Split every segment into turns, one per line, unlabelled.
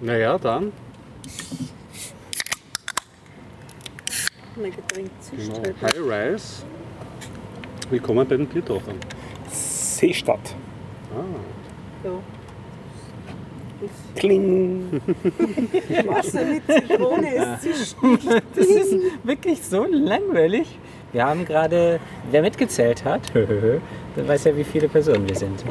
Naja, dann.
Mein Getränk zischt
Genau.
halt.
High Rise. Willkommen bei den Biertauchern.
Seestadt.
Ah.
Ja.
Kling.
Wasser mit Zitrone ist zischt.
Das ist wirklich so langweilig. Wir haben gerade, wer mitgezählt hat, der weiß ja, wie viele Personen wir sind.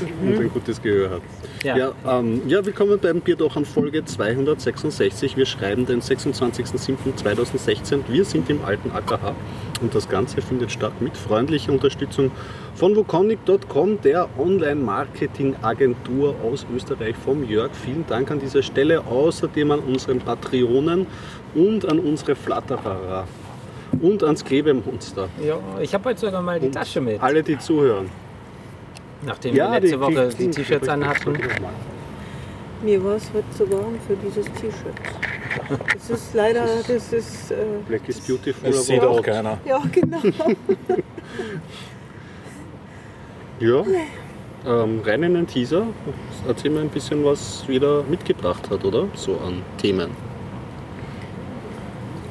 Und ein gutes Gehör hat.
Ja.
Ja, ähm, ja willkommen beim Biertauchern Folge 266. Wir schreiben den 26.07.2016. Wir sind im alten AKH und das Ganze findet statt mit freundlicher Unterstützung von wukonic.com, der Online-Marketing-Agentur aus Österreich vom Jörg. Vielen Dank an dieser Stelle. Außerdem an unseren Patreonen und an unsere Flatterer und ans Klebemonster.
Ja, ich habe heute sogar mal die
Und
Tasche mit.
Alle, die zuhören.
Nachdem wir letzte Woche die, T-Shirts anhatten.
Mir war es heute zu warm für dieses T-Shirt. Das ist leider, das ist. Äh,
Black is beautiful.
Das
aber
sieht auch keiner.
ja, genau.
Ja, ähm, rein in den Teaser. Erzähl mal ein bisschen, was jeder mitgebracht hat, oder? So an Themen.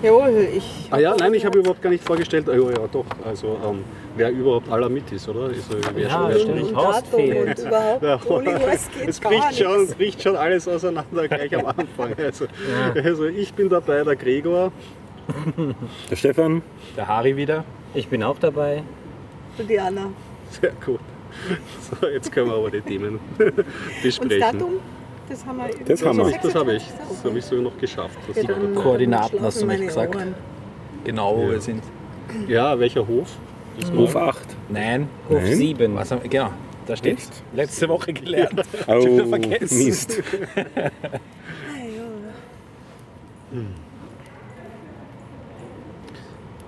Jawohl, ich.
Ah ja, nein, ich habe überhaupt gar nicht vorgestellt. Ah, ja, ja, doch. Also, ähm, wer überhaupt aller mit ist, oder? Äh, wer
Ja,
schon, wer schon
Horst fehlt.
überhaupt.
Ja,
Ohne was geht
es bricht schon, bricht schon alles auseinander gleich am Anfang. Also, also ich bin dabei, der Gregor.
Der Stefan.
Der Harry wieder.
Ich bin auch dabei.
Und die Anna.
Sehr gut. So, jetzt können wir aber die Themen
Und das
besprechen.
Datum, das haben wir.
Das haben wir.
Das habe ich. Das habe ich sogar noch geschafft. Das
Ja,
Koordinaten hast du nicht gesagt.
Ohren.
Genau, wo
Ja.
wir sind.
Ja, welcher Hof?
Hof 8.
Nein.
Hof
Nein.
7.
Was haben, genau, da steht
Echt?
letzte Woche gelernt.
Oh,
Schon wieder vergessen.
Mist.
Ah, ja.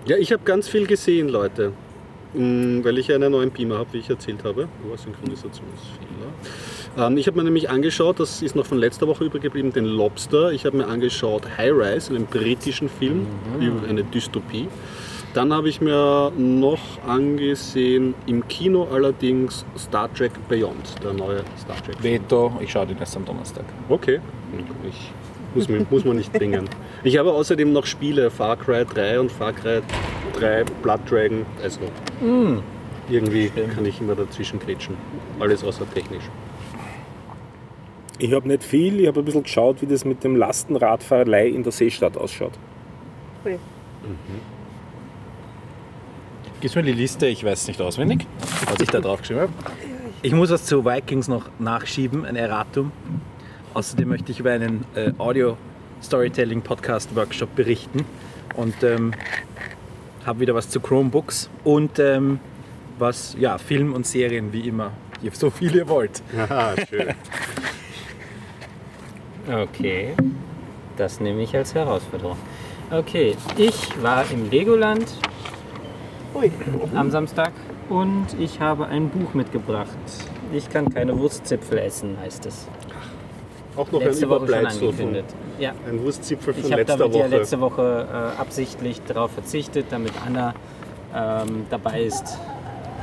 Ja, ich habe ganz viel gesehen, Leute. Mm, Weil ich einen neuen Beamer habe, wie ich erzählt habe. Oh, Synchronisationsfehler. Ähm, ich habe mir nämlich angeschaut, das ist noch von letzter Woche übrig geblieben, den Lobster. Ich habe mir angeschaut High Rise, einen britischen Film über eine Dystopie. Dann habe ich mir noch angesehen, im Kino allerdings Star Trek Beyond, der neue Star Trek.
Veto, ich schaue den erst am Donnerstag.
Okay, ich muss, muss man nicht bringen. Ich habe außerdem noch Spiele, Far Cry 3 und Far Cry 3 Blood Dragon. Also irgendwie kann ich immer dazwischen grätschen. Alles außer technisch.
Ich habe nicht viel, ich habe ein bisschen geschaut, wie das mit dem Lastenradfahrerlei in der Seestadt ausschaut.
Ui.
Gibst mir die Liste, ich weiß es nicht auswendig, was ich da drauf geschrieben habe. Ich muss was zu Vikings noch nachschieben, ein Erratum. Außerdem möchte ich über einen äh, Audio-Storytelling-Podcast-Workshop berichten und ähm, habe wieder was zu Chromebooks und ähm, was, ja, Film und Serien wie immer. So viel ihr wollt.
Haha, schön.
Okay, das nehme ich als Herausforderung. Okay, ich war im Legoland
Ui.
am Samstag und ich habe ein Buch mitgebracht. Ich kann keine Wurstzipfel essen, heißt es.
Auch noch
letzte
ein Überbleibsel von.
Ja,
ein Wurstzipfel von
ich habe
letzter
damit ja
Woche.
letzte Woche äh, absichtlich darauf verzichtet, damit Anna ähm, dabei ist.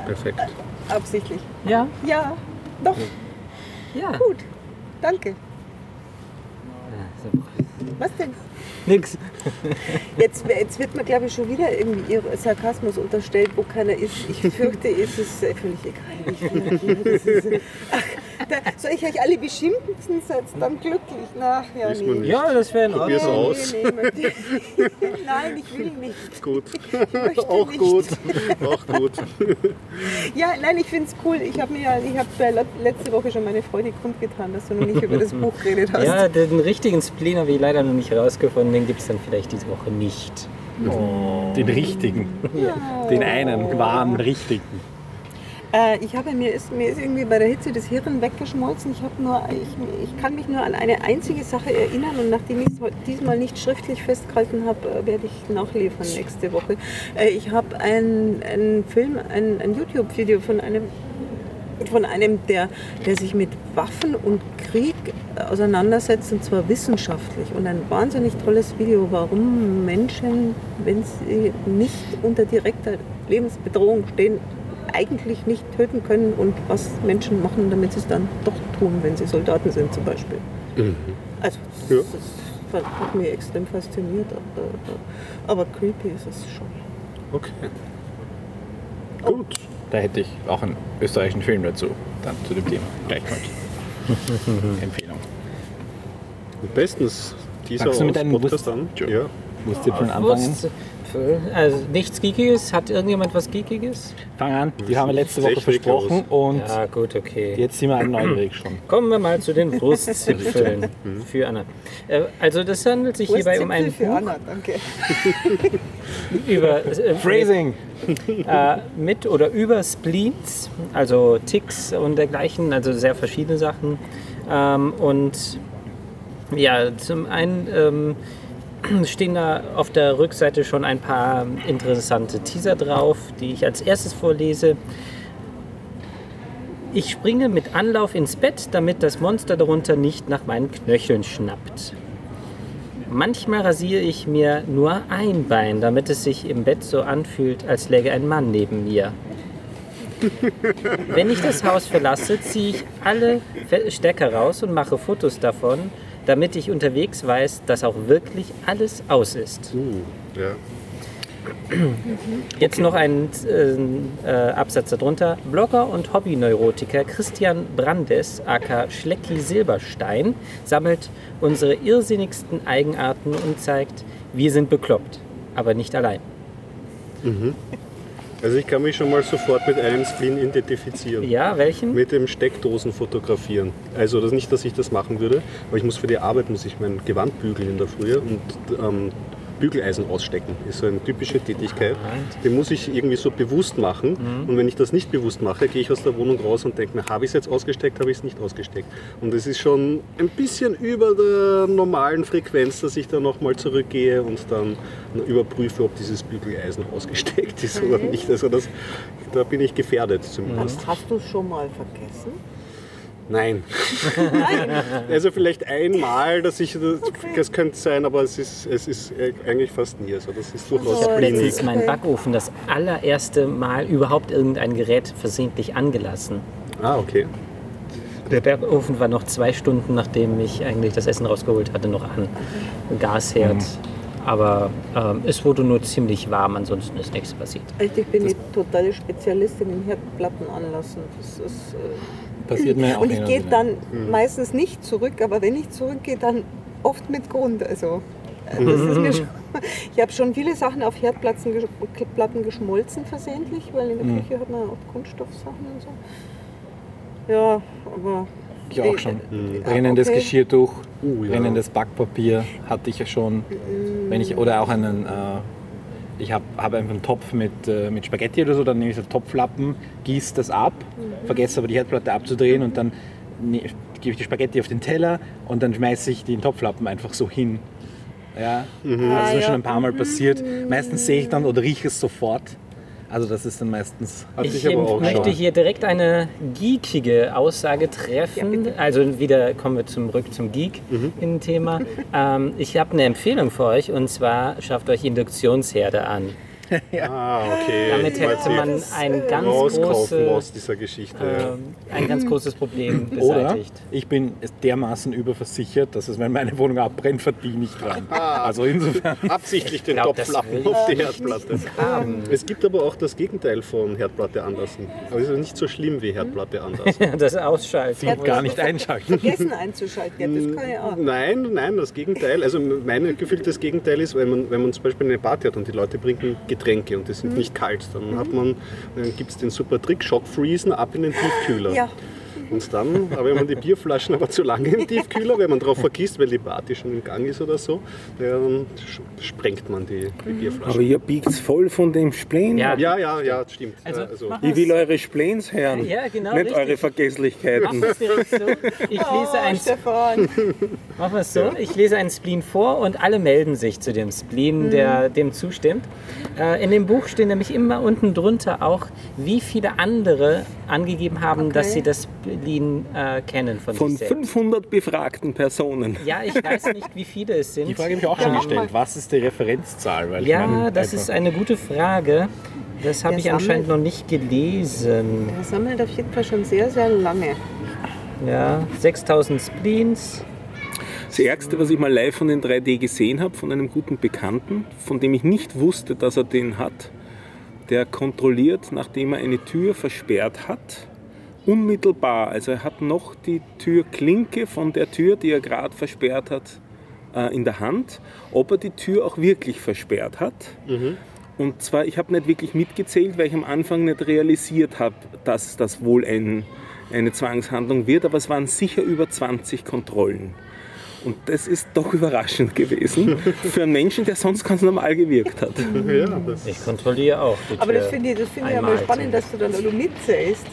Perfekt.
Absichtlich.
Ja,
Ja, doch,
ja.
gut. Danke. Was denn?
Nix.
Jetzt, jetzt wird mir, glaube ich, schon wieder irgendwie ihr Sarkasmus unterstellt, wo keiner ist. Ich fürchte, es ist äh, völlig egal. Ich ist, äh, ach, da, soll ich euch alle beschimpfen, seid dann glücklich? Nach, ja, nee.
nicht.
Ja, das wäre in
Probier's
Ordnung.
aus.
Nee, nee, Nein, ich will nicht.
Gut. Auch
nicht.
gut. Auch gut.
Ja, nein, ich finde es cool. Ich habe mir ja, ich habe letzte Woche schon meine Freude kundgetan, dass du noch nicht über das Buch geredet hast.
Ja, den richtigen Spleen habe ich leider noch nicht herausgefunden. Den gibt es dann vielleicht diese Woche nicht.
Den richtigen.
Ja.
Den einen wahren richtigen.
Äh, ich habe mir ist, mir ist irgendwie bei der Hitze das Hirn weggeschmolzen. Ich, habe nur, ich, ich kann mich nur an eine einzige Sache erinnern und nachdem ich es diesmal nicht schriftlich festgehalten habe, äh, werde ich nachliefern nächste Woche. Äh, ich habe einen, einen Film, ein, ein YouTube-Video von einem von einem, der, der sich mit Waffen und Krieg auseinandersetzt, und zwar wissenschaftlich. Und ein wahnsinnig tolles Video, warum Menschen, wenn sie nicht unter direkter Lebensbedrohung stehen, eigentlich nicht töten können und was Menschen machen, damit sie es dann doch tun, wenn sie Soldaten sind zum Beispiel. Also
Ja.
das, das hat mich extrem fasziniert, aber, aber creepy ist es schon.
Okay.
Oh.
Gut.
Da hätte ich auch einen österreichischen Film dazu, dann zu dem Thema. Gleich mal. Empfehlung.
Bestens. Dieser
Fangst du mit deinem
Podcast an. Ja.
Musst du schon anfangen?
Also nichts Geekiges. Hat irgendjemand was Geekiges?
Fang an. Die haben wir letzte Woche versprochen und
Ja, gut, okay.
jetzt sind wir alle neugierig schon.
Kommen wir mal zu den Wurstzipfeln für Anna. Äh, Also das handelt sich hierbei um ein
für
Buch
Anna, danke.
über äh,
Phrasing!
äh, mit oder über Spleens, also Ticks und dergleichen, also sehr verschiedene Sachen. Ähm, und ja, zum einen ähm, stehen da auf der Rückseite schon ein paar interessante Teaser drauf, die ich als erstes vorlese. Ich springe mit Anlauf ins Bett, damit das Monster darunter nicht nach meinen Knöcheln schnappt. Manchmal rasiere ich mir nur ein Bein, damit es sich im Bett so anfühlt, als läge ein Mann neben mir. Wenn ich das Haus verlasse, ziehe ich alle Stecker raus und mache Fotos davon, damit ich unterwegs weiß, dass auch wirklich alles aus ist.
Uh, ja.
Jetzt noch ein äh, äh, Absatz darunter. Blogger und Hobbyneurotiker Christian Brandes, aka Schlecki Silberstein, sammelt unsere irrsinnigsten Eigenarten und zeigt, wir sind bekloppt, aber nicht allein.
Also ich kann mich schon mal sofort mit einem Spleen identifizieren.
Ja, welchen?
Mit dem Steckdosen fotografieren. Also das nicht, dass ich das machen würde, aber ich muss für die Arbeit muss ich mein Gewand bügeln in der Früh und ähm, Bügeleisen ausstecken. Ist so eine typische Tätigkeit. Den muss ich irgendwie so bewusst machen. Und wenn ich das nicht bewusst mache, gehe ich aus der Wohnung raus und denke mir, habe ich es jetzt ausgesteckt, habe ich es nicht ausgesteckt. Und es ist schon ein bisschen über der normalen Frequenz, dass ich da nochmal zurückgehe und dann überprüfe, ob dieses Bügeleisen ausgesteckt ist oder nicht. Also das, da bin ich gefährdet zumindest.
Hast du es schon mal vergessen?
Nein. Also vielleicht einmal, dass ich das, das könnte sein, aber es ist, es ist eigentlich fast nie. Also das ist durchaus
Oh,
Klinik.
Letztens mein Backofen das allererste Mal überhaupt irgendein Gerät versehentlich angelassen.
Ah, okay.
Der Backofen war noch zwei Stunden, nachdem ich eigentlich das Essen rausgeholt hatte, noch an. Gasherd. Aber ähm, es wurde nur ziemlich warm, ansonsten ist nichts passiert.
Echt, ich bin die totale Spezialistin im Herdplatten anlassen. Das ist, äh,
Passiert mir auch
und ich gehe dann meistens nicht zurück, aber wenn ich zurückgehe, dann oft mit Grund. Also, äh, das ist mir schon, ich habe schon viele Sachen auf Herdplatten gesch Platten geschmolzen versehentlich, weil in der Küche hat man auch Kunststoffsachen und so. Ja, aber.
Ich auch schon.
Äh,
Brennendes
okay.
Geschirrtuch,
Uh, ja.
brennendes Backpapier hatte ich ja schon. Wenn ich, oder auch einen, äh, ich habe hab einfach einen Topf mit, äh, mit Spaghetti oder so, dann nehme ich so Topflappen, gieße das ab, vergesse aber die Herdplatte abzudrehen und dann ne, gebe ich die Spaghetti auf den Teller und dann schmeiße ich den Topflappen einfach so hin. Ja, das ist mir
Ah,
schon ein paar Mal passiert. Meistens sehe ich dann oder rieche es sofort. Also das ist dann meistens
Ich
ich aber auch
möchte
schon.
hier direkt eine geekige Aussage treffen. also wieder kommen wir zurück zum Geek
Mhm.
in Thema. ähm, ich habe eine Empfehlung für euch und zwar schafft euch Induktionsherde an.
Ah, okay.
Damit hätte man ein ganz,
rauskaufen
große,
aus dieser Geschichte. ja.
ähm, ein ganz großes Problem
Oder
beseitigt.
ich bin dermaßen überversichert, dass es, wenn meine Wohnung abbrennt, verdiene ich dran. Also insofern.
Absichtlich den
glaub, das
Topflappen auf die Herdplatte. Es gibt aber auch das Gegenteil von Herdplatte anlassen. Aber es ist nicht so schlimm wie Herdplatte anlassen.
Das Ausschalten.
Und gar nicht einschalten.
Vergessen einzuschalten, ja, das kann ich auch.
Nein, nein, das Gegenteil. Also mein gefühltes Gegenteil ist, wenn man, wenn man zum Beispiel eine Party hat und die Leute trinken Getränke und die sind nicht kalt, dann hat man, dann gibt es den super Trick, Schock freezen, ab in den Tiefkühler.
Ja.
Und dann, aber wenn man die Bierflaschen aber zu lange im Tiefkühler, wenn man darauf vergisst, weil die Party schon im Gang ist oder so, dann sprengt man die, die
Aber
Bierflaschen.
ihr biegt voll von dem Spleen.
Ja.
Ja, ja, ja, das stimmt.
Also,
also
Ich will eure Spleens hören,
Ja, genau,
nicht
richtig.
eure Vergesslichkeiten.
Machen wir es direkt so. Ich lese
Oh,
ein
Stefan.
Machen wir es so. Ich lese einen Spleen vor und alle melden sich zu dem Spleen, der dem zustimmt. Äh, in dem Buch stehen nämlich immer unten drunter auch, wie viele andere angegeben haben, dass sie das Spleen äh, kennen von,
Von
sich selbst.
500 befragten Personen.
Ja, ich weiß nicht, wie viele es sind.
Die Frage habe ich auch schon gestellt. Was ist die Referenzzahl? Weil ich
ja,
meine,
das
einfach-
ist eine gute Frage. Das habe ich
sammelt-
anscheinend noch nicht gelesen.
Er sammelt auf jeden Fall schon sehr, sehr lange.
Ja, 6000 Spleens.
Ärgste, was ich mal live von den 3D gesehen habe, von einem guten Bekannten, von dem ich nicht wusste, dass er den hat, der kontrolliert, nachdem er eine Tür versperrt hat, unmittelbar, also er hat noch die Türklinke von der Tür, die er gerade versperrt hat, äh, in der Hand, ob er die Tür auch wirklich versperrt hat. Und zwar, ich habe nicht wirklich mitgezählt, weil ich am Anfang nicht realisiert habe, dass das wohl ein, eine Zwangshandlung wird, aber es waren sicher über 20 Kontrollen. Und das ist doch überraschend gewesen für einen Menschen, der sonst ganz normal gewirkt hat.
Ja, das
Ich kontrolliere auch. Die
Aber das finde ich, das finde ich ja mal
einmal
spannend, dass du dann auch mitzählst.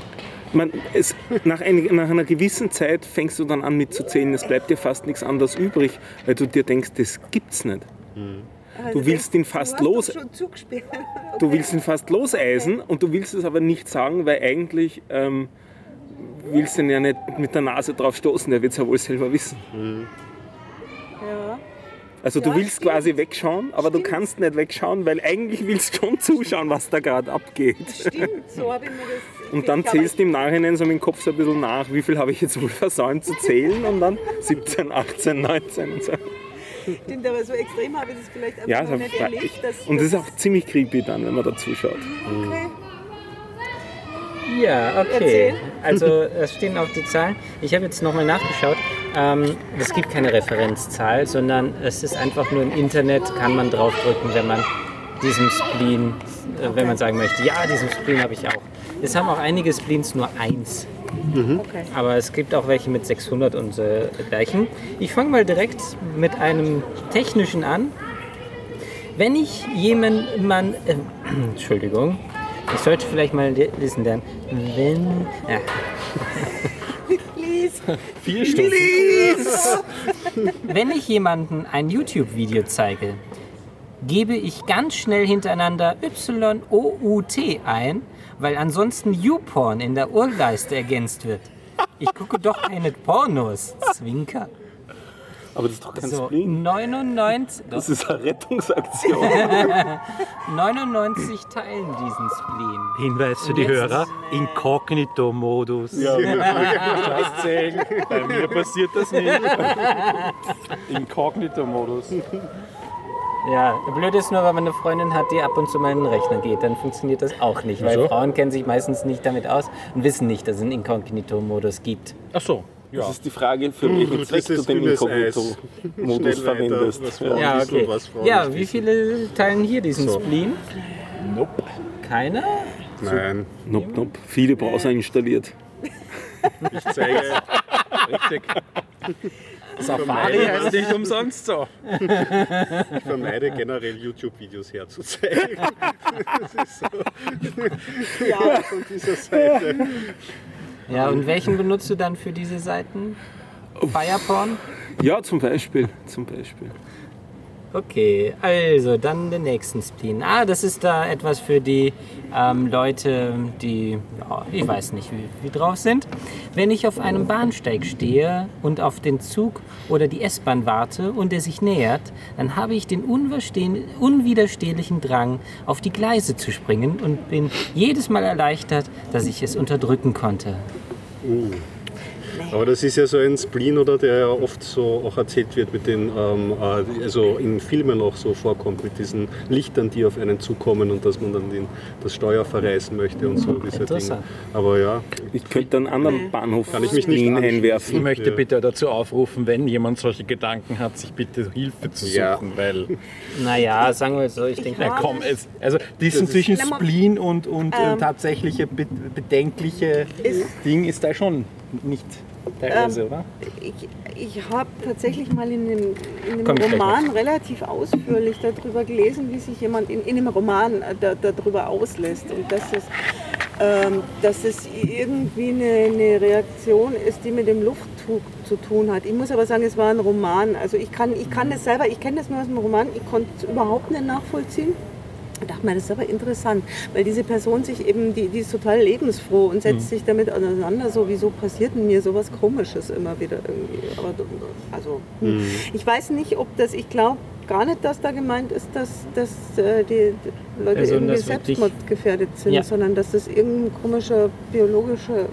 Man, es, nach, ein, nach einer gewissen Zeit fängst du dann an mitzuzählen, es bleibt dir fast nichts anderes übrig, weil du dir denkst, das gibt's nicht. Du willst ihn fast los-. Du willst ihn fast loseisen und du willst es aber nicht sagen, weil eigentlich ähm, willst du ihn ja nicht mit der Nase drauf stoßen, der wird es ja wohl selber wissen.
Ja.
Also du
Ja,
willst
stimmt.
quasi wegschauen, aber du kannst nicht wegschauen, weil eigentlich willst du schon zuschauen, was da gerade abgeht.
Stimmt, so habe ich mir das.
Und dann zählst du im Nachhinein so mit dem Kopf so ein bisschen nach, wie viel habe ich jetzt wohl versäumt zu zählen und dann 17, 18, 19 und so.
ich- Stimmt, aber so extrem habe ich das vielleicht einfach
Ja,
noch
so,
nicht erlebt. Dass,
und das ist auch ziemlich creepy dann, wenn man da zuschaut.
Okay.
Ja, okay.
Erzähl.
Also es stehen auch die Zahlen. Ich habe jetzt nochmal nachgeschaut. Ähm, es gibt keine Referenzzahl, sondern es ist einfach nur im Internet, kann man draufdrücken, wenn man diesem Spleen, äh, wenn man sagen möchte, ja, diesen Spleen habe ich auch. Es haben auch einige Spleens nur eins,
okay.
aber es gibt auch welche mit 600 und äh, dergleichen. Ich fange mal direkt mit einem technischen an. Wenn ich jemanden, äh, Entschuldigung, ich sollte vielleicht mal le- lesen lernen. Wenn, ja,
Please.
Vier Stunden.
wenn ich jemanden ein YouTube-Video zeige, gebe ich ganz schnell hintereinander Y-O-U-T ein, weil ansonsten YouPorn in der Urleiste ergänzt wird. Ich gucke doch keine Pornos. Zwinker.
Aber das ist doch kein
So,
Spleen.
99,
Das ist eine Rettungsaktion.
99 teilen diesen Spleen.
Hinweis für die Hörer, Inkognito-Modus.
Scheißzählen. Bei mir passiert das nicht. Inkognito-Modus.
Ja, blöd ist nur, wenn man eine Freundin hat, die ab und zu mal in den Rechner geht, dann funktioniert das auch nicht, weil
Wieso?
Frauen kennen sich meistens nicht damit aus und wissen nicht, dass es einen Inkognito-Modus gibt.
Ach so. Ja.
Das ist die Frage, für welchen
das
Zweck du den. Inkognito-Modus verwendest. Ja.
Ja, okay. Ja, wie viele teilen hier diesen
So.
Spleen?
Nope.
Keiner?
Nein,
Nope, nope. Viele Browser installiert.
ich zeige,
Richtig. Safari heißt nicht umsonst so.
ich vermeide generell YouTube-Videos herzuzeigen. Das ist so. Ja, von dieser Seite.
Ja, und welchen benutzt du dann für diese Seiten? Fireporn?
Ja, zum Beispiel. Zum Beispiel.
Okay, also dann den nächsten Spleen. Ah, das ist da etwas für die ähm, Leute, die, ja, ich weiß nicht, wie, wie drauf sind. Wenn ich auf einem Bahnsteig stehe und auf den Zug oder die S-Bahn warte und er sich nähert, dann habe ich den unwiderstehlichen Drang, auf die Gleise zu springen und bin jedes Mal erleichtert, dass ich es unterdrücken konnte.
Aber das ist ja so ein Spleen, oder der ja oft so auch erzählt wird mit den, ähm, äh, also in Filmen auch so vorkommt, mit diesen Lichtern, die auf einen zukommen und dass man dann den, das Steuer verreißen möchte und so diese Dinge. Aber ja,
Ich könnte einen anderen Bahnhof
Kann ich mich nicht anschließen.
Ich
einwerfen.
möchte bitte dazu aufrufen, wenn jemand solche Gedanken hat, sich bitte Hilfe zu suchen,
Ja.
weil
Naja, sagen wir es so, ich denke,
na komm, es, also diesen zwischen Spleen und, und äh,
Ähm.
tatsächliche be bedenkliche
Ist-
Ding ist da schon nicht teilweise, oder?
Ich, ich habe tatsächlich mal in einem, in einem Roman relativ ausführlich darüber gelesen, wie sich jemand in, in einem Roman äh, da, darüber auslässt und dass es, ähm, dass es irgendwie eine, eine Reaktion ist, die mit dem Luftzug zu tun hat. Ich muss aber sagen, es war ein Roman. Also ich kann, ich kann das selber, ich kenne das nur aus dem Roman, ich konnte es überhaupt nicht nachvollziehen. Ich dachte mir, das ist aber interessant, weil diese Person sich eben, die, die ist total lebensfroh und setzt sich damit auseinander, so wieso passiert mir sowas Komisches immer wieder irgendwie. Aber also, hm. ich weiß nicht, ob das, ich glaube gar nicht, dass da gemeint ist, dass, dass äh, die, die Leute
Also,
irgendwie selbstmordgefährdet sind,
Ja.
sondern dass das irgendein komischer biologischer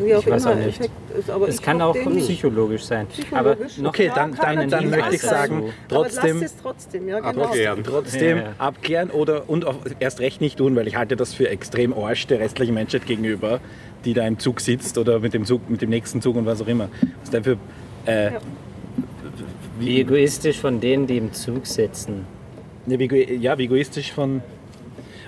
wie auch
Ich weiß
immer
auch nicht.
Effekt ist. Aber
Es kann auch
den nicht.
psychologisch sein. Aber
Psychologisch.
noch
Okay,
Ja,
dann, dann, dann möchte ich
sagen.
sagen,
Aber
trotzdem
trotzdem, ja genau.
Abklären.
Trotzdem
Ja, ja.
abklären oder und auch erst recht nicht tun, weil ich halte das für extrem Arsch der restlichen Menschheit gegenüber, die da im Zug sitzt oder mit dem Zug, mit dem nächsten Zug und was auch immer. Was dafür äh,
Ja.
wie egoistisch von denen, die im Zug sitzen.
ne, wie, ja, wie egoistisch von.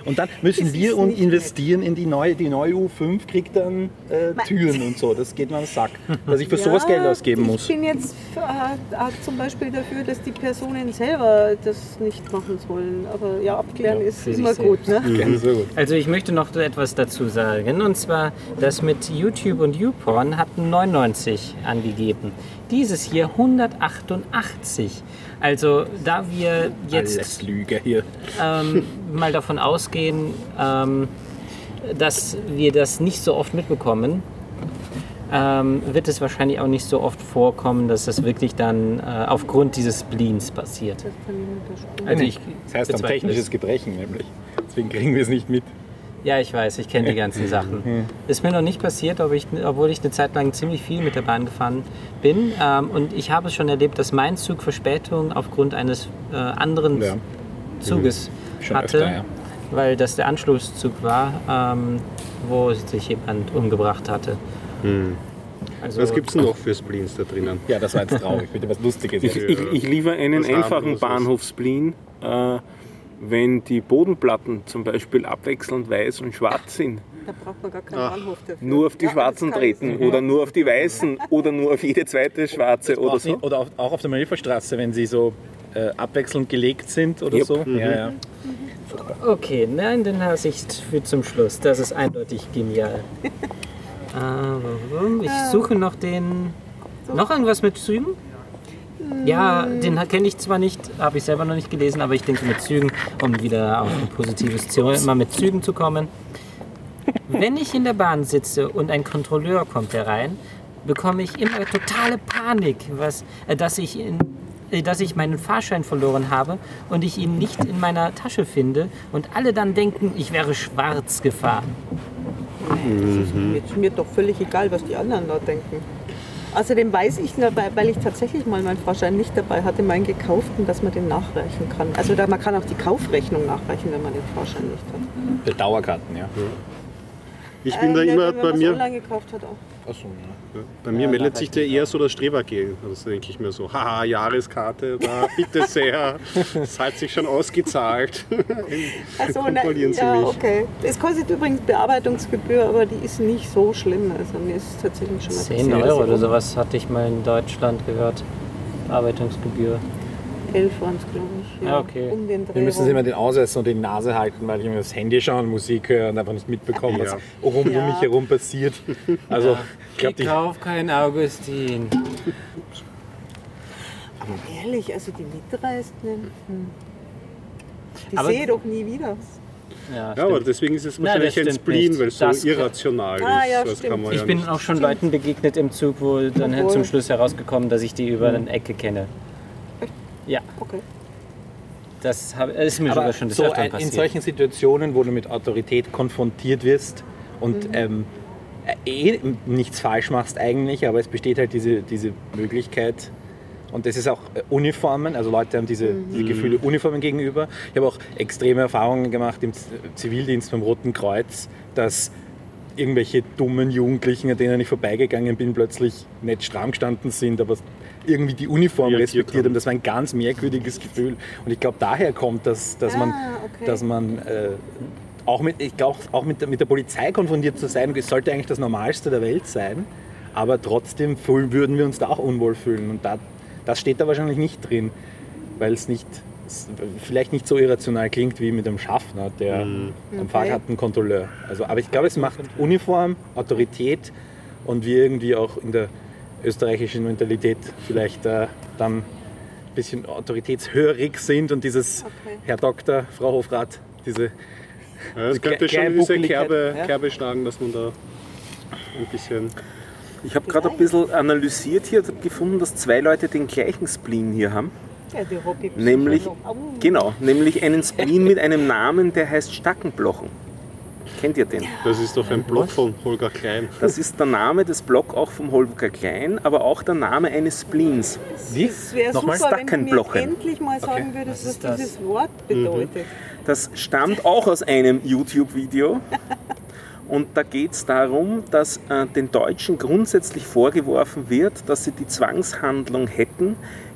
Und dann müssen
Das
wir
ist
uns
nicht
investieren in die neue, die neue U5 kriegt dann äh, Türen und so. Das geht mir am Sack. Dass ich für sowas Geld ausgeben muss.
Ich bin jetzt äh, äh, zum Beispiel dafür, dass die Personen selber das nicht machen sollen. Aber ja, abklären ist
für sich
immer gut. Ne?
Ja, gut.
Also ich möchte noch etwas dazu sagen. Und zwar, das mit YouTube und YouPorn hatten 99 angegeben. Dieses hier 188. Also da wir jetzt
Alles Lüge hier.
ähm, mal davon ausgehen, ähm, dass wir das nicht so oft mitbekommen, ähm, wird es wahrscheinlich auch nicht so oft vorkommen, dass das wirklich dann äh, aufgrund dieses Spleens passiert. Also ich
Das heißt,
bezweifle
technisches
es.
Gebrechen nämlich. Deswegen kriegen wir es nicht mit.
Ja, ich weiß, ich kenne die ganzen Sachen. Ist mir noch nicht passiert, aber ich, obwohl ich eine Zeit lang ziemlich viel mit der Bahn gefahren bin. Ähm, und ich habe es schon erlebt, dass mein Zug Verspätung aufgrund eines äh, anderen
Ja.
Zuges
Schon
hatte,
öfter, ja.
weil das der Anschlusszug war, ähm, wo sich jemand umgebracht hatte. Also,
Was gibt es noch für Spleens da drinnen?
Ja, das war jetzt traurig. Bitte was Lustiges.
Ich, ich, ich liefere einen einfachen. Bahnhofsplin, äh, wenn die Bodenplatten zum Beispiel abwechselnd weiß und schwarz sind.
Da braucht man gar keinen
Ach.
Bahnhof dafür.
Nur auf die
Ja,
schwarzen
das
treten
ich.
oder nur auf die weißen oder nur auf jede zweite schwarze oder
Brauchst
so.
nicht- Oder auch auf der Manöverstraße, wenn sie so äh, abwechselnd gelegt sind oder
Yep.
so. Ja, ja.
Okay, nein, in der Sicht für zum Schluss. Das ist eindeutig genial. Ähm, ich suche noch den. Noch irgendwas mit Zügen? Ja, den kenne ich zwar nicht, habe ich selber noch nicht gelesen, aber ich denke mit Zügen, um wieder auf ein positives Thema immer mit Zügen zu kommen. Wenn ich in der Bahn sitze und ein Kontrolleur kommt herein, bekomme ich immer totale Panik, was, äh, dass, ich in, äh, dass ich meinen Fahrschein verloren habe und ich ihn nicht in meiner Tasche finde und alle dann denken, ich wäre schwarz gefahren.
Mir ist mir doch völlig egal, was die anderen da denken. Außerdem weiß ich, nur, weil ich tatsächlich mal meinen Fahrschein nicht dabei hatte, meinen gekauften, dass man den nachreichen kann. Also da, man kann auch die Kaufrechnung nachreichen, wenn man den Fahrschein nicht hat.
Für Dauerkarten, ja.
Ich bin da
Äh, ja,
immer bei mir.
online gekauft hat auch.
Achso, ja.
Ja, Bei mir meldet sich der eher so das Strebergel. Also denke ich mir so, haha, Jahreskarte, da, bitte sehr, das hat sich schon ausgezahlt.
Achso,
Kontrollieren Sie
ja,
mich.
okay. Es kostet übrigens Bearbeitungsgebühr, aber die ist nicht so schlimm. Also mir ist tatsächlich schon mal
10
passiert, dass
Euro oder sowas hatte ich mal in Deutschland gehört. Bearbeitungsgebühr.
11 waren es, glaube ich.
Ja, okay.
Um den Dreh
Wir müssen
rum.
sie immer den Ausweis und die Nase halten, weil ich immer das Handy schaue und Musik höre und einfach nicht mitbekomme, was
Ja.
rund um
Ja.
mich herum passiert. Also, ich glaube, die,
kauf kein Augustin.
Aber ehrlich, also die Mitreisenden, hm. die
Aber-
sehe ich doch nie wieder.
Ja,
Ja, aber
stimmt.
deswegen ist es
Nein,
wahrscheinlich
das
ein
stimmt
Spleen,
nicht.
weil es so
Das-
irrational
Ah,
ist.
ja,
das
stimmt.
kann man ja
ich bin auch schon Leuten begegnet im Zug, wo dann
Obwohl-
zum Schluss herausgekommen, dass ich die über eine Ecke kenne. Ja,
Okay.
Das hab, ist mir
aber
sogar schon des
so
Öfteren
ein, in
passiert.
solchen Situationen, wo du mit Autorität konfrontiert wirst und ähm, eh nichts falsch machst eigentlich, aber es besteht halt diese, diese Möglichkeit, und das ist auch äh, Uniformen, also Leute haben diese, diese Gefühle Uniformen gegenüber. Ich habe auch extreme Erfahrungen gemacht im Zivildienst beim Roten Kreuz, dass irgendwelche dummen Jugendlichen, an denen ich vorbeigegangen bin, plötzlich nicht stramm gestanden sind, aber irgendwie die Uniform
Reagiert
respektiert
haben.
Das war ein ganz merkwürdiges Gefühl. Und ich glaube, daher kommt, dass, dass man,
Ah, okay.
dass man äh, auch, mit, ich glaub, auch mit, der, mit der Polizei konfrontiert zu sein, das sollte eigentlich das Normalste der Welt sein. Aber trotzdem fühlen- würden wir uns da auch unwohl fühlen. Und da, das steht da wahrscheinlich nicht drin, weil es nicht vielleicht nicht so irrational klingt wie mit einem Schaffner, der am
Okay.
Fahrkartenkontrolleur. Also, aber ich glaube, es macht Uniform, Autorität und wir irgendwie auch in der österreichischen Mentalität vielleicht äh, dann ein bisschen autoritätshörig sind und dieses
Okay.
Herr Doktor, Frau Hofrat, diese
Ja, das könnte schon diese Kerbe,
ja.
Kerbe schlagen, dass man da ein bisschen.
Ich habe gerade ein bisschen analysiert hier und gefunden, dass zwei Leute den gleichen Spleen hier haben.
Ja, die
Nämlich,
Au.
genau, nämlich einen Spleen mit einem Namen, der heißt Stackenblochen. Kennt ihr den?
Das ist doch ein Blog von Holger Klein.
Das ist der Name des Blog auch vom Holger Klein, aber auch der Name eines Spleens.
Wie?
Es wäre
Nochmal?
super, wenn du mir endlich mal sagen würdest, was,
ist das?
dieses Wort bedeutet.
Das stammt auch aus einem YouTube-Video. Und da geht es darum, dass äh, den Deutschen grundsätzlich vorgeworfen wird, dass sie die Zwangshandlung hätten,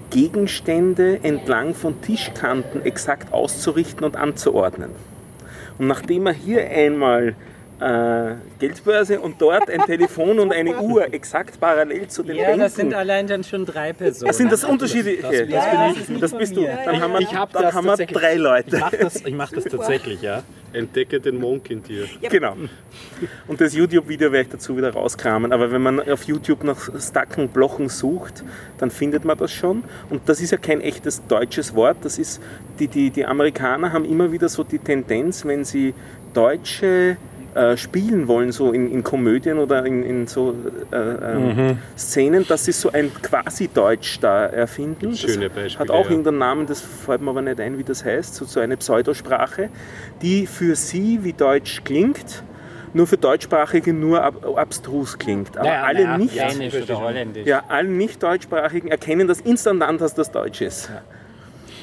Gegenstände entlang von Tischkanten exakt auszurichten und anzuordnen. Und nachdem er hier einmal äh, Geldbörse und dort ein Telefon und eine Uhr exakt parallel zu den
Ja,
Bänken
das sind allein dann schon drei Personen.
sind das unterschiedliche.
das bin
Ja,
ich.
das ist nicht
Das
von
bist du. Dann haben wir,
Ich hab
dann
das
haben wir drei
Ich
Leute.
mache das, ich mach das tatsächlich, ja.
Entdecke den Monk in dir.
Genau. Und das YouTube-Video werde ich dazu wieder rauskramen. Aber wenn man auf YouTube nach Stackenblochen sucht, dann findet man das schon. Und das ist ja kein echtes deutsches Wort. Das ist, die, die, die Amerikaner haben immer wieder so die Tendenz, wenn sie deutsche äh, spielen wollen, so in, in Komödien oder in, in so äh, ähm, Szenen, dass sie so ein Quasi-Deutsch da erfinden.
Schöne
das
Beispiele,
hat auch
ja.
irgendeinen Namen, das fällt mir aber nicht ein, wie das heißt, so, so eine Pseudosprache, die für sie wie Deutsch klingt, nur für Deutschsprachige nur ab, abstrus klingt. Aber
Naja,
alle
naja,
nicht,
ja,
alle nicht Deutschsprachigen erkennen das instant an, dass das Deutsch ist.
ja,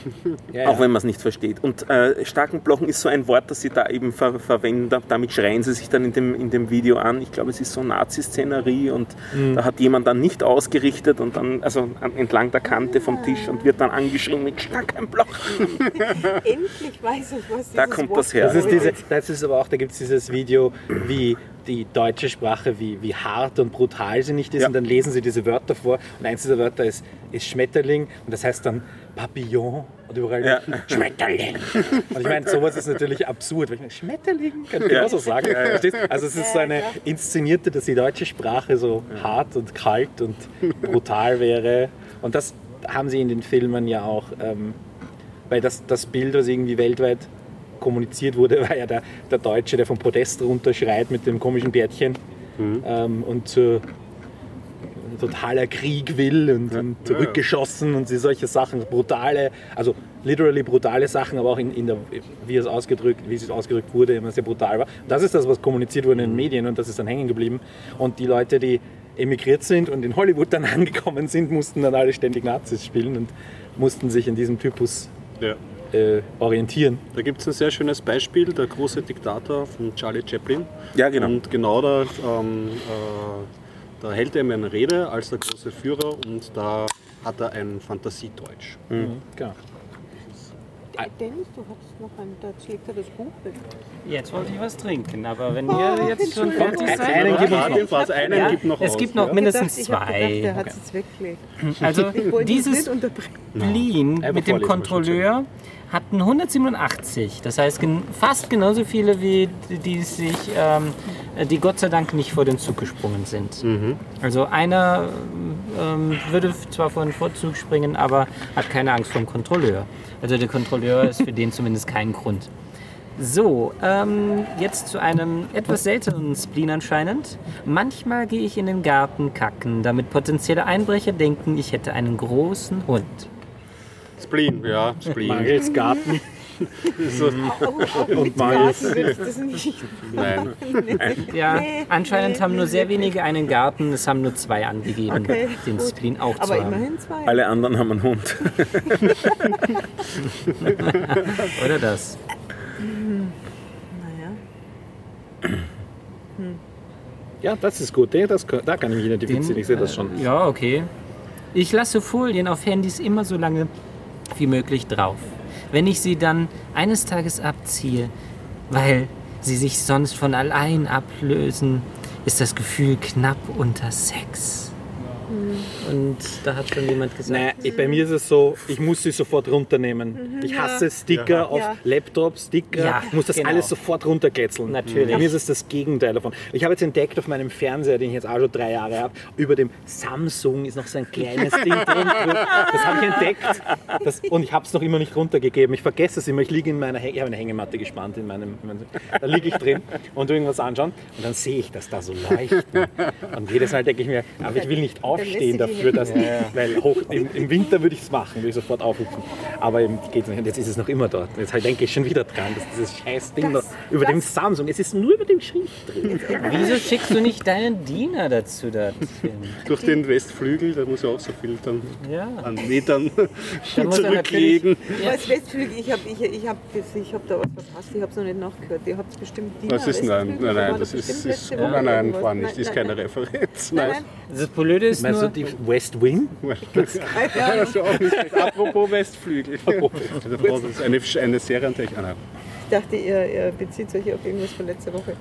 Auch wenn man es nicht versteht. Und äh, Starkenblochen ist so ein Wort, das sie da eben ver verwenden. Da- Damit schreien sie sich dann in dem, in dem Video an. Ich glaube, es ist so Nazi-Szenerie und da hat jemand dann nicht ausgerichtet und dann, also an, entlang der Kante vom Tisch und wird dann angeschrien mit Starkenblochen.
Endlich weiß ich, was dieses
Da kommt
Wort
das her.
Das ist, diese, das ist aber auch, da gibt es dieses Video, wie die deutsche Sprache, wie, wie hart und brutal sie nicht ist.
Ja.
Und dann lesen sie diese Wörter vor. Und eins dieser Wörter ist, ist Schmetterling. Und das heißt dann Papillon. Und überall
Ja.
Schmetterling. Und ich meine, sowas ist natürlich absurd. Weil ich meine, Schmetterling? Kann ich
Ja.
auch so sagen. Verstehst? Also es ist so eine inszenierte, dass die deutsche Sprache so hart und kalt und brutal wäre. Und das haben sie in den Filmen ja auch ähm, weil das, das Bild, was irgendwie weltweit kommuniziert wurde, war ja der, der Deutsche, der vom Podest runterschreit mit dem komischen Bärtchen ähm, und zu totaler Krieg will und, und zurückgeschossen und sie solche Sachen, brutale, also literally brutale Sachen, aber auch in, in der, wie es ausgedrückt, wie es ausgedrückt wurde, immer sehr brutal war. Und das ist das, was kommuniziert wurde in den Medien und das ist dann hängen geblieben. Und die Leute, die emigriert sind und in Hollywood dann angekommen sind, mussten dann alle ständig Nazis spielen und mussten sich in diesem Typus
Ja.
äh, orientieren.
Da gibt es ein sehr schönes Beispiel, der große Diktator von Charlie Chaplin.
Ja, genau.
Und genau da, ähm, äh, da hält er ihm eine Rede als der große Führer und da hat er ein Fantasiedeutsch.
Genau.
Dennis, du hast noch ein, da das Buch.
Jetzt wollte ich was trinken, aber wenn ihr jetzt schon fertig
Einen
seid.
gibt es
Warte,
noch.
warte, einen
Ja,
gibt noch
es
aus,
gibt noch
ja.
mindestens
ich hab gedacht, der
zwei.
hat es jetzt weggelegt.
Also
Ich wollte
dieses. Spleen mit dem Kontrolleur hatten 187. Das heißt gen fast genauso viele wie die, die sich, ähm, die Gott sei Dank nicht vor den Zug gesprungen sind. Also einer ähm, würde zwar vor den Vorzug springen, aber hat keine Angst vor dem Kontrolleur. Also der Kontrolleur ist für den zumindest kein Grund. So, ähm, jetzt zu einem etwas seltenen Spleen anscheinend. Manchmal gehe ich in den Garten kacken, damit potenzielle Einbrecher denken, ich hätte einen großen Hund.
Spleen, ja, Spleen.
Mangels Garten.
Und
Mangels-
würde ich das nicht.
Nein.
Ja, anscheinend haben nur sehr wenige einen Garten, es haben nur zwei angegeben,
Okay,
den
gut.
Spleen auch
Aber
zu haben.
immerhin zwei.
Alle anderen haben einen Hund.
Oder das?
Naja.
Ja, das ist gut. Das, da kann ich mich identifizieren. Ich sehe das schon.
Äh, ja, okay. Ich lasse Folien auf Handys immer so lange wie möglich drauf. Wenn ich sie dann eines Tages abziehe, weil sie sich sonst von allein ablösen, ist das Gefühl knapp unter Sex. Und da hat schon jemand gesagt,
Naja, ich, bei mir ist es so, ich muss sie sofort runternehmen. Ich hasse Sticker auf
Ja.
Laptops, Sticker.
Ja,
ich muss das
genau.
alles sofort runterkletzeln.
Natürlich.
Bei mir ist es das Gegenteil davon. Ich habe jetzt entdeckt auf meinem Fernseher, den ich jetzt auch schon drei Jahre habe, über dem Samsung ist noch so ein kleines Ding drin. Das habe ich entdeckt. Das, und ich habe es noch immer nicht runtergegeben. Ich vergesse es immer. Ich liege in meiner ich habe eine Hängematte gespannt in meinem. In meinem da liege ich drin und irgendwas anschauen. Und dann sehe ich das da so leuchten. Und jedes Mal denke ich mir, aber ich will nicht aufstehen davor. Ich würde das, weil hoch, im, im Winter würde ich es machen, würde ich sofort aufhüpfen. Aber eben geht nicht. Und jetzt ist es noch immer dort. Jetzt halt denke ich schon wieder dran, dass dieses scheiß Ding
Das-
noch über dem
das-
Samsung, es ist nur über dem Schrift drin.
Wieso schickst du nicht deinen Diener dazu dorthin?
Durch den Westflügel, da muss ja auch so viel dann
Ja.
an Metern
Da er
zurücklegen.
Ja.
Als Westflügel, ich habe ich, ich hab, das- ich hab da was verpasst, ich habe es noch nicht nachgehört. Ihr habt bestimmt die
Das ist nein, nein,
da
nein, das
bestimmt
ist, ist
Woche
nein, nein, war nicht,
Nein,
ist
nein,
keine
nein.
Referenz.
Nein,
Nein.
nein.
Das Blöde ist nur,
die West Wing?
Ja,
Also auch nicht schlecht. Apropos Westflügel. Das ist eine, eine. Ah, nein.
Ich dachte, ihr, ihr bezieht euch auf irgendwas von letzter Woche.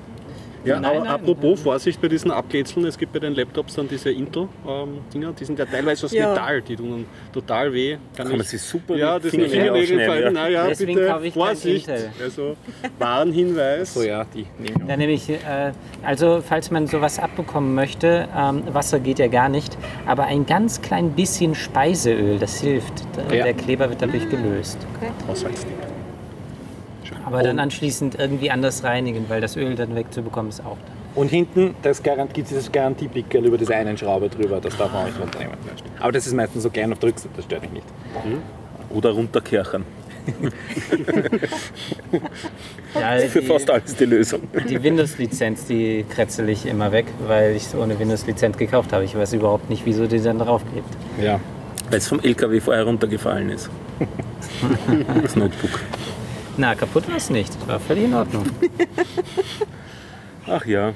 Ja,
Nein,
aber
nein,
apropos Vorsicht bei diesen Abketzeln, es gibt bei den Laptops dann diese Intel-Dinger, die sind ja teilweise aus
Ja.
Metall, die tun total weh. Kann
Kann man sich super
ja,
die
das sind
Fingernägel
fallen.
ja.
Naja,
Deswegen
bitte
kaufe ich
Vorsicht. Also Warnhinweis.
So ja, die nehme ich
nämlich, äh, also falls man sowas abbekommen möchte, ähm, Wasser geht ja gar nicht, aber ein ganz klein bisschen Speiseöl, das hilft. Der,
Ja.
der Kleber wird dadurch gelöst.
Haushaltstipp.
Aber dann anschließend irgendwie anders reinigen, weil das Öl dann wegzubekommen ist auch da.
Und hinten gibt es dieses Garantiepickel über diese einen Schraube drüber, das darf man auch nicht runternehmen. Aber das ist meistens so klein auf der Rückseite, das stört mich nicht.
Oder runterkerchern.
Ja,
Für
die,
fast alles die Lösung.
die Windows-Lizenz, die kretzel ich immer weg, weil ich es ohne Windows-Lizenz gekauft habe. Ich weiß überhaupt nicht, wieso die dann draufklebt.
Ja.
Weil es vom LKW vorher runtergefallen ist. Das Notebook.
Na, kaputt war es nicht. Das war völlig in Ordnung.
Ach ja.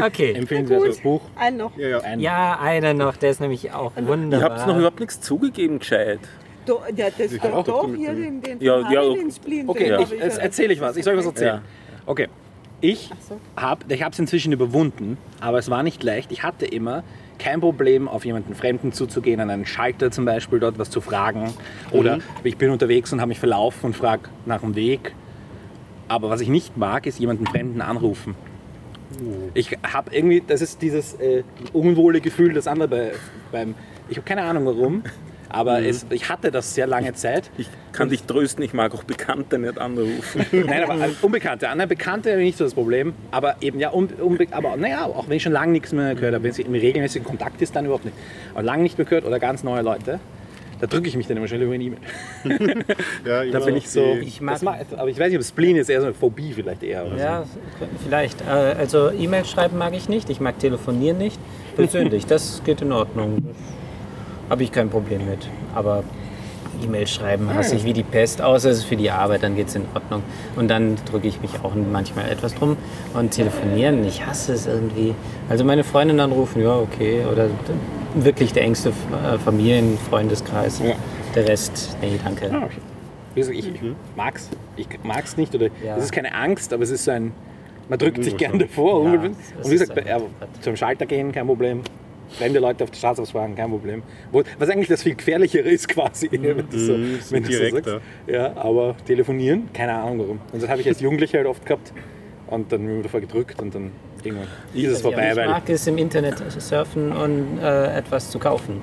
Okay.
Empfehlenswertes Buch.
Ein noch.
Ja, ja.
Ein
Ja, einer noch, der ist nämlich auch
Ihr
wunderbar.
habt noch überhaupt nichts zugegeben, gescheit.
Do, ja, das
Ich
doch, doch hier den, den
Ja, ja, okay.
Okay,
den
ich,
ja.
erzähle ich was. Ich soll euch was erzählen.
Ja.
Okay. Ich
so.
habe ich es inzwischen überwunden, aber es war nicht leicht. Ich hatte immer kein Problem, auf jemanden Fremden zuzugehen, an einen Schalter zum Beispiel, dort was zu fragen. Oder ich bin unterwegs und habe mich verlaufen und frage nach dem Weg. Aber was ich nicht mag, ist jemanden Fremden anrufen. Ich habe irgendwie, das ist dieses äh, unwohle Gefühl, das andere bei, beim, ich habe keine Ahnung warum, aber es, ich hatte das sehr lange Zeit.
Ich kann dich trösten, ich mag auch Bekannte nicht anrufen.
Nein, aber äh, Unbekannte. Andere Bekannte habe ich nicht so das Problem. Aber eben, ja, unbe unbe aber naja, auch wenn ich schon lange nichts mehr gehört habe, wenn es im regelmäßigen Kontakt ist, dann überhaupt nicht. Aber lange nicht mehr gehört oder ganz neue Leute, da drücke ich mich dann immer schnell über eine E-Mail.
Ja,
Da bin ich so.
Ich mag-
mag, aber ich weiß nicht, ob Spleen ist eher so eine Phobie vielleicht eher. Oder
Ja, vielleicht. Äh, Also E-Mail schreiben mag ich nicht, ich mag telefonieren nicht. Persönlich, das geht in Ordnung. Habe ich kein Problem mit. Aber E-Mail schreiben hasse ich wie die Pest, außer es ist für die Arbeit, dann geht es in Ordnung. Und dann drücke ich mich auch manchmal etwas drum. Und telefonieren, ich hasse es irgendwie. Also meine Freundin anrufen, ja, okay. Oder wirklich der engste äh, Familien-, Freundeskreis.
Ja.
Der Rest, nee, danke.
Ja, okay. Wie gesagt, ich mag's. Ich mag's nicht. Oder
Ja.
es ist keine Angst, aber es ist so ein. Man drückt sich gerne davor.
Ja, es
und wie gesagt, zum Schalter gehen, kein Problem. Fremde Leute auf der Straße ausfragen, kein Problem. Was eigentlich das viel gefährlichere ist quasi, wenn du so,
Mhm,
wenn du so sagst. Ja, aber telefonieren, keine Ahnung warum. Und das habe ich als Jugendlicher halt oft gehabt. Und dann bin ich davor gedrückt und dann irgendwann ist es vorbei.
ich mag es im Internet surfen und äh, etwas zu kaufen.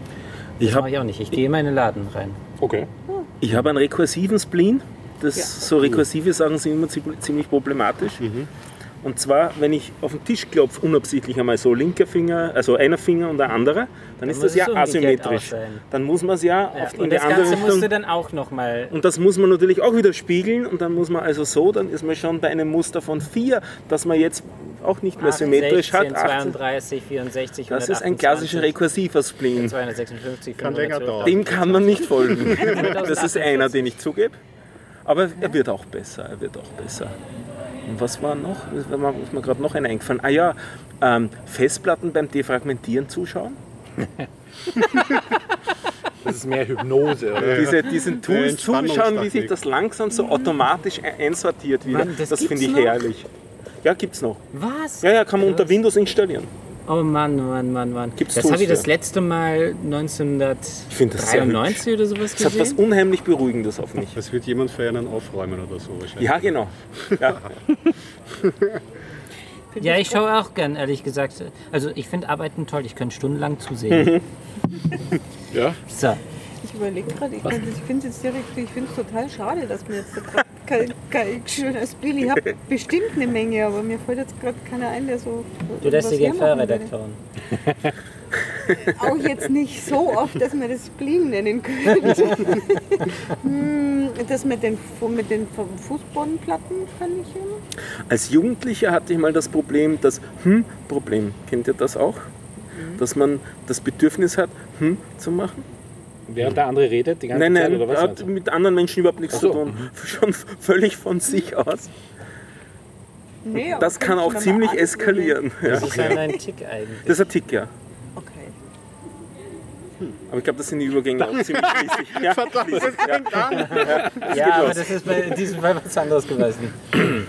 Das
Ich
mache ich auch nicht. Ich gehe in meine Laden rein.
Okay.
Ich habe einen rekursiven Spleen. Das,
Ja.
So rekursive Sachen sind immer ziemlich ziemlich problematisch. Und zwar, wenn ich auf den Tisch klopfe, unabsichtlich einmal so linker Finger, also einer Finger und der andere, dann ist
muss
das ja asymmetrisch. Dann muss man es ja,
Ja,
auf, in
und
die
das
andere
Ganze musst du
Richtung.
dann auch nochmal.
Und das muss man natürlich auch wieder spiegeln und dann muss man also so, dann ist man schon bei einem Muster von 4, das man jetzt auch nicht mehr symmetrisch hat.
16,
18.
32, 64,
Das ist ein
128,
klassischer rekursiver Spleen.
256,
Kann länger
512.
dauern.
Dem kann man nicht folgen. Das ist einer, den ich zugebe. Aber er wird auch besser. Er wird auch besser. Und was war noch? Mir ist mir gerade noch einer eingefallen. Ah ja, ähm, Festplatten beim Defragmentieren zuschauen.
Das ist mehr Hypnose, oder?
Diese, diesen Tools zuschauen, wie sich das langsam so automatisch e- einsortiert wieder.
Mann, das
das finde ich
noch?
herrlich. Ja, gibt's noch.
Was?
Ja, ja, kann man unter Windows installieren.
Oh Mann, Mann, Mann, Mann.
Gibt's
das habe ich das letzte Mal
finde das sehr
1993 oder sowas
Es hat was
gesehen.
unheimlich Beruhigendes auf mich.
Das wird jemand für einen aufräumen oder so wahrscheinlich.
Ja, genau. Ja.
Ja, ich schaue auch gern, ehrlich gesagt. Also ich finde Arbeiten toll, ich könnte stundenlang zusehen.
Ja?
So.
Ich überlege gerade, ich, ich finde es direkt, ich finde es total schade, dass mir jetzt da kein, kein schöner Spiel. Ich habe bestimmt eine Menge, aber mir fällt jetzt gerade keiner ein, der so.
Du lässt dich
würde.
Feuerredakteurin.
auch jetzt nicht so oft, dass man das Spleen nennen könnte. Hm, das mit den, mit den Fu- Fußbodenplatten kann ich immer.
Als Jugendlicher hatte ich mal das Problem, das Hm-Problem. Kennt ihr das auch? Dass man das Bedürfnis hat, Hm zu machen?
Während der andere redet, die ganze
Nein,
Zeit,
nein,
oder was?
hat
du?
mit anderen Menschen überhaupt nichts
so.
zu tun. Schon völlig von sich aus.
Nee,
Das kann auch ziemlich eskalieren.
Das ist dann ein Tick eigentlich.
Das ist ein Tick, ja.
Okay.
Aber ich glaube, das sind die Übergänge auch ziemlich fließig. Ja, fließig, ja.
Ja, aber das ist bei in diesem Fall was anderes gewesen.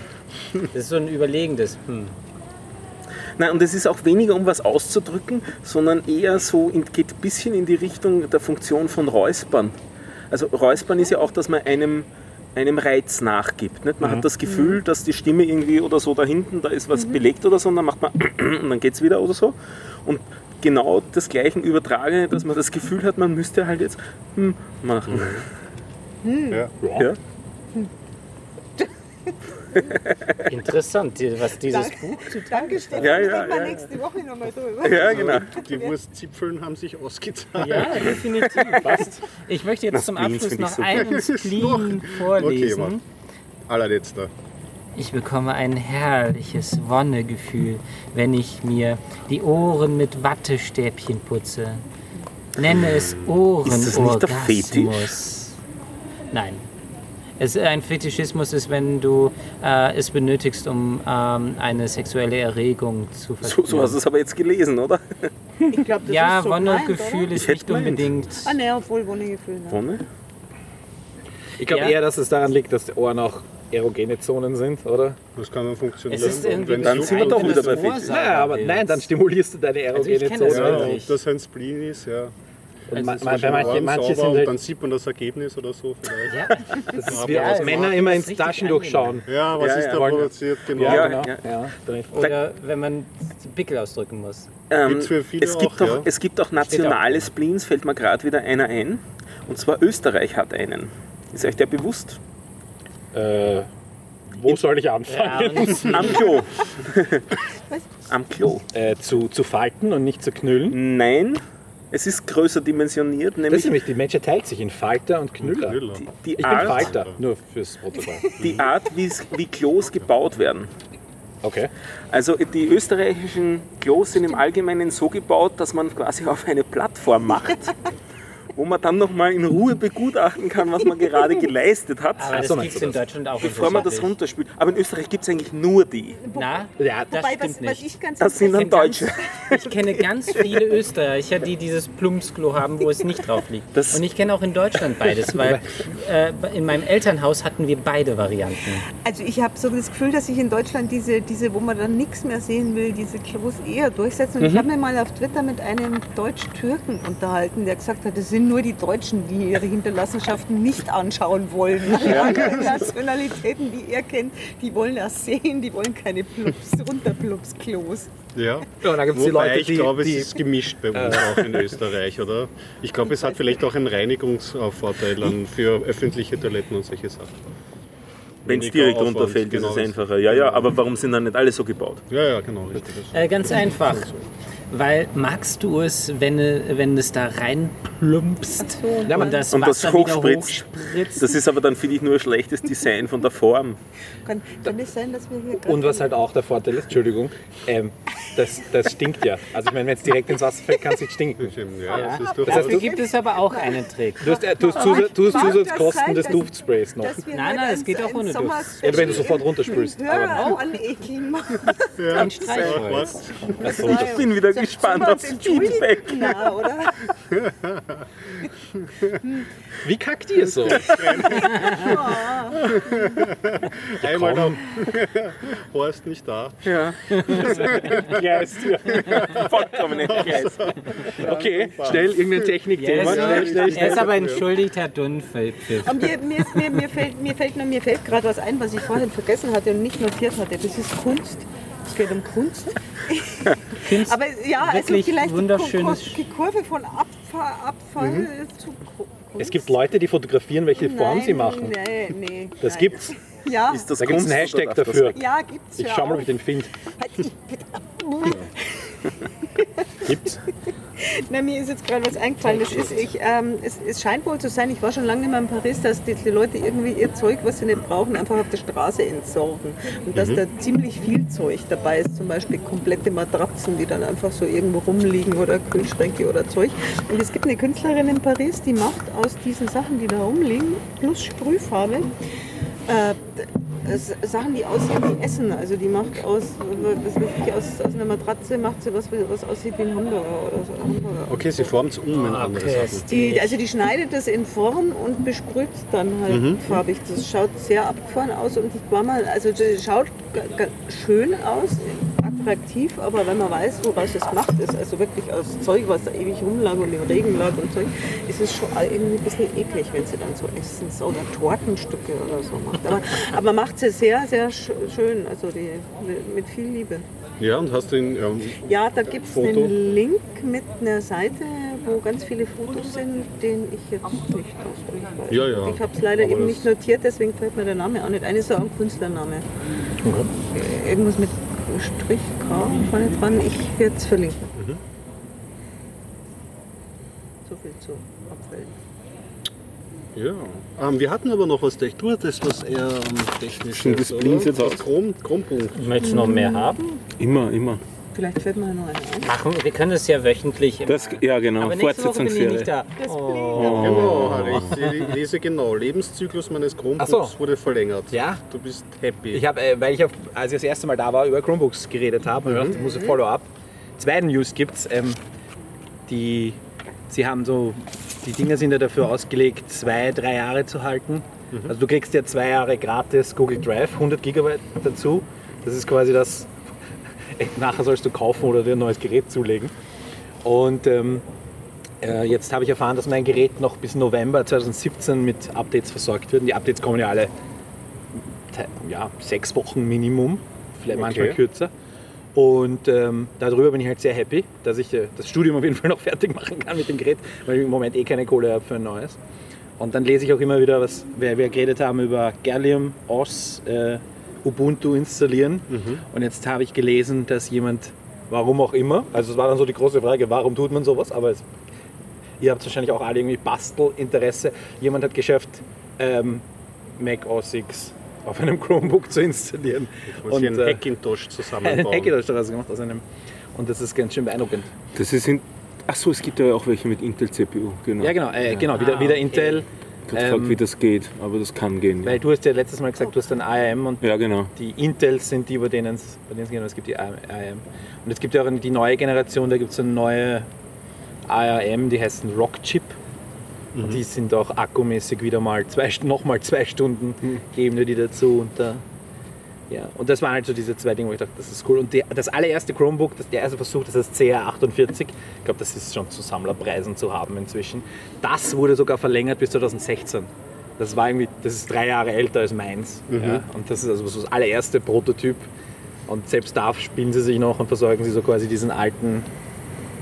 Das ist so ein überlegendes. Hm.
Nein, und es ist auch weniger, um was auszudrücken, sondern eher so, in, geht ein bisschen in die Richtung der Funktion von Räuspern. Also Räuspern ist ja auch, dass man einem, einem Reiz nachgibt. Nicht? Man hat das Gefühl, dass die Stimme irgendwie oder so da hinten, da ist was belegt oder so, und dann macht man und dann geht es wieder oder so. Und genau das gleiche Übertragene, dass man das Gefühl hat, man müsste halt jetzt hm machen.
Ja.
Ja?
Interessant, was dieses
Danke.
Buch zu
Danke, Stefan.
Ja, ja, ja.
nächste Woche nochmal drüber.
Ja, genau.
Die Wurstzipfeln haben sich ausgezahlt.
Ja, definitiv. Passt. Ich möchte jetzt
Das
zum Abschluss noch
super.
einen Spleen
Okay,
vorlesen.
warte. Allerletzter.
Ich bekomme ein herrliches Wonnegefühl, wenn ich mir die Ohren mit Wattestäbchen putze. Nenne es
Ist das nicht der
Ohrenorgasmus. Nein. Es, ein Fetischismus ist, wenn du äh, es benötigst, um ähm, eine sexuelle Erregung zu
So,
verspüren.
so hast du es aber jetzt gelesen, oder?
Ich glaube, das
ja,
ist so
Wonnegefühl ist nicht
gemeint.
unbedingt.
Ah, ne, obwohl Wonnegefühl. Ne.
Wonne?
Ich glaube
Ja.
eher, dass es daran liegt, dass die Ohren auch erogene Zonen sind, oder?
Das kann dann funktionieren.
Es ist irgendwie
Und wenn
Dann sind wir doch
dann
wieder bei Fetisch.
Naja, aber nein, dann stimulierst du deine
Also
erogene
kenn das
Zone.
Ja, ob das ein Spleen ist, ja.
Und
Also
man, man, manche, manche
sauber
halt,
dann sieht man das Ergebnis oder so vielleicht.
Ja,
das ist wie
es
Männer immer ins Taschen durchschauen.
Ja, was
Ja,
ist
ja.
da produziert? Genau.
Ja, genau.
ja.
Oder wenn man Pickel ausdrücken muss.
Ähm,
Gibt's für viele
es, gibt
auch,
auch, es gibt auch nationale Spleens, fällt mir gerade wieder einer ein. Und zwar Österreich hat einen. Ist euch der bewusst?
Äh, wo soll ich anfangen?
Am Klo. Am Klo.
Äh, zu, zu falten und nicht zu knüllen.
Nein, es ist größer dimensioniert,
Das ist
nämlich
nämlich, die Menschheit teilt sich in Falter und Knüller.
Knüller.
die, die,
Ich bin
Art,
Falter, nur fürs Protokoll.
die Art, wie Klos gebaut werden.
Okay.
Also die österreichischen Klos sind im Allgemeinen so gebaut, dass man quasi auf eine Plattform macht, wo man dann nochmal in Ruhe begutachten kann, was man gerade geleistet hat,
Aber das
so
gibt es in
das?
Deutschland auch.
bevor man das runterspült. Aber in Österreich gibt es eigentlich nur die.
Na,
Ja,
das
Wobei,
stimmt
was, was
nicht.
ich ganz
Das sind dann Deutsche.
Ich kenne ganz viele Österreicher, die dieses Plumpsklo haben, wo es nicht drauf liegt.
Das-
Und ich kenne auch in Deutschland beides, weil äh, in meinem Elternhaus hatten wir beide Varianten.
Also ich habe so das Gefühl, dass sich in Deutschland diese, diese wo man dann nichts mehr sehen will, diese Klos eher durchsetzen. Und ich habe mir mal auf Twitter mit einem Deutsch-Türken unterhalten, der gesagt hat, es sind nur die Deutschen, die ihre Hinterlassenschaften nicht anschauen wollen. Alle anderen Nationalitäten, die er kennt, die wollen das sehen, die wollen keine Plups, Runterplups-Klos.
Ja.
Ja, dann gibt's die
Wobei
Leute,
ich
die-
glaube, es
die-
ist gemischt bei uns auch in Österreich, oder? Ich glaube, es hat vielleicht auch einen Reinigungsvorteil für öffentliche Toiletten und solche Sachen.
Wenn es direkt
Aufwand,
runterfällt,
genau.
ist es einfacher. Ja, ja, aber warum sind dann nicht alle so gebaut?
Ja, ja, genau, richtig.
Äh, ganz einfach. Weil magst du es, wenn, äh, wenn es da reinplumpst
Ja, man-
und das
und das hochspritzt.
hochspritzt?
Das ist aber dann, finde ich, nur ein schlechtes Design von der Form.
Kann, kann es sein, dass wir hier.
Und was halt auch der Vorteil ist, Entschuldigung, ähm, das, das stinkt ja. Also ich meine, wenn es direkt ins Wasser fällt, kann es nicht stinken.
Ja, das ist
heißt.
Dafür gibt es aber auch einen Trick.
Du hast, äh, du hast, Zusatz, du hast
das
Zusatzkosten
sein,
des Duftsprays noch.
Nein,
heute
nein, es geht auch ohne Duft.
Ja, wenn du sofort runterspülst.
im
Aber
Hörer anekeln machen.
ja,
Ein Streichholz.
Ich bin wieder gespannt
Sollen wir
aufs? Feedback.
Na, oder?
wie kackt ihr so?
Einmal da. Horst nicht da.
Ja,
ja, ist ja.
vollkommen entgleist.
Okay, schnell irgendein
Er
Technikthema.
ist,
Schnell, schnell,
er
schnell.
ist aber entschuldigt, Herr.
Und mir, mir, mir, mir fällt, mir fällt, nur- mir fällt gerade was ein, was ich vorhin vergessen hatte und nicht notiert hatte. Das ist Kunst. Es geht um Kunst. Aber ja, also
wirklich
vielleicht die,
wunderschönes-
die Kurve von Abfall, Abfall zu Kunst.
Es gibt Leute, die fotografieren, welche Form sie
Nein,
machen.
Nee, nee.
Das
nein.
gibt's.
Ja,
Ist das
Da gibt es einen Hashtag dafür.
ja, gibt's
Ich
ja
schau mal, ob ich den finde. Gibt's?
Na, mir ist jetzt gerade was eingefallen. Es, ist, ich, ähm, es, es scheint wohl zu sein, ich war schon lange nicht mehr in Paris, dass die, die Leute irgendwie ihr Zeug, was sie nicht brauchen, einfach auf der Straße entsorgen. Und dass da ziemlich viel Zeug dabei ist, zum Beispiel komplette Matratzen, die dann einfach so irgendwo rumliegen oder Kühlschränke oder Zeug. Und es gibt eine Künstlerin in Paris, die macht aus diesen Sachen, die da rumliegen, plus Sprühfarbe, äh, Sachen, die aussehen wie Essen. Also die macht aus, was weiß ich, aus, aus einer Matratze macht sie was, was aussieht wie ein Hamburger oder so. Hamburger.
Okay, sie formt es um in andere Sachen.
Die, also die schneidet das in Form und besprüht dann halt farbig. Das schaut sehr abgefahren aus und ich war mal, also das schaut schön aus, attraktiv, aber wenn man weiß, woraus es gemacht ist, also wirklich aus Zeug, was da ewig rumlag und im Regen lag und Zeug, ist es schon irgendwie ein bisschen eklig, wenn sie dann so essen oder Tortenstücke oder so macht. Aber, aber macht sie sehr, sehr sch- schön, also die, mit viel Liebe.
Ja, und hast du ihn, ähm,
Ja, da gibt es einen Link mit einer Seite, wo ganz viele Fotos sind, den ich jetzt nicht weiß.
Ja, ja.
Ich habe es leider
Aber
eben nicht notiert, deswegen fällt mir der Name auch nicht ein. Ist auch ein Künstlername. Irgendwas mit Strich K vorne dran. Ich werde es verlinken.
Mhm.
So viel zu Abfällen.
ja. Ähm, wir hatten aber noch was, du hattest was eher ähm, technisches,
Sind die Spleens
oder?
jetzt aus?
Chrom, Chrompunkt.
Möchtest du noch mehr haben?
Immer, immer.
Vielleicht fällt mir noch einer ein.
Machen, wir können es ja wöchentlich. immer.
Das, ja, genau.
Aber nächste Woche bin ich nicht da.
Das
Oh.
Genau, Harry, ich lese genau. Lebenszyklus meines Chromebooks
so.
wurde verlängert.
Ja.
Du bist happy.
Ich habe, äh, weil ich, auf, als ich das erste Mal da war, über Chromebooks geredet habe, mhm. ich muss ein Follow-up. Zweiten News gibt's. Ähm, die, sie haben so, die Dinger sind ja dafür ausgelegt, zwei, drei Jahre zu halten. Also du kriegst ja zwei Jahre gratis Google Drive, 100 Gigabyte dazu. Das ist quasi das, nachher sollst du kaufen oder dir ein neues Gerät zulegen. Und ähm, äh, jetzt habe ich erfahren, dass mein Gerät noch bis November 2017 mit Updates versorgt wird. Und die Updates kommen ja alle ja, sechs Wochen Minimum, vielleicht manchmal
Okay.
kürzer. Und ähm, darüber bin ich halt sehr happy, dass ich äh, das Studium auf jeden Fall noch fertig machen kann mit dem Gerät, weil ich im Moment eh keine Kohle habe für ein neues. Und dann lese ich auch immer wieder, was wir, wir geredet haben über Gallium OS äh, Ubuntu installieren. Und jetzt habe ich gelesen, dass jemand, warum auch immer, also es war dann so die große Frage, warum tut man sowas, aber es, ihr habt wahrscheinlich auch alle irgendwie Bastelinteresse. Jemand hat geschafft, ähm, Mac OS X auf einem Chromebook zu installieren.
Und einen
äh,
Hackintosh
einen
zusammenbauen.
Hackintosh daraus gemacht aus einem. Und das ist ganz schön beeindruckend.
Das ist in, ach so, es gibt ja auch welche mit Intel CPU, genau.
Ja, genau, äh, genau wieder,
Ah,
wieder
okay.
Intel.
Ich hab gefragt,
ähm,
wie das geht, aber das kann gehen. Ja,
Weil du hast ja letztes Mal gesagt, du hast ein ARM und
ja genau.
die Intels sind die, bei denen es geht. Und es gibt die ARM. Und es gibt ja auch die neue Generation, da gibt es eine neue ARM, die heißt ein Rockchip. Und die sind auch akkumäßig wieder mal zwei, nochmal zwei Stunden, geben wir die dazu. Und, da, ja. und das waren halt so diese zwei Dinge, wo ich dachte, das ist cool. Und die, das allererste Chromebook, das, der erste Versuch, das ist CR48. Ich glaube, das ist schon zu Sammlerpreisen zu haben inzwischen. Das wurde sogar verlängert bis 2016. Das war irgendwie, das ist drei Jahre älter als meins. Ja. Und das ist also so das allererste Prototyp. Und selbst da spielen sie sich noch und versorgen sie so quasi diesen alten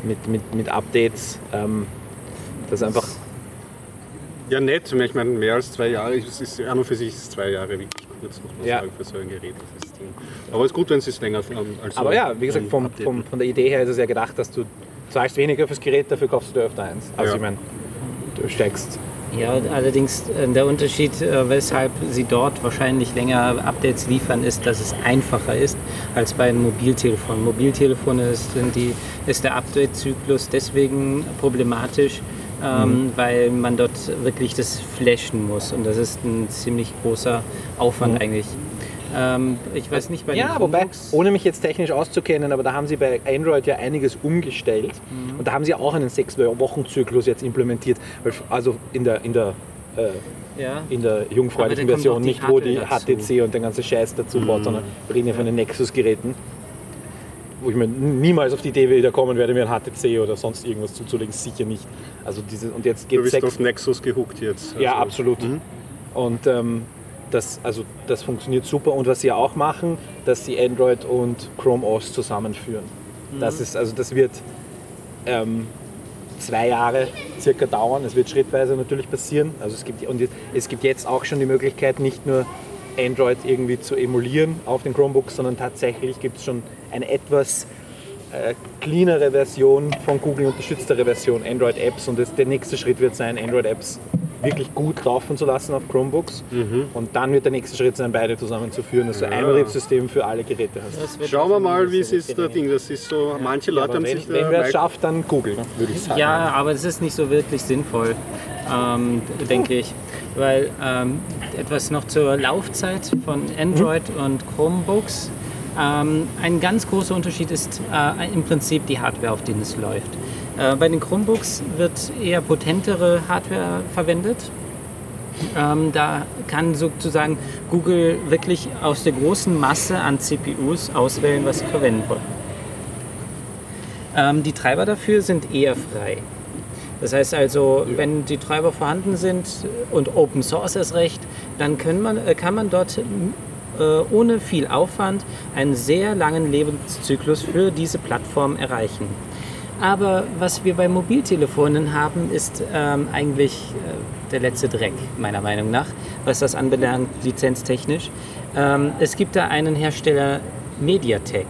mit, mit, mit Updates. Ähm, das ist einfach
Ja, nett. Ich meine, mehr als zwei Jahre, es ist, an und für sich ist es zwei Jahre wirklich kurz, muss man
Ja.
sagen, für so ein Gerät. Das ist. Aber es ist gut, wenn es es länger ähm, als so
Aber ja, wie gesagt, vom, vom, von der Idee her ist es ja gedacht, dass du zahlst weniger fürs Gerät, dafür kaufst du dir öfter eins. Also
Ja.
ich meine, du steigst.
Ja, allerdings äh, der Unterschied, äh, weshalb sie dort wahrscheinlich länger Updates liefern, ist, dass es einfacher ist als bei einem Mobiltelefon. Mobiltelefone ist, sind die, ist der Update-Zyklus deswegen problematisch, ähm, weil man dort wirklich das flashen muss und das ist ein ziemlich großer Aufwand eigentlich. Ähm, ich weiß nicht, bei
Ja, wobei, ohne mich jetzt technisch auszukennen, aber da haben sie bei Android ja einiges umgestellt
Mhm.
und da haben sie auch einen sechs Wochen Zyklus jetzt implementiert. Weil- Also in der, in der äh,
ja,
in der jungfräulichen Version, nicht wo die
dazu.
HTC und der ganze Scheiß dazu baut, sondern wir reden ja von den Nexus-Geräten. Wo ich mir niemals auf die Idee wieder kommen werde, mir ein HTC oder sonst irgendwas zuzulegen, sicher nicht. Also diese, und jetzt
Du
geht
bist
sechs.
auf Nexus gehuckt jetzt.
Ja,
Also,
absolut. Und ähm, das, also, das funktioniert super. Und was sie ja auch machen, dass sie Android und Chrome OS zusammenführen. Das ist, also das wird ähm, zwei Jahre circa dauern. Es wird schrittweise natürlich passieren. Also es gibt, und es gibt jetzt auch schon die Möglichkeit, nicht nur Android irgendwie zu emulieren auf den Chromebooks, sondern tatsächlich gibt es schon eine etwas äh, cleanere Version von Google unterstütztere Version Android Apps und das, der nächste Schritt wird sein, Android Apps wirklich gut laufen zu lassen auf Chromebooks und dann wird der nächste Schritt sein, beide zusammenzuführen, dass du ein Betriebssystem für alle Geräte hast.
Das
Schauen wir mal, wie es ist, der Ding. Das ist so, manche Leute
Aber
haben
wenn,
sich
wenn wer es schafft, dann Google, würde ich sagen.
Ja, aber es ist nicht so wirklich sinnvoll, ähm, denke ich. Weil ähm, etwas noch zur Laufzeit von Android und Chromebooks. Ähm, ein ganz großer Unterschied ist äh, im Prinzip die Hardware, auf denen es läuft. Äh, bei den Chromebooks wird eher potentere Hardware verwendet. Ähm, da kann sozusagen Google wirklich aus der großen Masse an CPUs auswählen, was sie verwenden wollen. Ähm, die Treiber dafür sind eher frei. Das heißt also, wenn die Treiber vorhanden sind und Open Source ist recht, dann man, äh, kann man dort ohne viel Aufwand einen sehr langen Lebenszyklus für diese Plattform erreichen. Aber was wir bei Mobiltelefonen haben, ist ähm, eigentlich äh, der letzte Dreck, meiner Meinung nach, was das anbelangt, lizenztechnisch. Ähm, es gibt da einen Hersteller, MediaTek,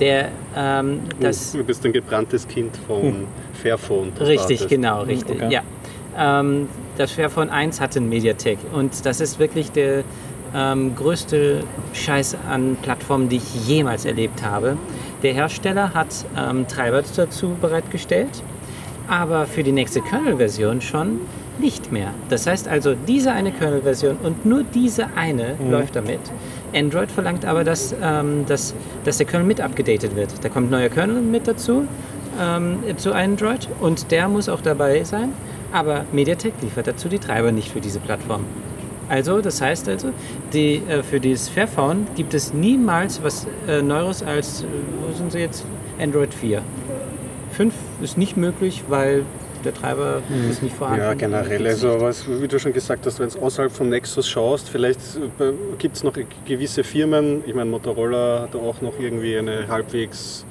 der ähm, das.
Du bist ein gebranntes Kind vom Fairphone. das
Richtig,
wartest.
genau, richtig.
okay.
Ja. Ähm, das Fairphone 1 hatte ein MediaTek und das ist wirklich der ähm, größte Scheiß an Plattformen, die ich jemals erlebt habe. Der Hersteller hat ähm, Treiber dazu bereitgestellt, aber für die nächste Kernel-Version schon nicht mehr. Das heißt also, diese eine Kernel-Version und nur diese eine läuft damit. Android verlangt aber, dass, ähm, dass, dass der Kernel mit abgedatet wird. Da kommt neuer Kernel mit dazu ähm, zu Android und der muss auch dabei sein. Aber MediaTek liefert dazu die Treiber nicht für diese Plattform. Also, das heißt also, die, äh, für dieses Fairphone gibt es niemals was äh, Neueres als, äh, wo sind sie jetzt? Android 4. 5 ist nicht möglich, weil der Treiber ist nicht vorhanden.
Ja, generell. Also, was, wie du schon gesagt hast, wenn du außerhalb vom Nexus schaust, vielleicht gibt es noch gewisse Firmen. Ich meine, Motorola hat auch noch irgendwie eine halbwegs,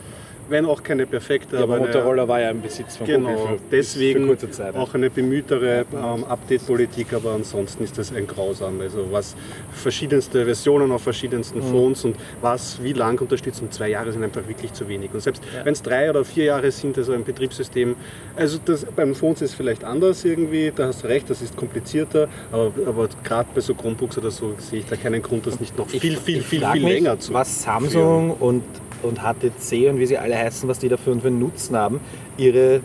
wenn auch keine perfekte,
Ja, aber Motorola war ja im Besitz von
Genau,
Google für,
deswegen
für kurze Zeit.
auch eine bemühtere ähm, Update-Politik, aber ansonsten ist das ein grausam. Also was verschiedenste Versionen auf verschiedensten
Mhm.
Phones und was wie lang unterstützt und zwei Jahre sind einfach wirklich zu wenig. Und selbst wenn es drei oder vier Jahre sind, also ein Betriebssystem, also das, beim Phones ist es vielleicht anders irgendwie, da hast du recht, das ist komplizierter, aber, aber gerade bei so Chromebooks oder so sehe ich da keinen Grund, das nicht noch viel, viel, viel,
frag
viel
mich,
länger zu
Was Samsung und, und HTC und wie sie alle heißen, was die dafür für einen Nutzen haben, ihre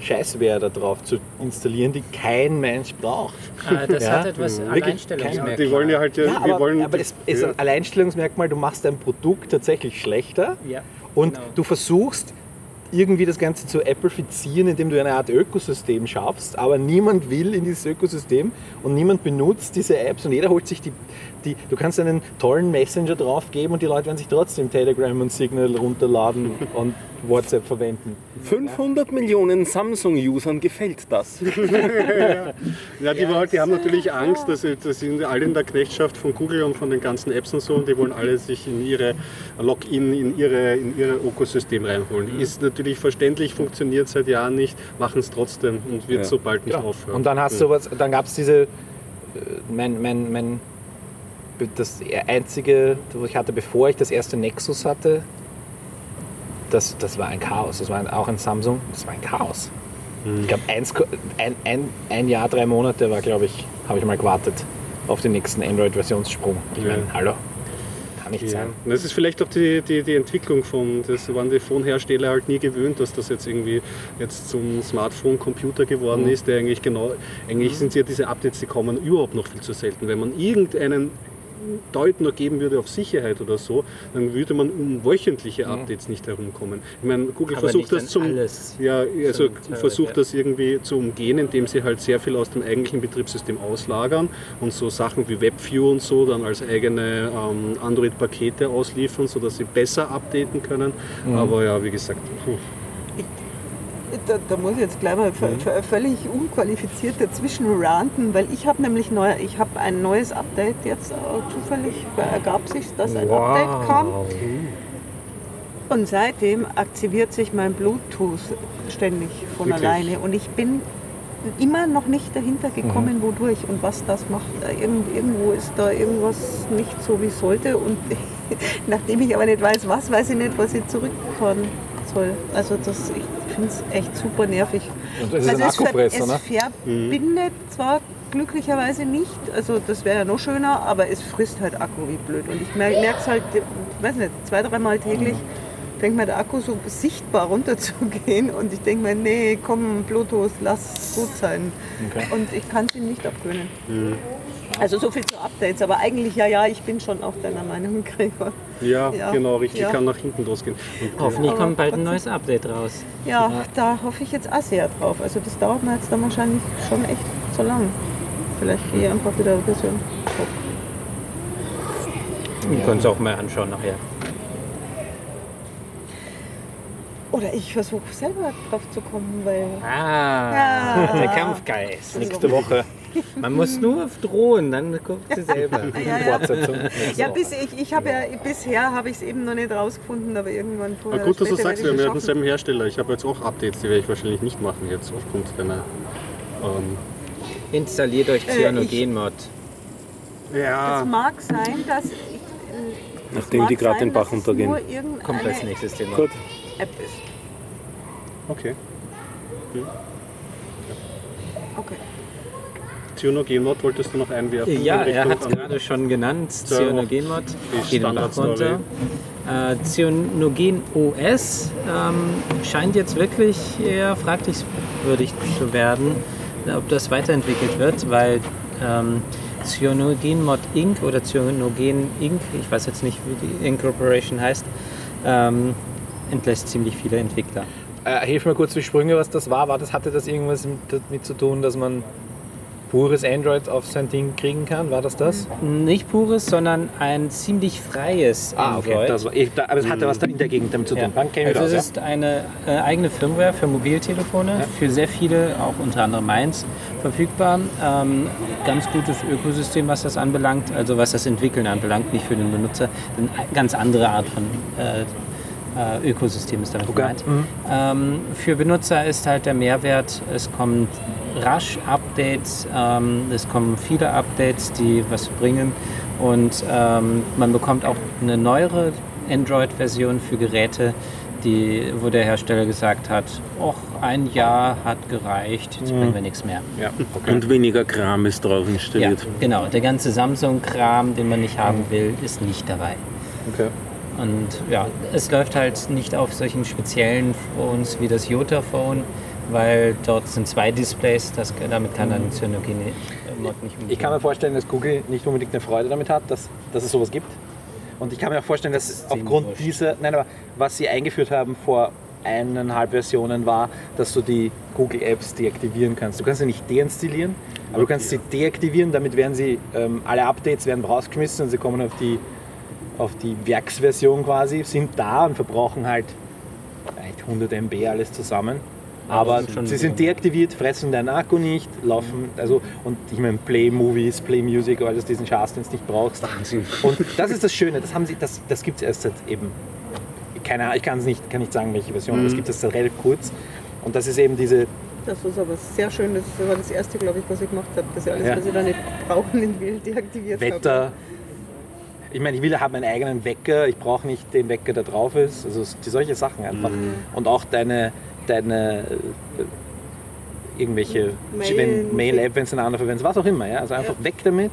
Scheißware da drauf zu installieren, die kein Mensch braucht.
Äh, das
Ja,
hat etwas
wirklich
Alleinstellungsmerkmal.
Die wollen ja halt, ja,
Ja,
wir
aber,
wollen,
aber es ist ein Alleinstellungsmerkmal, du machst dein Produkt tatsächlich schlechter
Ja,
und
genau.
du versuchst irgendwie das Ganze zu appleifizieren, indem du eine Art Ökosystem schaffst, aber niemand will in dieses Ökosystem und niemand benutzt diese Apps und jeder holt sich die, die du kannst einen tollen Messenger draufgeben und die Leute werden sich trotzdem Telegram und Signal runterladen und WhatsApp verwenden.
500 Millionen Samsung-Usern gefällt das.
Ja, die, wollen- die haben natürlich Angst, dass sie, dass sie sind alle in der Knechtschaft von Google und von den ganzen Apps und so und die wollen alle sich in ihre Login, in ihre, in ihre Ökosystem reinholen. Ist natürlich verständlich, funktioniert seit Jahren nicht, machen es trotzdem und wird
Ja.
so bald nicht
Ja.
aufhören.
Und dann hast du was, dann gab es diese, äh, mein, mein, mein, das einzige, was ich hatte, bevor ich das erste Nexus hatte, das, das war ein Chaos. Das war ein, auch ein Samsung, das war ein Chaos. Ich glaube, ein, ein, ein Jahr, drei Monate war, glaube ich, habe ich mal gewartet auf den nächsten Android-Versionssprung. Ich
Ja.
meine, hallo, kann nicht
Ja.
sein.
Und Das ist vielleicht auch die, die, die Entwicklung von, das waren die Phone-Hersteller halt nie gewöhnt, dass das jetzt irgendwie jetzt zum Smartphone-Computer geworden
Mhm.
ist, der eigentlich genau, eigentlich sind ja diese Updates, die kommen überhaupt noch viel zu selten. Wenn man irgendeinen Deut nur geben würde auf Sicherheit oder so, dann würde man um wöchentliche Updates nicht herumkommen. Ich meine, Google
Aber
versucht das zum ja, also
Zum
versucht das irgendwie zu umgehen, indem sie halt sehr viel aus dem eigentlichen Betriebssystem auslagern und so Sachen wie WebView und so dann als eigene ähm, Android-Pakete ausliefern, sodass sie besser updaten können. Aber ja, wie gesagt, hm,
Da, da muss ich jetzt gleich mal v- völlig unqualifiziert dazwischen ranten, weil ich habe nämlich neu, ich habe ein neues Update jetzt äh, zufällig ergab sich, dass ein Update kam und seitdem aktiviert sich mein Bluetooth ständig von
Wirklich?
alleine. Und ich bin immer noch nicht dahinter gekommen, wodurch und was das macht. Irgend, irgendwo ist da irgendwas nicht so wie sollte. Und nachdem ich aber nicht weiß, was, weiß ich nicht, was ich zurückfahren Zoll. Also das, ich finde es echt super nervig.
Und es ist ein
also es, ver-
Akkupresser,
es
ne?
verbindet zwar glücklicherweise nicht, also das wäre ja noch schöner, aber es frisst halt Akku wie blöd. Und ich merke es halt, ich weiß nicht, zwei, dreimal täglich fängt mir der Akku so sichtbar runterzugehen und ich denke mir, nee, komm, Bluetooth, lass es gut sein.
Okay.
Und ich kann es ihm nicht abgewöhnen. Also so viel zu Updates, aber eigentlich ja, ja, ich bin schon auch deiner Meinung, Gregor.
Ja,
Ja.
genau, richtig.
Ja.
Kann nach hinten losgehen. Und,
Hoffentlich kommt bald ein neues Update raus.
Ja, da hoffe ich jetzt auch sehr drauf. Also das dauert mir jetzt dann wahrscheinlich schon echt so lang. Vielleicht gehe ich einfach wieder ein bisschen hoch.
Wir können es auch mal anschauen nachher.
Oder ich versuche selber drauf zu kommen, weil.
Ah,
Ja.
der Kampfgeist.
Nächste Woche
Man muss nur auf drohen, dann guckt sie selber.
Ja, ja. Ja, bis ich, ich habe ja bisher habe ich es eben noch nicht rausgefunden, aber irgendwann vorher.
gut, dass du sagst, wir haben
es
denselben Hersteller. Ich habe jetzt auch Updates, die werde ich wahrscheinlich nicht machen jetzt aufgrund deiner. Ähm,
Installiert euch
Äh,
Cyanogen-Mod.
Es
ja,
mag sein, dass ich.
Nachdem die gerade den Bach untergehen.
Kommt als nächstes Thema.
Gut.
App ist.
okay.
Okay.
Cyanogen-Mod wolltest du noch einwerfen?
Ja, er hat es gerade schon genannt, Cyanogen-Mod.
die
Geht noch runter. Äh, Cyanogen OS ähm, scheint jetzt wirklich eher fragwürdig zu werden, ob das weiterentwickelt wird, weil ähm, Cyanogen Mod Inc. oder Cyanogen Inc., ich weiß jetzt nicht, wie die Incorporation heißt, ähm, entlässt ziemlich viele Entwickler.
Äh, hilf mir kurz die Sprünge, was das war. war das, hatte das irgendwas mit, damit zu tun, dass man pures Android auf sein Ding kriegen kann? War das das?
Nicht pures, sondern ein ziemlich freies Android.
Ah, Das war, ich, da, aber es hatte was da in der Gegend damit zu tun.
Ja. Also es ist eine äh, eigene Firmware für Mobiltelefone, für sehr viele, auch unter anderem meins, verfügbar. Ähm, ganz gutes Ökosystem, was das anbelangt, also was das Entwickeln anbelangt, nicht für den Benutzer. Eine ganz andere Art von äh, äh, Ökosystem ist damit
Okay.
gemeint. Ähm, für Benutzer ist halt der Mehrwert, es kommt rasch Updates, ähm, es kommen viele Updates, die was bringen und ähm, man bekommt auch eine neuere Android-Version für Geräte, die, wo der Hersteller gesagt hat, och, ein Jahr hat gereicht, jetzt bringen wir nichts mehr.
ja. ja. Okay.
Und weniger Kram ist drauf
Ja,
installiert.
genau. Der ganze Samsung-Kram, den man nicht haben will, ist nicht dabei.
okay.
Und ja, es läuft halt nicht auf solchen speziellen Phones wie das Jota-Phone, weil dort sind zwei Displays, das, damit kann dann Cyanogen-Mod nicht umgehen.
Ich kann mir vorstellen, dass Google nicht unbedingt eine Freude damit hat, dass, dass es sowas gibt. Und ich kann mir auch vorstellen, dass
ziemlich
aufgrund
wurscht.
dieser, nein, aber was sie eingeführt haben vor eineinhalb Versionen war, dass du die Google Apps deaktivieren kannst. Du kannst sie nicht deinstallieren, aber du kannst sie deaktivieren, damit werden sie, ähm, alle Updates werden rausgeschmissen und sie kommen auf die, auf die Werksversion quasi, sind da und verbrauchen halt vielleicht 100 MB alles zusammen. Aber sie sind deaktiviert, fressen deinen Akku nicht, laufen, also, und ich meine, Play Movies, Play Music, alles diesen Schatz, den du nicht brauchst.
Wahnsinn.
Und das ist das Schöne, das, haben sie, das, das gibt es erst seit eben, keine Ahnung, ich kann es nicht, kann nicht sagen, welche Version, aber es gibt es seit relativ kurz. Und das ist eben diese,
Das ist aber sehr schön. Das war das erste, glaube ich, was ich gemacht habe. Dass ich alles,
Ja.
was ich da nicht brauchen will, deaktiviert
Wetter. Ich meine, ich will haben meinen eigenen Wecker, ich brauche nicht den Wecker, der drauf ist. Also die solche Sachen einfach. Und auch deine, deine äh, irgendwelche
Mail-
wenn- Mail-App, wenn es eine andere verwendet, was auch immer. Ja? Also einfach weg damit.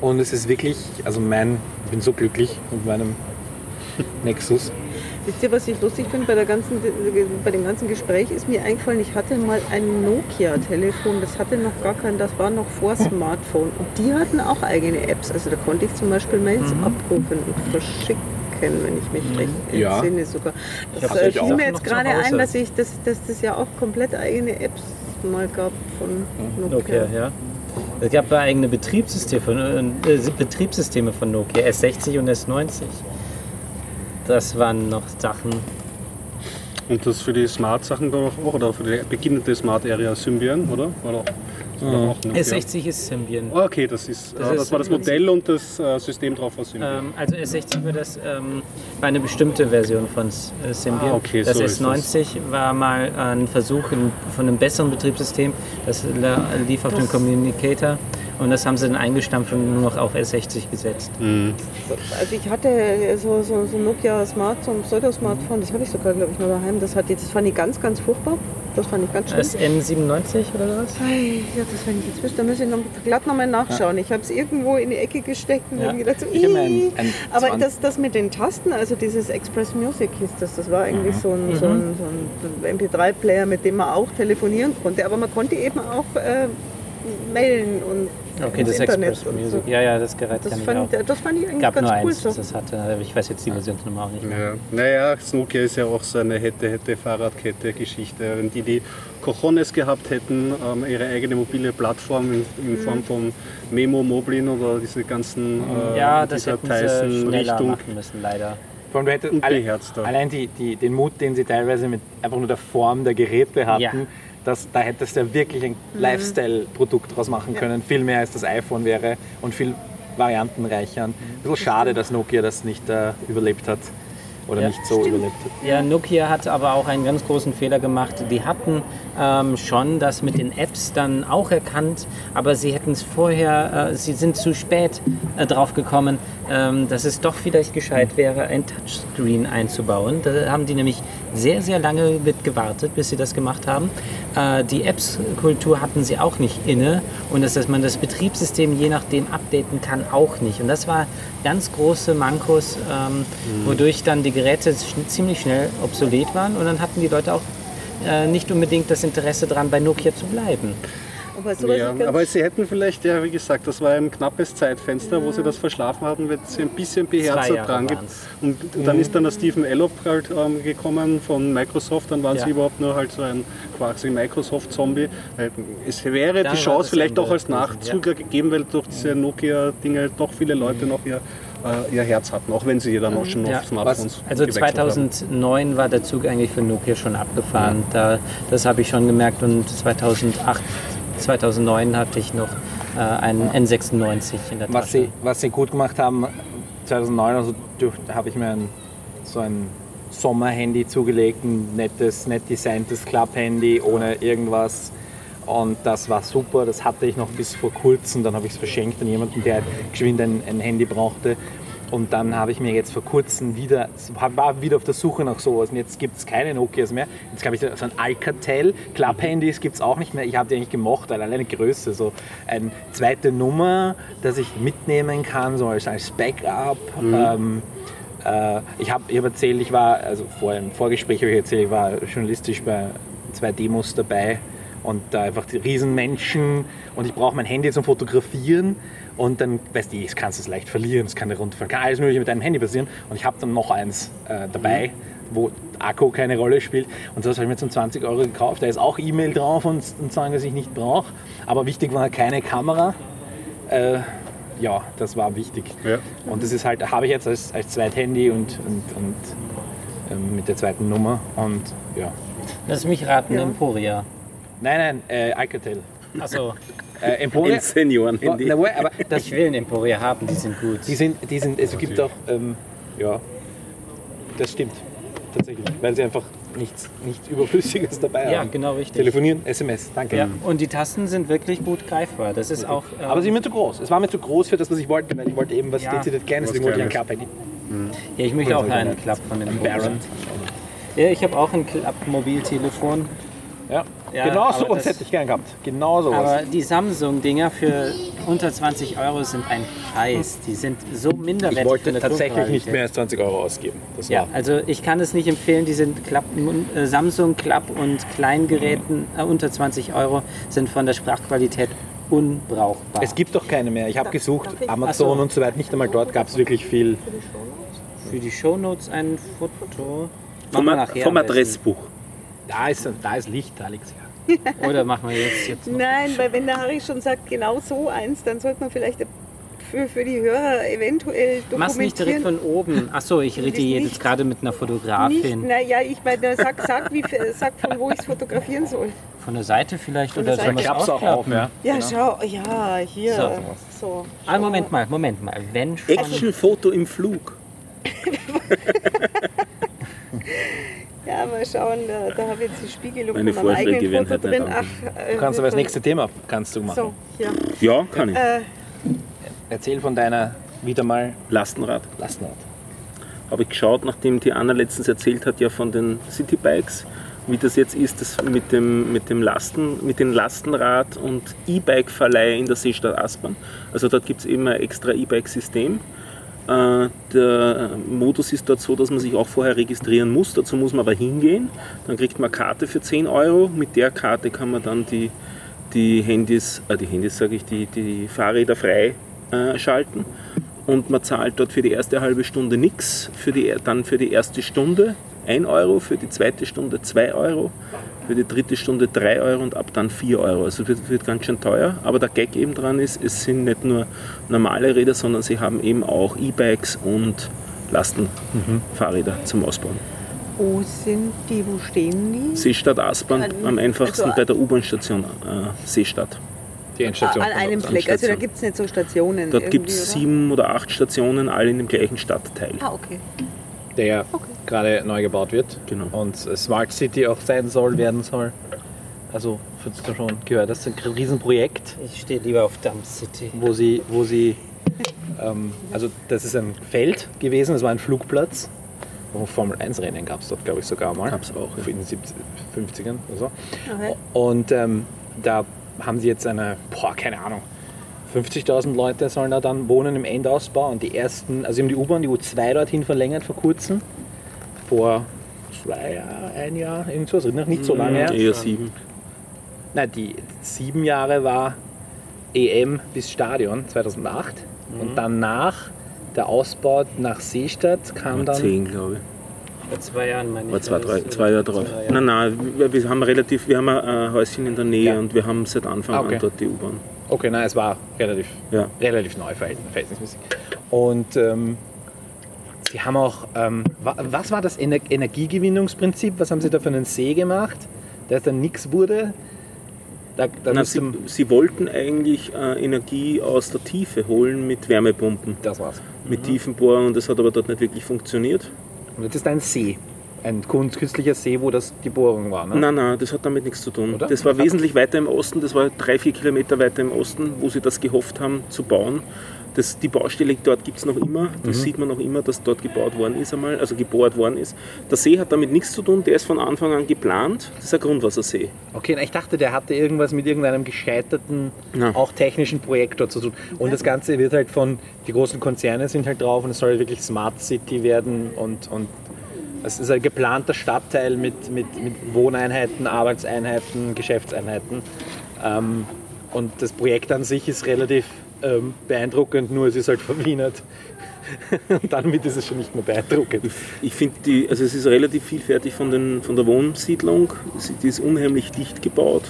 Und es ist wirklich, also mein, ich bin so glücklich mit meinem Nexus.
Wisst ihr, was ich lustig finde bei, der ganzen, bei dem ganzen Gespräch? Ist mir eingefallen, ich hatte mal ein Nokia-Telefon, das hatte noch gar kein, das war noch vor Smartphone. Und die hatten auch eigene Apps. Also da konnte ich zum Beispiel Mails abrufen und verschicken, wenn ich mich recht
Ja.
entsinne sogar. Das äh,
ich
fiel
auch
mir jetzt gerade ein, dass, ich, dass, dass das ja auch komplett eigene Apps mal gab von Nokia.
Nokia, ja. Es gab eigene Betriebssysteme von, äh, Betriebssysteme von Nokia, S60 und S90. Das waren noch Sachen.
Und das für die Smart-Sachen dann auch, oder für die beginnende Smart-Area Symbian, oder? war doch Nokia.
S60 ist Symbian.
Ah, Okay, das, ist,
Das
das,
ist
das war das Modell und das äh, System drauf war Symbian.
Ähm, also S60 war das ähm, war eine bestimmte Version von äh, Symbian.
Ah, okay,
das
so ist
S90 war mal ein Versuch in, von einem besseren Betriebssystem. Das lief auf dem Communicator Und das haben sie dann eingestampft und nur noch auf S60 gesetzt.
Also ich hatte so, so, so Nokia Smart, so ein Pseudo-Smartphone, das habe ich sogar, glaube ich, noch daheim. Das, hat, das fand ich ganz, ganz furchtbar. Das fand ich ganz schlimm.
Das N97 oder was?
Ei, Ja, das wenn ich jetzt wüsste, da muss ich noch, glatt nochmal nachschauen. Ich habe es irgendwo in die Ecke gesteckt und
Ja.
habe gedacht, so,
Ich ein- ein
aber
20
das, das mit den Tasten, also dieses Express Music hieß das, das war eigentlich so ein, so ein, so ein MP3-Player, mit dem man auch telefonieren konnte. Aber man konnte eben auch äh, mailen und
Okay,
ins
das
Internet
Express
und
Music.
so.
Ja, ja, das Gerät
Das
kann ich
fand,
auch.
ich- das fand ich eigentlich
gab
ganz
nur
cool
eins,
so.
das hatte, aber ich weiß jetzt die Versionsnummer auch nicht mehr.
Ja. Naja, das Nokia ist ja auch so eine hätte, hätte Fahrradkette-Geschichte. Wenn die die Cojones gehabt hätten, ähm, ihre eigene mobile Plattform in,
Mhm.
in Form von Memo, Moblin oder diese ganzen äh,
Ja, das
dieser Tyson-Richtung
machen müssen, leider.
Vor allem, du hättest
und
alle, allein die, die, den Mut, den sie teilweise mit einfach nur der Form der Geräte hatten,
Ja.
Das, da hättest du ja wirklich ein Lifestyle-Produkt draus machen können. Viel mehr als das iPhone wäre und viel variantenreicher. Ein bisschen schade, dass Nokia das nicht äh, überlebt hat. Oder
Ja.
nicht so überlebt hat.
Ja, Nokia hat aber auch einen ganz großen Fehler gemacht. Die hatten ähm, schon das mit den Apps dann auch erkannt, aber sie hätten es vorher, äh, sie sind zu spät äh, drauf gekommen, ähm, dass es doch vielleicht gescheit wäre, ein Touchscreen einzubauen. Da haben die nämlich sehr, sehr lange mit gewartet, bis sie das gemacht haben. Äh, die Apps-Kultur hatten sie auch nicht inne und das, dass man das Betriebssystem je nachdem updaten kann, auch nicht. Und das war ganz große Mankos, ähm, wodurch dann die Geräte sch ziemlich schnell obsolet waren und dann hatten die Leute auch äh, nicht unbedingt das Interesse daran, bei Nokia zu bleiben.
Aber sowas
Ja, aber sie hätten vielleicht, ja, wie gesagt, das war ein knappes Zeitfenster, wo sie das verschlafen hatten, wird sie ein bisschen
Zwei
beherzt
Jahre
dran. Und dann ist dann der Stephen Elop halt ähm, gekommen von Microsoft, dann waren
Ja.
sie überhaupt nur halt so ein quasi Microsoft-Zombie. Äh, Es wäre
Dann
die Chance vielleicht auch als
gewesen,
Nachzügler gegeben, weil durch diese Nokia-Dinge doch viele Leute noch ihr, äh, ihr Herz hatten, auch wenn sie ja dann auch schon noch
Ja.
Smartphones
Also
gewechselt haben.
2009 war der Zug eigentlich für Nokia schon abgefahren. Da, das habe ich schon gemerkt und 2008, 2009 hatte ich noch äh, einen N96 in der
Was
Tasche.
sie, was sie gut gemacht haben, 2009 also, habe ich mir ein, so ein Sommerhandy zugelegt, ein nettes, nett designtes Club-Handy ohne irgendwas. Und das war super, das hatte ich noch bis vor kurzem. Dann habe ich es verschenkt an jemanden, der geschwind ein, ein Handy brauchte. Und dann habe ich mir jetzt vor kurzem wieder, war wieder auf der Suche nach sowas. Und jetzt gibt es keine Nokias mehr. Jetzt habe ich so ein Alcatel. Club-Handys gibt es auch nicht mehr. Ich habe die eigentlich gemocht, alleine Größe. So eine zweite Nummer, dass ich mitnehmen kann, so als, als Backup. Ähm, äh, ich habe hab erzählt, ich war, also vor im Vorgespräch habe ich erzählt, ich war journalistisch bei zwei Demos dabei und da einfach die Riesenmenschen und ich brauche mein Handy zum Fotografieren und dann, weißt du, kannst du es leicht verlieren, es kann dir runterfallen, kann alles mögliche mit deinem Handy passieren und ich habe dann noch eins äh, dabei, wo Akku keine Rolle spielt und das habe ich mir zum 20 Euro gekauft, da ist auch E-Mail drauf und, und sagen, dass ich nicht brauche, aber wichtig war keine Kamera. Äh, ja, das war wichtig.
Ja.
Und das ist halt, habe ich jetzt als, als Zweithandy und, und, und ähm, mit der zweiten Nummer. Und ja.
Lass mich raten,
Ja.
Emporia.
Nein, nein, äh, Alcatel.
Achso,
Äh, Emporia.
Ein Senioren-Handy.
Na, aber das,
ich will einen Emporia haben, die sind gut.
die sind, die sind, es gibt auch, ähm, ja, das stimmt. Tatsächlich, weil sie einfach nichts, nichts Überflüssiges dabei
Ja,
haben.
genau richtig.
Telefonieren, SMS, danke.
Ja, und die Tasten sind wirklich gut greifbar. Das ist auch. ähm,
Aber sie sind mir zu groß. Es war mir zu groß für das, was ich wollte, weil ich wollte eben was
Ja.
dezidiert Kleines, deswegen wollte ich ein
Kleines.
Club-Handy.
ja, ich möchte auch einen Club von den
Ein Baron.
Ja, ich habe auch ein Club-Mobiltelefon.
Ja,
Ja,
genau so was
das-
hätte ich gern gehabt. Genau so
Aber die Samsung-Dinger für unter 20 Euro sind ein Scheiß. Die sind so minderwertig.
Ich wollte tatsächlich nicht mehr als 20 Euro ausgeben. Das
Ja,
war
also ich kann es nicht empfehlen. Die sind Klapp, äh, Samsung Club und Kleingeräten äh, unter 20 Euro sind von der Sprachqualität unbrauchbar.
Es gibt doch keine mehr. Ich habe gesucht, Amazon
so.
und so weiter. Nicht einmal dort gab es wirklich viel.
für die Shownotes ein Foto.
Vom, vom
am besten.
Da ist, da ist Licht, Alex.
Oder machen wir jetzt, jetzt.
Nein, weil wenn der Harry schon sagt, genau so eins, dann sollte man vielleicht für, für die Hörer eventuell
Mach's nicht direkt
dokumentieren.
von oben. Achso, ich rede
Nicht-
jetzt gerade mit einer Fotografin.
Naja, ich meine, sag, sag, wie, sag von wo ich es fotografieren soll.
Von der Seite vielleicht
Von
oder es
Klapp's auch auf, ja.
Ja, schau, ja, hier.
So.
So.
Ah, Moment mal, Moment mal. Wenn schon,
Actionfoto im Flug.
Ja, mal schauen, da, da habe ich jetzt die Spiegelung
Meine
von meinem
Vorschläge
eigenen
werden
Foto
halt nicht
drin. Ach, äh,
Du kannst aber das
von-
nächste Thema kannst du machen.
So, ja.
Ja, kann ich.
Äh,
Erzähl von deiner wieder mal
Lastenrad.
Lastenrad.
habe ich geschaut, nachdem die Anna letztens erzählt hat, ja von den Citybikes, wie das jetzt ist, das mit dem, mit dem Lasten, mit dem Lastenrad und E-Bike-Verleih in der Seestadt Aspern. Also dort gibt es eben ein extra E-Bike-System. Äh, Der Modus ist dort so, dass man sich auch vorher registrieren muss. Dazu muss man aber hingehen. Dann kriegt man Karte für 10 Euro. Mit der Karte kann man dann die, die Handys, äh, die Handys sage ich, die, die Fahrräder frei äh, und man zahlt dort für die erste halbe Stunde nichts, dann für die erste Stunde 1 Euro, für die zweite Stunde 2 Euro, für die dritte Stunde 3 Euro und ab dann 4 Euro. Also wird, wird ganz schön teuer, aber der Gag eben dran ist, es sind nicht nur normale Räder, sondern sie haben eben auch E-Bikes und Lastenfahrräder zum Ausbauen.
wo sind die, wo stehen die?
Seestadt Aspern,
An-
am einfachsten
also-
bei der U-Bahn-Station äh, Seestadt.
Die Endstation.
An einem Fleck, also da gibt es nicht so Stationen.
Dort gibt es sieben oder acht Stationen, alle in dem gleichen Stadtteil.
Ah, okay.
Der
Okay.
gerade neu gebaut wird.
Genau.
Und Smart City auch sein soll, werden soll. Also, hast du schon gehört, das ist ein Riesenprojekt.
Ich stehe lieber auf Dump City.
wo sie, wo sie ähm, also das ist ein Feld gewesen, das war ein Flugplatz. Wo Formel 1 Rennen gab es dort, glaube ich, sogar mal.
Gab's auch, ja.
In den 70, 50ern oder so.
Okay.
Und ähm, da haben sie jetzt eine, boah, keine Ahnung, 50.000 Leute sollen da dann wohnen im Endausbau und die ersten, also sie haben die U-Bahn, die U2 dorthin verlängert vor kurzem. Vor zwei Jahren, ein Jahr, irgendwas, noch nicht so lange her.
Eher sieben.
Nein, die sieben Jahre war EM bis Stadion 2008 und danach der Ausbau nach Seestadt kam
War
dann.
zehn, glaube ich.
Vor zwei Jahren meine ich.
zwei,
war
drei, zwei Jahre drauf.
zwei Jahre.
Nein, nein, wir, haben relativ, wir haben ein Häuschen in der Nähe
Ja.
und wir haben seit Anfang
Ah, okay.
an dort die U-Bahn.
Okay, nein, es war relativ,
Ja.
relativ neu verhältnis- verhältnismäßig. Und ähm, sie haben auch, ähm, wa- was war das Ener Energiegewinnungsprinzip? Was haben sie da für einen See gemacht, der dann nichts wurde? Da, da
Na, sie, sie wollten eigentlich äh, Energie aus der Tiefe holen mit Wärmepumpen,
das war's.
mit Tiefenbohren und das hat aber dort nicht wirklich funktioniert.
Und jetzt ist ein See, ein künstlicher See, wo das die Bohrung war. Ne?
Nein, nein, das hat damit nichts zu tun.
Oder?
Das war wesentlich weiter im Osten, das war drei, vier Kilometer weiter im Osten, wo sie das gehofft haben zu bauen. Das, die Baustelle dort gibt es noch immer, das sieht man noch immer, dass dort gebaut worden ist einmal, also gebohrt worden ist. Der See hat damit nichts zu tun, der ist von Anfang an geplant, das ist ein Grundwassersee.
Okay, ich dachte, der hatte irgendwas mit irgendeinem gescheiterten,
Nein.
auch technischen Projekt dort zu tun. Und das Ganze wird halt von, die großen Konzerne sind halt drauf und es soll halt wirklich Smart City werden und, und es ist ein geplanter Stadtteil mit, mit, mit Wohneinheiten, Arbeitseinheiten, Geschäftseinheiten. Ähm, und das Projekt an sich ist relativ ähm, beeindruckend, nur es ist halt verwienert. und damit ist es schon nicht mehr beeindruckend.
Ich finde, also es ist relativ vielfältig von, den, von der Wohnsiedlung. Sie- Die ist unheimlich dicht gebaut.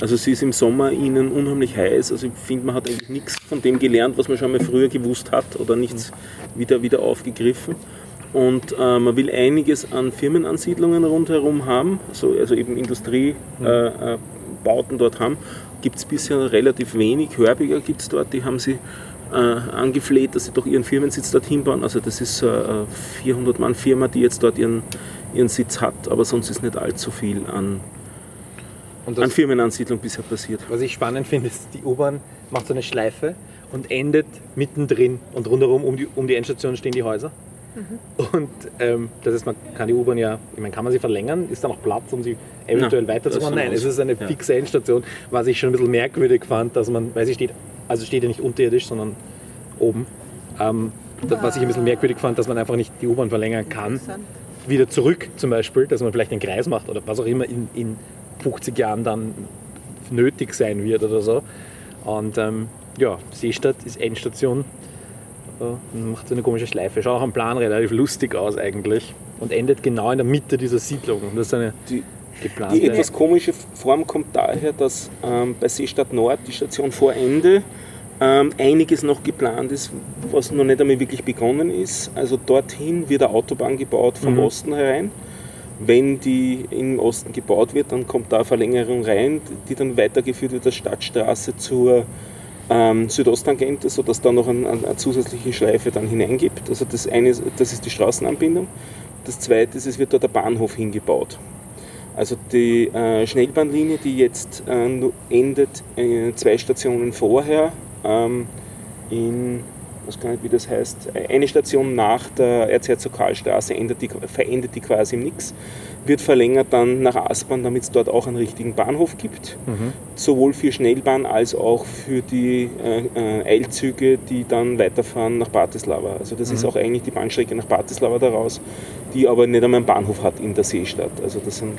Also sie ist im Sommer innen unheimlich heiß. Also ich finde, man hat eigentlich nichts von dem gelernt, was man schon mal früher gewusst hat oder nichts wieder, wieder aufgegriffen. Und äh, man will einiges an Firmenansiedlungen rundherum haben, so, also eben Industriebauten äh, äh, Bauten dort haben. Gibt es bisher relativ wenig. Hörbiger gibt es dort, die haben sie äh, angefleht, dass sie doch ihren Firmensitz dorthin bauen. Also das ist eine 400-Mann-Firma, die jetzt dort ihren, ihren Sitz hat, aber sonst ist nicht allzu viel an,
Und
an
das,
Firmenansiedlung bisher passiert.
Was ich spannend finde, ist, die U-Bahn macht so eine Schleife und endet mittendrin und rundherum um die, um die Endstation stehen die Häuser. Und ähm, das heißt, man kann die U-Bahn ja, ich meine, kann man sie verlängern? Ist da noch Platz, um sie eventuell
Na,
weiterzufahren?
das
Nein, es ist eine
ja.
fixe Endstation, was ich schon ein bisschen merkwürdig fand, dass man, weil sie steht, also steht ja nicht unterirdisch, sondern oben. Ähm, das, was ich ein bisschen merkwürdig fand, dass man einfach nicht die U-Bahn verlängern kann wieder zurück zum Beispiel, dass man vielleicht einen Kreis macht oder was auch immer in, in 50 Jahren dann nötig sein wird oder so. Und ähm, ja, Seestadt ist Endstation, äh, macht so eine komische Schleife. Schaut auch am Plan relativ lustig aus eigentlich und endet genau in der Mitte dieser Siedlung. Und Das ist eine
Die,
geplante...
Die etwas komische Form kommt daher, dass ähm, bei Seestadt Nord, die Station vor Ende, ähm, einiges noch geplant ist, was noch nicht einmal wirklich begonnen ist. Also dorthin wird eine Autobahn gebaut vom
Mhm.
Osten herein. Wenn die im Osten gebaut wird, dann kommt da eine Verlängerung rein, die dann weitergeführt wird als Stadtstraße zur ähm, Südosttangente, sodass da noch ein, ein, eine zusätzliche Schleife dann hineingibt. Also das eine, das ist die Straßenanbindung. das zweite ist, es wird dort der Bahnhof hingebaut. Also die äh, Schnellbahnlinie, die jetzt äh, endet äh, zwei Stationen vorher ähm, in, was kann ich, wie das heißt, eine Station nach der Erzherzog Karlstraße endet die, verendet die quasi im Nix, wird verlängert dann nach Aspern, damit es dort auch einen richtigen Bahnhof gibt, sowohl für Schnellbahn als auch für die äh, äh, Eilzüge, die dann weiterfahren nach Bratislava. Also das ist auch eigentlich die Bahnstrecke nach Bratislava daraus, die aber nicht einmal einen Bahnhof hat in der Seestadt. Also das sind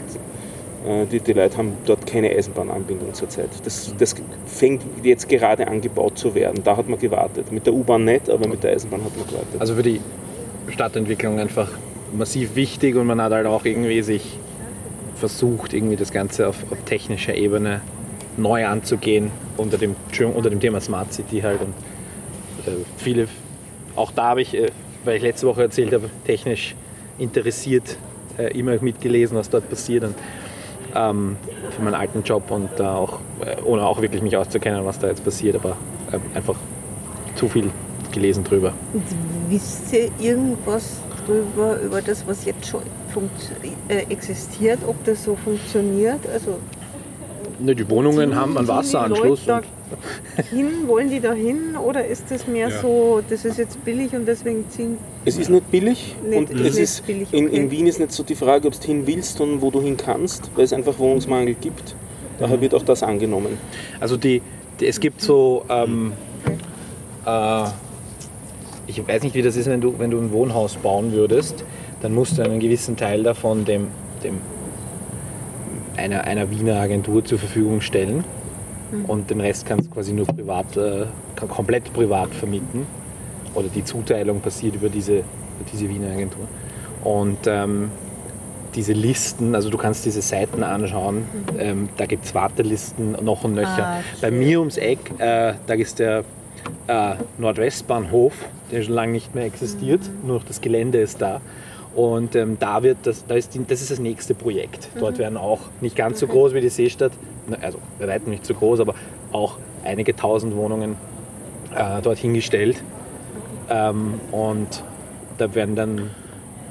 die, die Leute haben dort keine Eisenbahnanbindung zurzeit. Das, das fängt jetzt gerade an gebaut zu werden. Da hat man gewartet. Mit der U-Bahn nicht, aber mit der Eisenbahn hat man gewartet.
Also für die Stadtentwicklung einfach massiv wichtig und man hat halt auch irgendwie sich versucht, irgendwie das Ganze auf, auf technischer Ebene neu anzugehen unter dem, unter dem Thema Smart City halt. Und äh, viele, auch da habe ich, äh, weil ich letzte Woche erzählt habe, technisch interessiert äh, immer mitgelesen, was dort passiert. Und, ähm, für meinen alten Job und da auch, äh, ohne auch wirklich mich auszukennen, was da jetzt passiert, aber äh, einfach zu viel gelesen drüber.
Wisst ihr irgendwas drüber, über das, was jetzt schon äh, existiert, ob das so funktioniert? Also
Ne, die Wohnungen haben einen
die
Wasseranschluss.
Leute
Und,
da hin, wollen die da hin oder ist das mehr so, das ist jetzt billig und deswegen ziehen
Es ist nicht billig
Nicht-
und
ist
es
nicht
ist
billig,
in,
okay.
in Wien ist nicht so die Frage, ob du hin willst und wo du hin kannst, weil es einfach Wohnungsmangel gibt. Daher wird auch das angenommen.
also die, die, es gibt so, ähm, äh, ich weiß nicht, wie das ist, wenn du, wenn du ein Wohnhaus bauen würdest, dann musst du einen gewissen Teil davon dem, dem einer, einer Wiener Agentur zur Verfügung stellen. Und den Rest kannst du quasi nur privat, äh, komplett privat vermieten. Oder die Zuteilung passiert über diese, über diese Wiener Agentur. Und ähm, diese Listen, also du kannst diese Seiten anschauen, ähm, da gibt es Wartelisten noch und nöcher.
Ah,
Bei mir ums Eck, äh, da ist der äh, Nordwestbahnhof, der schon lange nicht mehr existiert, nur noch das Gelände ist da. Und ähm, da wird das, da ist die, das ist das nächste Projekt. Dort werden auch nicht ganz so groß wie die Seestadt, also bei weitem nicht so groß, aber auch einige tausend Wohnungen äh, dort hingestellt. Ähm, und da werden dann,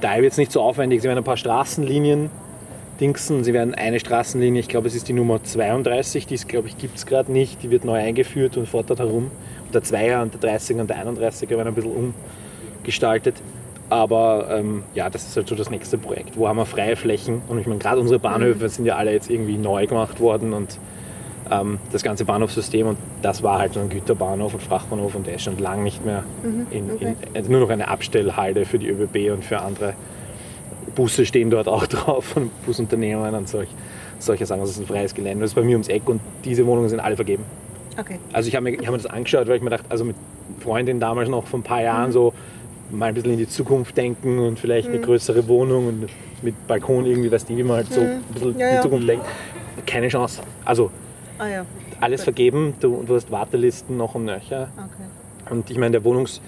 da wird es nicht so aufwendig, sie werden ein paar Straßenlinien dingsen. Sie werden eine Straßenlinie, ich glaube es ist die Nummer 32, die glaube ich gibt es gerade nicht, die wird neu eingeführt und fährt dort herum. Und der 2er und der 30er und der 31er werden ein bisschen umgestaltet. Aber ähm, ja, das ist halt so das nächste Projekt. Wo haben wir freie Flächen? Und ich meine, gerade unsere Bahnhöfe sind ja alle jetzt irgendwie neu gemacht worden und ähm, das ganze Bahnhofssystem und das war halt so ein Güterbahnhof und Frachtbahnhof und der ist schon lange nicht mehr in, in, also nur noch eine Abstellhalde für die ÖBB und für andere Busse stehen dort auch drauf von Busunternehmen und solch, solche Sachen. Das ist ein freies Gelände. Das ist bei mir ums Eck und diese Wohnungen sind alle vergeben.
Okay.
Also ich habe mir, ich hab mir das angeschaut, weil ich mir dachte, also mit Freundin damals noch vor ein paar Jahren so mal ein bisschen in die Zukunft denken und vielleicht eine größere Wohnung und mit Balkon irgendwie, weißt du, wie man halt so ein bisschen
Ja,
in die
ja.
Zukunft denkt. Keine Chance. Also
Ah ja,
alles vergeben, du, du hast Wartelisten noch und nöcher.
okay.
Und ich meine, der Wohnungs...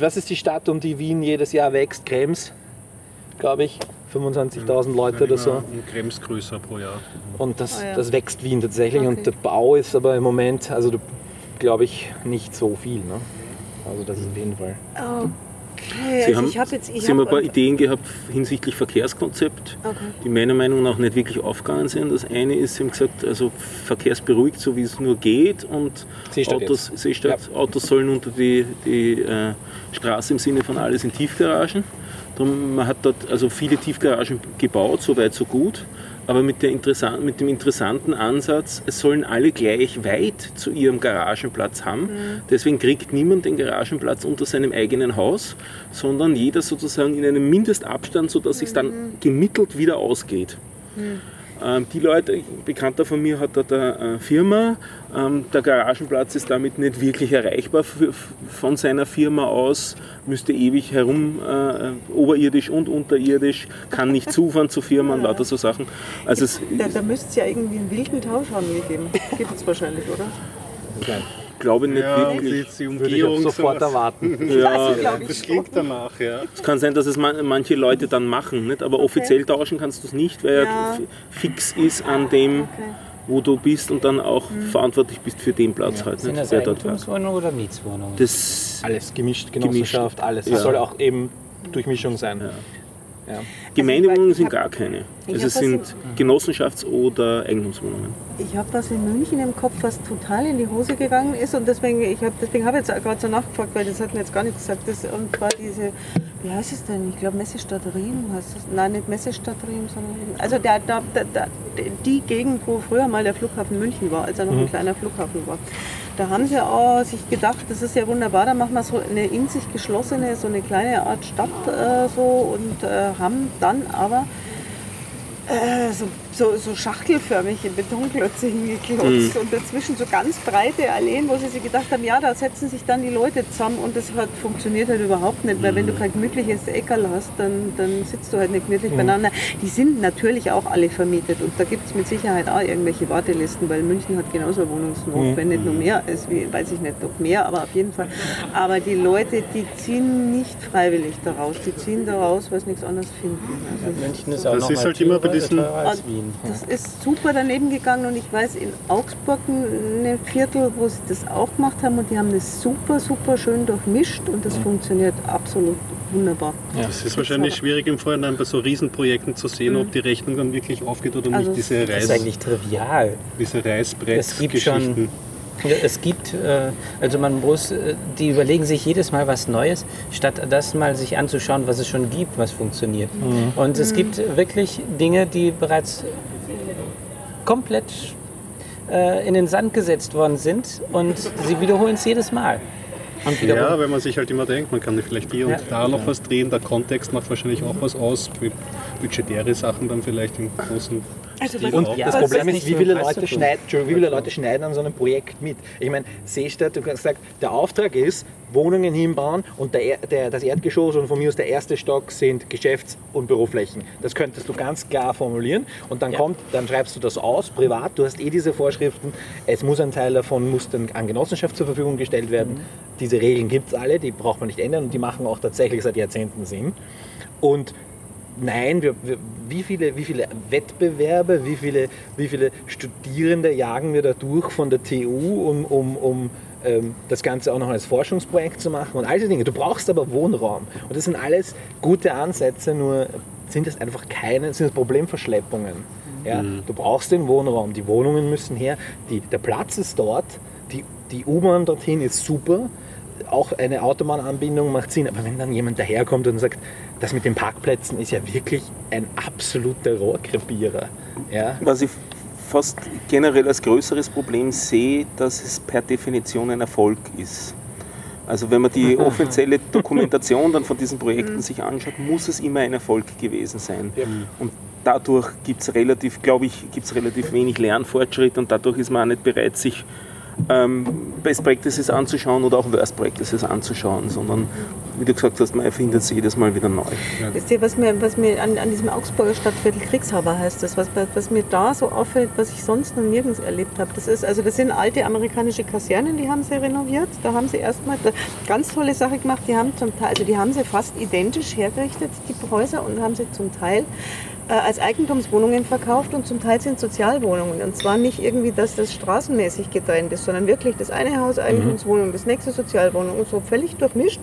Was ist die Stadt, um die Wien jedes Jahr wächst? Krems, glaube ich. 25.000 Leute oder so.
Ein Krems größer pro Jahr.
Und das,
Ah ja.
das wächst Wien tatsächlich.
Okay.
Und der Bau ist aber im Moment, also glaube ich, nicht so viel. Ne? Also das ist auf jeden Fall.
Okay,
Sie
also
haben,
ich habe jetzt... Ich
Sie haben ein
hab
paar Ideen gehabt hinsichtlich Verkehrskonzept,
Okay.
die meiner Meinung nach nicht wirklich aufgegangen sind. Das eine ist, Sie haben gesagt, also verkehrsberuhigt, so wie es nur geht und
Seestadt
Autos, Seestadt, Autos sollen unter die, die äh, Straße im Sinne von alles in Tiefgaragen. Drum, man hat dort also viele Tiefgaragen gebaut, so weit, so gut. Aber mit, interessan mit dem interessanten Ansatz, es sollen alle gleich weit zu ihrem Garagenplatz haben. Deswegen kriegt niemand den Garagenplatz unter seinem eigenen Haus, sondern jeder sozusagen in einem Mindestabstand, sodass sich dann gemittelt wieder ausgeht. Ähm, die Leute, ein Bekannter von mir hat da eine Firma, ähm, der Garagenplatz ist damit nicht wirklich erreichbar für, von seiner Firma aus, müsste ewig herum, äh, oberirdisch und unterirdisch, kann nicht zufahren zu Firmen, lauter so Sachen. Also es,
Da, da müsste es ja irgendwie einen wilden Tauschhandel geben. Gibt es wahrscheinlich, oder?
ich glaube nicht
Ja,
wirklich.
die, die
Würde ich
Umgehung.
auch sofort
sowas.
erwarten.
Ja,
glaube
Das klingt danach, ja.
es kann sein, dass es man, manche Leute dann machen, nicht? aber offiziell tauschen kannst du es nicht, weil
Ja.
er fix ist an dem,
Okay.
wo du bist und dann auch verantwortlich bist für den Platz halt,
Sind
nicht?
das. Eigentumswohnungen oder Mietswohnungen?
Das
Alles gemischt, Genossenschaft, alles.
Ja.
Das soll auch eben Durchmischung sein.
Ja. Gemeindewohnungen
Also,
sind gar keine. Also es sind Genossenschafts- oder Eigentumswohnungen.
Ich habe was in München im Kopf, was total in die Hose gegangen ist und deswegen, ich hab, deswegen habe ich jetzt gerade so nachgefragt, weil das hat mir jetzt gar nicht gesagt. Das, und zwar diese, wie heißt es denn? Ich glaube Messestadt Riem heißt es. Nein, nicht Messestadt Riem, sondern also der, der, der, die Gegend, wo früher mal der Flughafen München war, als er noch ein kleiner Flughafen war. Da haben sie auch sich gedacht, das ist ja wunderbar, da machen wir so eine in sich geschlossene, so eine kleine Art Stadt äh, so und äh, haben dann aber äh, so, so, so schachtelförmige Betonklötze hingeklotzt und dazwischen so ganz breite Alleen, wo sie sich gedacht haben, ja, da setzen sich dann die Leute zusammen und das hat, funktioniert halt überhaupt nicht, weil wenn du kein gemütliches Eckerl hast, dann, dann sitzt du halt nicht gemütlich beieinander. Die sind natürlich auch alle vermietet und da gibt es mit Sicherheit auch irgendwelche Wartelisten, weil München hat genauso Wohnungsnot, wenn nicht noch mehr ist, wie, weiß ich nicht, noch mehr, aber auf jeden Fall. Aber die Leute, die ziehen nicht freiwillig daraus, die ziehen daraus, weil sie nichts anderes finden. Also
München ist auch
Das
noch
ist halt immer bei diesen-
als
Ah,
Wien.
Das ist super daneben gegangen und ich weiß in Augsburg ein Viertel, wo sie das auch gemacht haben und die haben das super, super schön durchmischt und das funktioniert absolut wunderbar.
Das ist wahrscheinlich schwierig im Vorhinein bei so Riesenprojekten zu sehen, ob die Rechnung dann wirklich aufgeht oder
Also
nicht. Diese,
Das ist eigentlich trivial.
diese
Es gibt
Reißbrettgeschichten.
schon. Es gibt, äh, also man muss, äh, die überlegen sich jedes Mal was Neues, statt das mal sich anzuschauen, was es schon gibt, was funktioniert. Und es gibt wirklich Dinge, die bereits komplett äh, in den Sand gesetzt worden sind und sie wiederholen es jedes Mal.
Ja, weil man sich halt immer denkt, man kann vielleicht hier
Ja.
und da noch was drehen. Der Kontext macht wahrscheinlich auch was aus. Budgetäre Sachen dann vielleicht im großen
Also was-
auch.
ja,
Das Problem ist, wie viele, Leute schneiden, wie viele Leute schneiden an so einem Projekt mit? Ich meine, Seestadt, du hast gesagt, der Auftrag ist, Wohnungen hinbauen und der, Er- der, das Erdgeschoss und von mir aus der erste Stock sind Geschäfts- und Büroflächen. Das könntest du ganz klar formulieren und dann
Ja.
kommt, dann schreibst du das aus, privat, du hast eh diese Vorschriften, es muss ein Teil davon muss dann an Genossenschaft zur Verfügung gestellt werden. Diese Regeln gibt es alle, die braucht man nicht ändern und die machen auch tatsächlich seit Jahrzehnten Sinn. Und Nein, wir, wir, wie, viele, wie viele Wettbewerbe, wie viele, wie viele Studierende jagen wir da durch von der TU, um, um, um ähm, das Ganze auch noch als Forschungsprojekt zu machen und all diese Dinge. Du brauchst aber Wohnraum. Und das sind alles gute Ansätze, nur sind es einfach keine, sind es Problemverschleppungen. Ja? Du brauchst den Wohnraum, die Wohnungen müssen her, die, der Platz ist dort, die, die U-Bahn dorthin ist super, auch eine Autobahnanbindung macht Sinn, aber wenn dann jemand daherkommt und sagt, das mit den Parkplätzen ist ja wirklich ein absoluter Rohrkrepierer. Ja?
Was ich fast generell als größeres Problem sehe, dass es per Definition ein Erfolg ist. Also wenn man die offizielle Dokumentation dann von diesen Projekten sich anschaut, muss es immer ein Erfolg gewesen sein. Und dadurch gibt es relativ, glaube ich, gibt's relativ wenig Lernfortschritt und dadurch ist man auch nicht bereit, sich Best Practices anzuschauen oder auch Worst Practices anzuschauen, sondern wie du gesagt hast, man erfindet sie jedes Mal wieder neu.
Wisst ihr, was mir, was mir an, an diesem Augsburger Stadtviertel Kriegshaber heißt das, was, was mir da so auffällt, was ich sonst noch nirgends erlebt habe, das ist, also das sind alte amerikanische Kasernen, die haben sie renoviert. Da haben sie erstmal ganz tolle Sache gemacht, die haben zum Teil, also die haben sie fast identisch hergerichtet, die Häuser, und haben sie zum Teil als Eigentumswohnungen verkauft und zum Teil sind Sozialwohnungen. Und zwar nicht irgendwie, dass das straßenmäßig getrennt ist, sondern wirklich das eine Haus Eigentumswohnung, das nächste Sozialwohnung und so völlig durchmischt.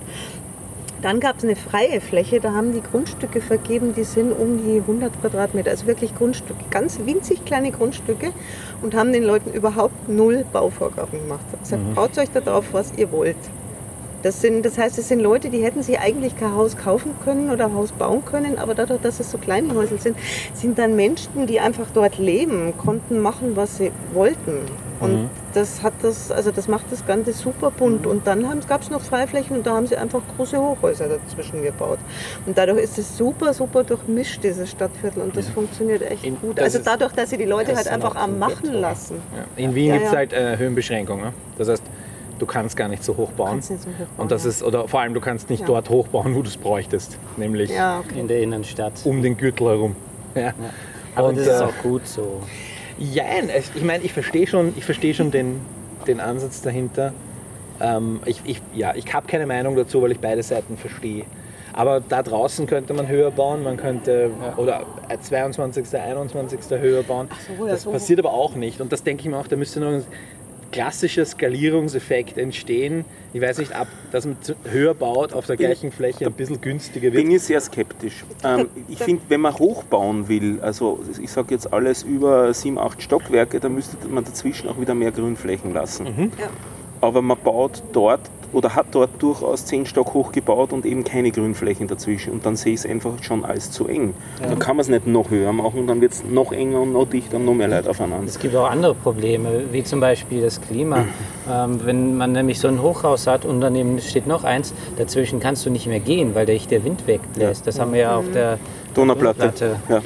Dann gab es eine freie Fläche, da haben die Grundstücke vergeben, die sind um die 100 Quadratmeter, also wirklich Grundstücke, ganz winzig kleine Grundstücke und haben den Leuten überhaupt null Bauvorgaben gemacht. Gesagt, baut euch da drauf, was ihr wollt. Das, sind, das heißt, es sind Leute, die hätten sich eigentlich kein Haus kaufen können oder ein Haus bauen können, aber dadurch, dass es so kleine Häuser sind, sind dann Menschen, die einfach dort leben, konnten machen, was sie wollten. Und das hat das, also das macht das Ganze super bunt. Und dann gab es noch Freiflächen und da haben sie einfach große Hochhäuser dazwischen gebaut. Und dadurch ist es super, super durchmischt, dieses Stadtviertel. Und das funktioniert echt
In-
gut. Also dadurch, dass sie die Leute halt einfach am Machen lassen.
Ja. In Wien
Ja,
gibt es
ja.
halt äh, Höhenbeschränkungen. Das heißt, du kannst gar nicht so hoch bauen.
Kannst nicht so hoch bauen,
Und das
ja.
ist, oder vor allem, du kannst nicht
Ja.
dort hochbauen, wo du es bräuchtest. Nämlich
Ja, okay.
in der Innenstadt.
um den Gürtel herum. Ja.
Aber
Und,
das ist
äh,
auch gut so.
Ja, es- ich meine, ich verstehe schon, ich verstehe schon den, den Ansatz dahinter. Ähm, ich, ich, ja, ich habe keine Meinung dazu, weil ich beide Seiten verstehe. Aber da draußen könnte man höher bauen, man könnte oder 22., 21. höher bauen.
so, ja,
das
so.
passiert aber auch nicht. Und das denke ich mir auch, da müsste noch klassischer Skalierungseffekt entstehen. Ich weiß nicht, ab, dass man höher baut auf der gleichen Fläche ein bisschen günstiger wird.
bin ich sehr skeptisch. Ähm, ich finde, wenn man hochbauen will, also ich sage jetzt alles über sieben, acht Stockwerke, dann müsste man dazwischen auch wieder mehr Grünflächen lassen.
Ja.
Aber man baut dort oder hat dort durchaus zehn Stock hoch gebaut und eben keine Grünflächen dazwischen. Und dann sehe ich es einfach schon als zu eng. Dann kann man es nicht noch höher machen und dann wird es noch enger und noch dichter und noch mehr Leute aufeinander.
Es gibt auch andere Probleme, wie zum Beispiel das Klima. Ähm, wenn man nämlich so ein Hochhaus hat und daneben steht noch eins, dazwischen kannst du nicht mehr gehen, weil dich der Wind wegbläst. Das haben wir ja auf der
Donauplatte.
Donauplatte.
Ja.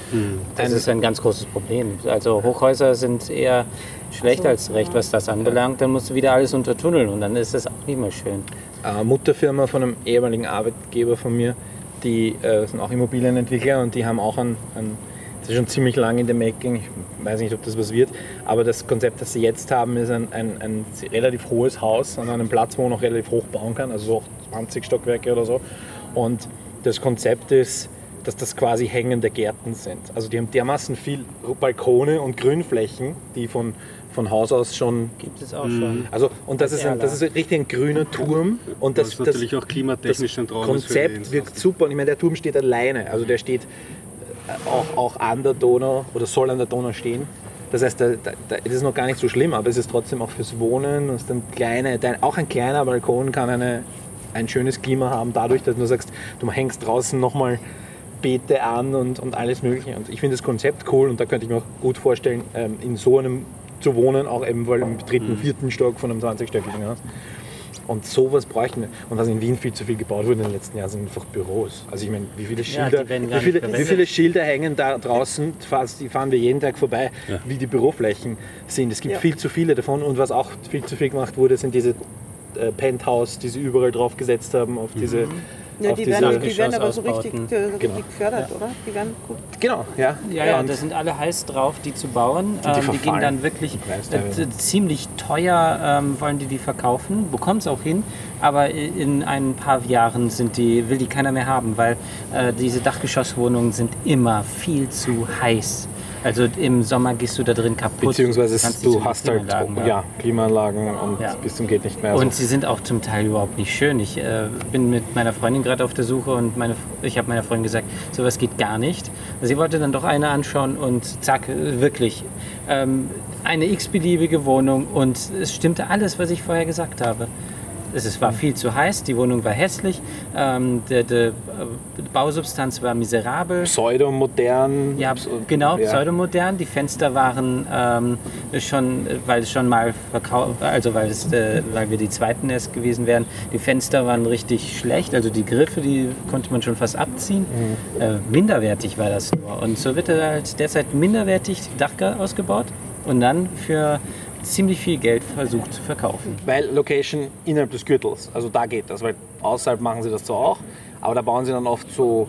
Das ist ein ganz großes Problem. Also Hochhäuser sind eher schlecht als recht, was das anbelangt. Dann musst du wieder alles untertunneln und dann ist das auch nicht mehr schön.
äh, Mutterfirma von einem ehemaligen Arbeitgeber von mir, die äh, sind auch Immobilienentwickler und die haben auch ein, ein das ist schon ziemlich lang in der Making, ich weiß nicht, ob das was wird, aber das Konzept, das sie jetzt haben, ist ein, ein, ein relativ hohes Haus an einem Platz, wo man noch relativ hoch bauen kann, also so auch 20 Stockwerke oder so. Und das Konzept ist, dass das quasi hängende Gärten sind. Also die haben dermaßen viel Balkone und Grünflächen, die von, von Haus aus schon
Gibt es auch schon.
also, und das ist, ein, das ist richtig ein grüner Turm. Und das,
Das ist natürlich auch klimatechnisch ein Traum.
Konzept wirkt super. Und ich meine, der Turm steht alleine. Also der steht äh, auch, auch an der Donau oder soll an der Donau stehen. Das heißt, da, da, da, das ist noch gar nicht so schlimm, aber es ist trotzdem auch fürs Wohnen. Und es ist ein kleine, dein, auch ein kleiner Balkon kann eine, ein schönes Klima haben, dadurch, dass du sagst, du hängst draußen nochmal Beete an und, und alles Mögliche. Und ich finde das Konzept cool und da könnte ich mir auch gut vorstellen, ähm, in so einem zu wohnen, auch eben weil im dritten, vierten Stock von einem 20-stöckigen Haus. Und sowas bräuchten wir. Und was in Wien viel zu viel gebaut wurde in den letzten Jahren, sind einfach Büros. Also ich meine, wie viele
Ja,
Schilder,
werden
wie viele, wie viele Schilder hängen da draußen, fast, die fahren wir jeden Tag vorbei, wie die Büroflächen sind. Es gibt
Ja.
viel zu viele davon und was auch viel zu viel gemacht wurde, sind diese äh, Penthouse, die sie überall drauf gesetzt haben, auf diese,
Ja,
auf
die
diese
werden, die werden aber so richtig, äh, richtig
Genau.
gefördert, oder? Die werden gut.
Genau, ja.
Ja, ja,
Und
da sind alle heiß drauf, die zu bauen.
die
Ähm, die gehen dann wirklich äh, ziemlich teuer, ähm, wollen die die verkaufen, bekommen es auch hin, aber in ein paar Jahren sind die, will die keiner mehr haben, weil äh, diese Dachgeschosswohnungen sind immer viel zu heiß. Also im Sommer gehst du da drin kaputt.
Beziehungsweise du
so
hast halt
Klimaanlagen
ja, Klimaanlagen und
Ja.
bis zum geht nicht mehr. Also
Und sie sind auch zum Teil überhaupt nicht schön. Ich äh, bin mit meiner Freundin gerade auf der Suche und meine, ich habe meiner Freundin gesagt, sowas geht gar nicht. Sie wollte dann doch eine anschauen und zack, wirklich. Ähm, eine x-beliebige Wohnung und es stimmte alles, was ich vorher gesagt habe. Es war viel zu heiß, die Wohnung war hässlich, ähm, die, die, äh, Bausubstanz war miserabel.
pseudomodern.
Ja, genau,
ja.
pseudomodern. Die Fenster waren ähm, schon, weil es schon mal verkauft, also weil, es, äh, weil wir die zweiten erst gewesen wären, die Fenster waren richtig schlecht, also die Griffe, die konnte man schon fast abziehen.
Mhm.
Äh, minderwertig war das nur. Und so wird halt derzeit minderwertig Dach ausgebaut und dann für ziemlich viel Geld versucht zu verkaufen.
Weil Location innerhalb des Gürtels, also da geht das, weil außerhalb machen sie das zwar auch, aber da bauen sie dann oft so,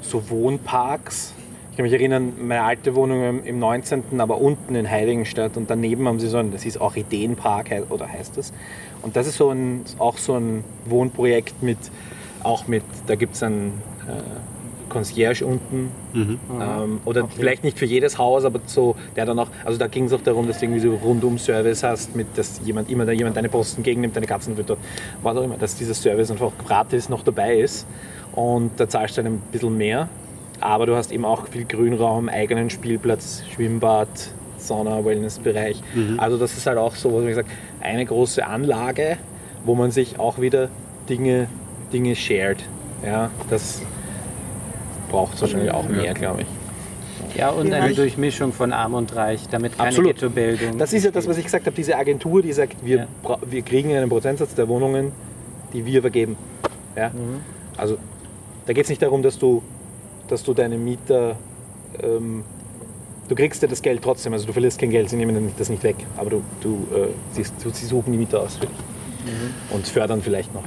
so Wohnparks. Ich kann mich erinnern, meine alte Wohnung im- im 19., aber unten in Heiligenstadt und daneben haben sie so ein, das ist Orchideenpark oder heißt das. Und das ist so ein, auch so ein Wohnprojekt mit, auch mit, da gibt es ein äh, Concierge unten, ähm, oder vielleicht nicht für jedes Haus, aber so, der dann auch, also da ging es auch darum, dass du irgendwie so Rundum-Service hast, mit, dass jemand immer da jemand deine Posten entgegennimmt, deine Katzen füttert, was auch immer, dass dieser Service einfach gratis noch dabei ist und da zahlst du dann ein bisschen mehr, aber du hast eben auch viel Grünraum, eigenen Spielplatz, Schwimmbad, Sauna, Wellnessbereich. Also das ist halt auch so, was ich sage, eine große Anlage, wo man sich auch wieder Dinge, Dinge shared. Ja, das braucht es wahrscheinlich auch mehr, glaube ich.
Ja, und
Ja,
eine
ich-
Durchmischung von Arm und Reich, damit keine
Absolut.
Ghettobildung.
Das ist ja das, was ich gesagt habe, diese Agentur, die sagt, wir,
Ja.
wir kriegen einen Prozentsatz der Wohnungen, die wir vergeben. Ja? Also da geht es nicht darum, dass du, dass du deine Mieter, ähm, du kriegst ja das Geld trotzdem, also du verlierst kein Geld, sie nehmen das nicht weg, aber du, du, äh, sie, sie suchen die Mieter aus für dich und fördern vielleicht noch.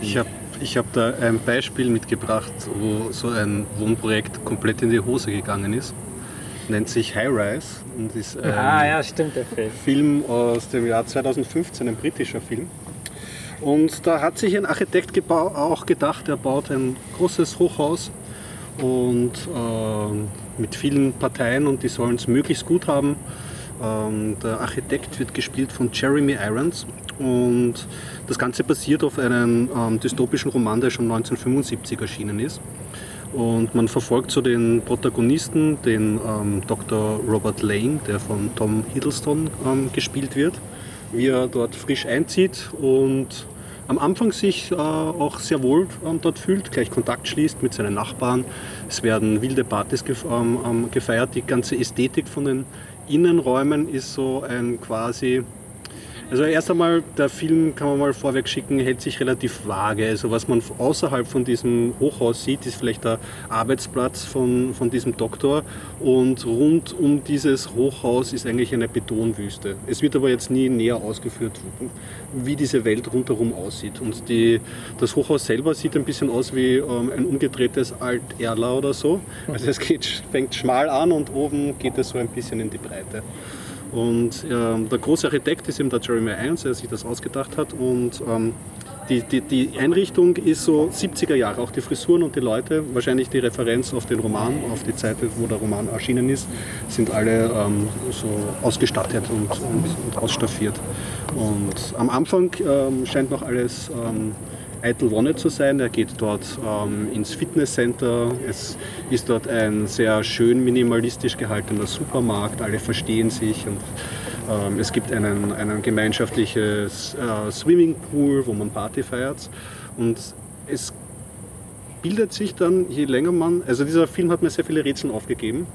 Ich habe ich hab da ein Beispiel mitgebracht, wo so ein Wohnprojekt komplett in die Hose gegangen ist. Nennt sich High Rise und ist ein
ah ja, stimmt, der Film.
Film aus dem Jahr 2015, ein britischer Film. Und da hat sich ein Architekt auch gedacht, er baut ein großes Hochhaus und ähm, mit vielen Parteien und die sollen es möglichst gut haben. Ähm, der Architekt wird gespielt von Jeremy Irons und das Ganze basiert auf einem ähm, dystopischen Roman, der schon 1975 erschienen ist. Und man verfolgt so den Protagonisten, den ähm, Dr. Robert Lane, der von Tom Hiddleston ähm, gespielt wird, wie er dort frisch einzieht und am Anfang sich äh, auch sehr wohl ähm, dort fühlt, gleich Kontakt schließt mit seinen Nachbarn. Es werden wilde Partys gef ähm, ähm, gefeiert. Die ganze Ästhetik von den Innenräumen ist so ein quasi also erst einmal, der Film, kann man mal vorweg schicken, hält sich relativ vage. Also was man außerhalb von diesem Hochhaus sieht, ist vielleicht der Arbeitsplatz von, von diesem Doktor und rund um dieses Hochhaus ist eigentlich eine Betonwüste. Es wird aber jetzt nie näher ausgeführt, wie diese Welt rundherum aussieht. Und die, das Hochhaus selber sieht ein bisschen aus wie ähm, ein umgedrehtes Alt-Erla oder so. Also es geht, fängt schmal an und oben geht es so ein bisschen in die Breite. Und ähm, der große Architekt ist eben der Jeremy Irons, der sich das ausgedacht hat. Und ähm, die, die, die Einrichtung ist so 70er Jahre, auch die Frisuren und die Leute, wahrscheinlich die Referenz auf den Roman, auf die Zeit, wo der Roman erschienen ist, sind alle ähm, so ausgestattet und, und, und ausstaffiert. Und am Anfang ähm, scheint noch alles ähm, eitel Wonne zu sein. Er geht dort ähm, ins Fitnesscenter. Es ist dort ein sehr schön minimalistisch gehaltener Supermarkt. Alle verstehen sich und ähm, es gibt einen, einen gemeinschaftliches äh, Swimmingpool, wo man Party feiert. Und es bildet sich dann, je länger man, also dieser Film hat mir sehr viele Rätsel aufgegeben.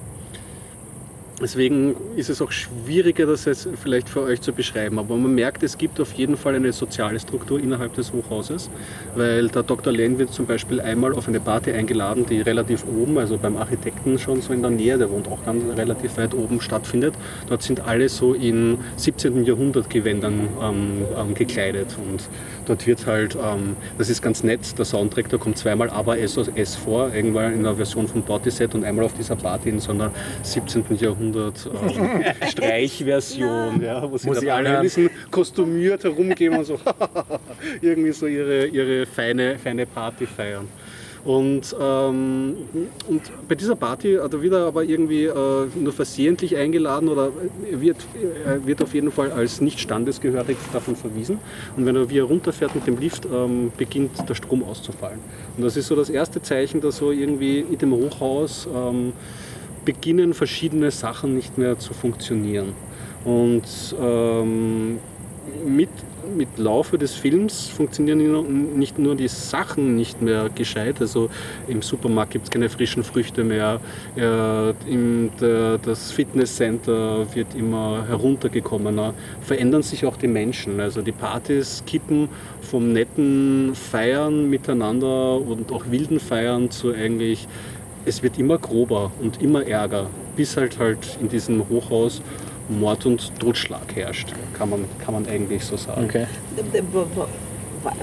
Deswegen ist es auch schwieriger, das jetzt vielleicht für euch zu beschreiben. Aber man merkt, es gibt auf jeden Fall eine soziale Struktur innerhalb des Hochhauses, weil der Dr. Len wird zum Beispiel einmal auf eine Party eingeladen, die relativ oben, also beim Architekten schon so in der Nähe, der wohnt auch ganz relativ weit oben, stattfindet. Dort sind alle so in 17. Jahrhundert Gewändern ähm, ähm, gekleidet und dort wird halt, ähm, das ist ganz nett, der Soundtrack, da kommt zweimal aber SOS vor, irgendwann in der Version von Portishead und einmal auf dieser Party in so einer 17. Jahrhundert ähm, Streichversion, ja, wo sie
Muss
dann alle ein bisschen kostümiert herumgehen und so irgendwie so ihre, ihre feine, feine Party feiern. Und, ähm, und bei dieser Party hat er wieder aber irgendwie äh, nur versehentlich eingeladen oder wird, er wird auf jeden Fall als nicht standesgehörig davon verwiesen. Und wenn er wieder runterfährt mit dem Lift, ähm, beginnt der Strom auszufallen. Und das ist so das erste Zeichen, dass so irgendwie in dem Hochhaus ähm, beginnen verschiedene Sachen nicht mehr zu funktionieren. Und ähm, mit, mit Laufe des Films funktionieren nicht nur die Sachen nicht mehr gescheit. Also im Supermarkt gibt es keine frischen Früchte mehr. Äh, im, der, das Fitnesscenter wird immer heruntergekommener. Verändern sich auch die Menschen. Also die Partys kippen vom netten Feiern miteinander und auch wilden Feiern zu eigentlich es wird immer grober und immer ärger, bis halt halt in diesem Hochhaus Mord und Totschlag herrscht, kann man, kann man eigentlich so sagen.
Okay.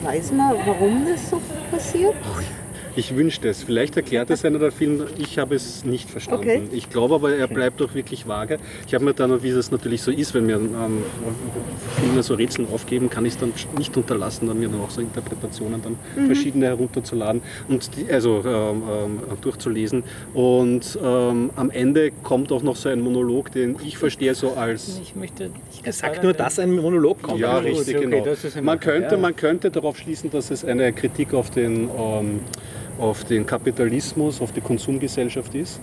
Weiß man, warum das so passiert?
Ich wünschte es. Vielleicht erklärt es einer der vielen, ich habe es nicht verstanden.
Okay.
Ich glaube aber, er bleibt doch wirklich vage. Ich habe mir dann, wie es natürlich so ist, wenn mir ähm, Filme so Rätsel aufgeben, kann ich es dann nicht unterlassen, dann mir dann auch so Interpretationen dann verschiedene herunterzuladen und die, also ähm, ähm, durchzulesen. Und ähm, am Ende kommt auch noch so ein Monolog, den ich verstehe so als
Ich möchte nicht
Er sagt nur, dass ein Monolog kommt.
ja, richtig,
okay,
genau. man, könnte,
ja.
man könnte darauf schließen, dass es eine Kritik auf den, ähm, auf den Kapitalismus, auf die Konsumgesellschaft ist.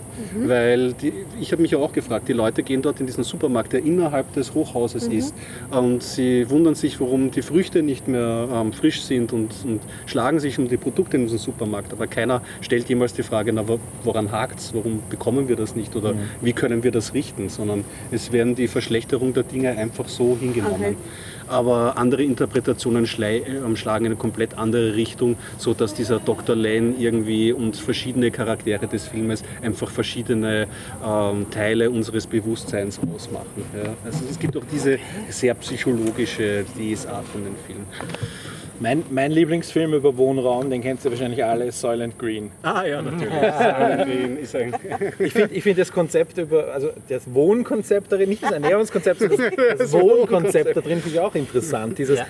Weil die, ich habe mich ja auch gefragt, die Leute gehen dort in diesen Supermarkt, der innerhalb des Hochhauses ist. Und sie wundern sich, warum die Früchte nicht mehr ähm, frisch sind und, und schlagen sich um die Produkte in diesem Supermarkt. Aber keiner stellt jemals die Frage, na, wo- woran hakt es, warum bekommen wir das nicht oder wie können wir das richten, sondern es werden die Verschlechterung der Dinge einfach so hingenommen.
Okay.
Aber andere Interpretationen äh, schlagen in eine komplett andere Richtung, so dass dieser Dr. Lane irgendwie und verschiedene Charaktere des Filmes einfach verschiedene ähm, Teile unseres Bewusstseins ausmachen. Ja. Also es gibt auch diese sehr psychologische Lesart von den Filmen.
Mein, mein Lieblingsfilm über Wohnraum, den kennt ihr wahrscheinlich alle, ist Soylent Green.
Ah ja, natürlich. ist ein,
Ich finde ich find das Konzept über, also das Wohnkonzept darin, nicht das Ernährungskonzept, sondern das, das Wohnkonzept da drin finde ich auch interessant. Dieses,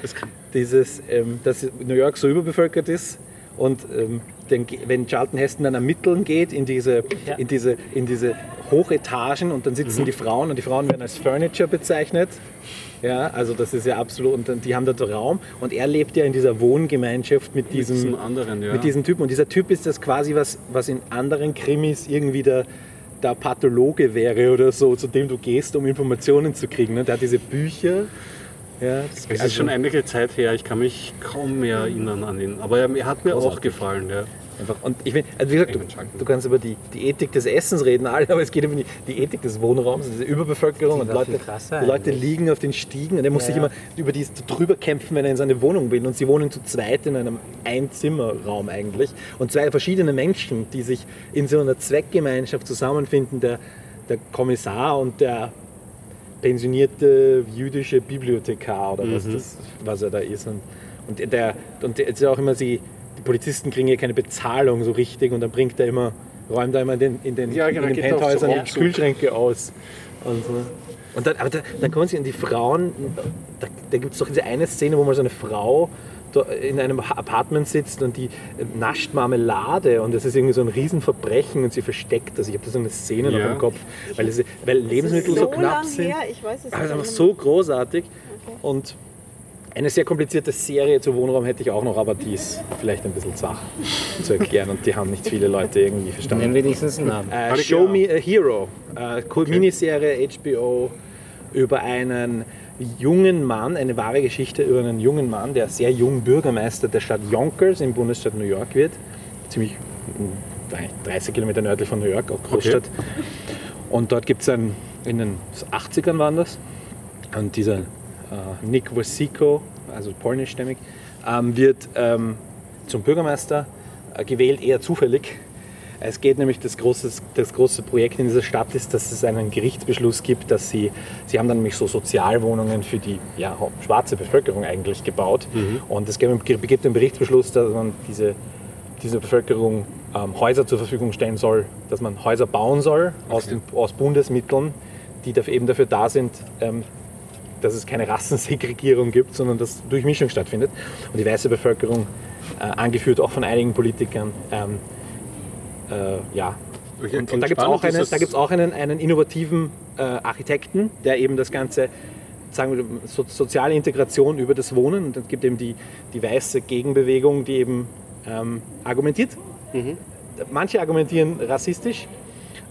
dieses ähm, dass New York so überbevölkert ist Und ähm, den, wenn Charlton Heston dann ermitteln geht in diese,
Ja.
in diese, in diese Hochetagen und dann sitzen die Frauen und die Frauen werden als Furniture bezeichnet. Ja, also das ist ja absolut, und dann- die haben dort Raum und er lebt ja in dieser Wohngemeinschaft mit diesem,
diesem anderen, ja.
mit diesem Typen. Und dieser Typ ist das quasi, was, was in anderen Krimis irgendwie der, der Pathologe wäre oder so, zu dem du gehst, um Informationen zu kriegen. Ne? Der hat diese Bücher. Ja, das,
Es ist schon einige Zeit her, ich kann mich kaum mehr erinnern an ihn. Aber er, er hat mir auch gefallen. Ja.
Einfach. Und ich meine, also wie gesagt, du, du kannst über die, die Ethik des Essens reden, alle, aber es geht um die, die Ethik des Wohnraums, diese Überbevölkerung und Leute, die Leute liegen auf den Stiegen und er muss
Ja,
sich
ja.
immer über die drüber kämpfen, wenn er in seine Wohnung will. Und sie wohnen zu zweit in einem Einzimmerraum eigentlich. Und zwei verschiedene Menschen, die sich in so einer Zweckgemeinschaft zusammenfinden, der, der Kommissar und der pensionierte jüdische Bibliothekar oder was, das, was er da ist. Und, und der und der ist ja auch immer sie, die Polizisten kriegen ja keine Bezahlung so richtig und dann bringt er immer, räumt er immer in den, in den,
Ja, genau,
in den
so
Penthäusern
auf.
die Kühlschränke aus. Und, so. und dann, aber da, dann kommen sie an die Frauen, da, da gibt es doch diese eine Szene, wo mal so eine Frau in einem Apartment sitzt und die nascht Marmelade und das ist irgendwie so ein Riesenverbrechen und sie versteckt das. Ich habe da so eine Szene noch
Ja.
im Kopf, weil, es, weil Lebensmittel so,
so
knapp
lang
sind.
her, ich weiß es
Aber es ist einfach so großartig. Und eine sehr komplizierte Serie zu Wohnraum hätte ich auch noch, aber die ist vielleicht ein bisschen zach zu erklären und die haben nicht viele Leute irgendwie verstanden.
wenigstens einen Namen.
Äh, Show. Me a Hero, äh, cool Miniserie HBO über einen jungen Mann, eine wahre Geschichte über einen jungen Mann, der sehr jung Bürgermeister der Stadt Yonkers im Bundesstaat New York wird. Ziemlich mm, 30 Kilometer nördlich von New York, auch Großstadt. Und dort gibt es einen, in den 80ern waren das, und dieser äh, Nick Wasiko, also polnischstämmig, ähm, wird ähm, zum Bürgermeister äh, gewählt, eher zufällig. Es geht nämlich, das große, das große Projekt in dieser Stadt ist, dass es einen Gerichtsbeschluss gibt, dass sie, sie haben dann nämlich so Sozialwohnungen für die ja, schwarze Bevölkerung eigentlich gebaut. Und es gibt einen Berichtsbeschluss, dass man diese, dieser Bevölkerung ähm, Häuser zur Verfügung stellen soll, dass man Häuser bauen soll aus, den, aus Bundesmitteln, die dafür, eben dafür da sind, ähm, dass es keine Rassensegregierung gibt, sondern dass Durchmischung stattfindet. Und die weiße Bevölkerung, äh, angeführt auch von einigen Politikern, ähm, äh, ja. Und, und da gibt es auch, einen, da gibt's auch einen, einen innovativen äh, Architekten, der eben das Ganze, sagen wir, so, soziale Integration über das Wohnen, und es gibt eben die, die weiße Gegenbewegung, die eben ähm, argumentiert. Manche argumentieren rassistisch,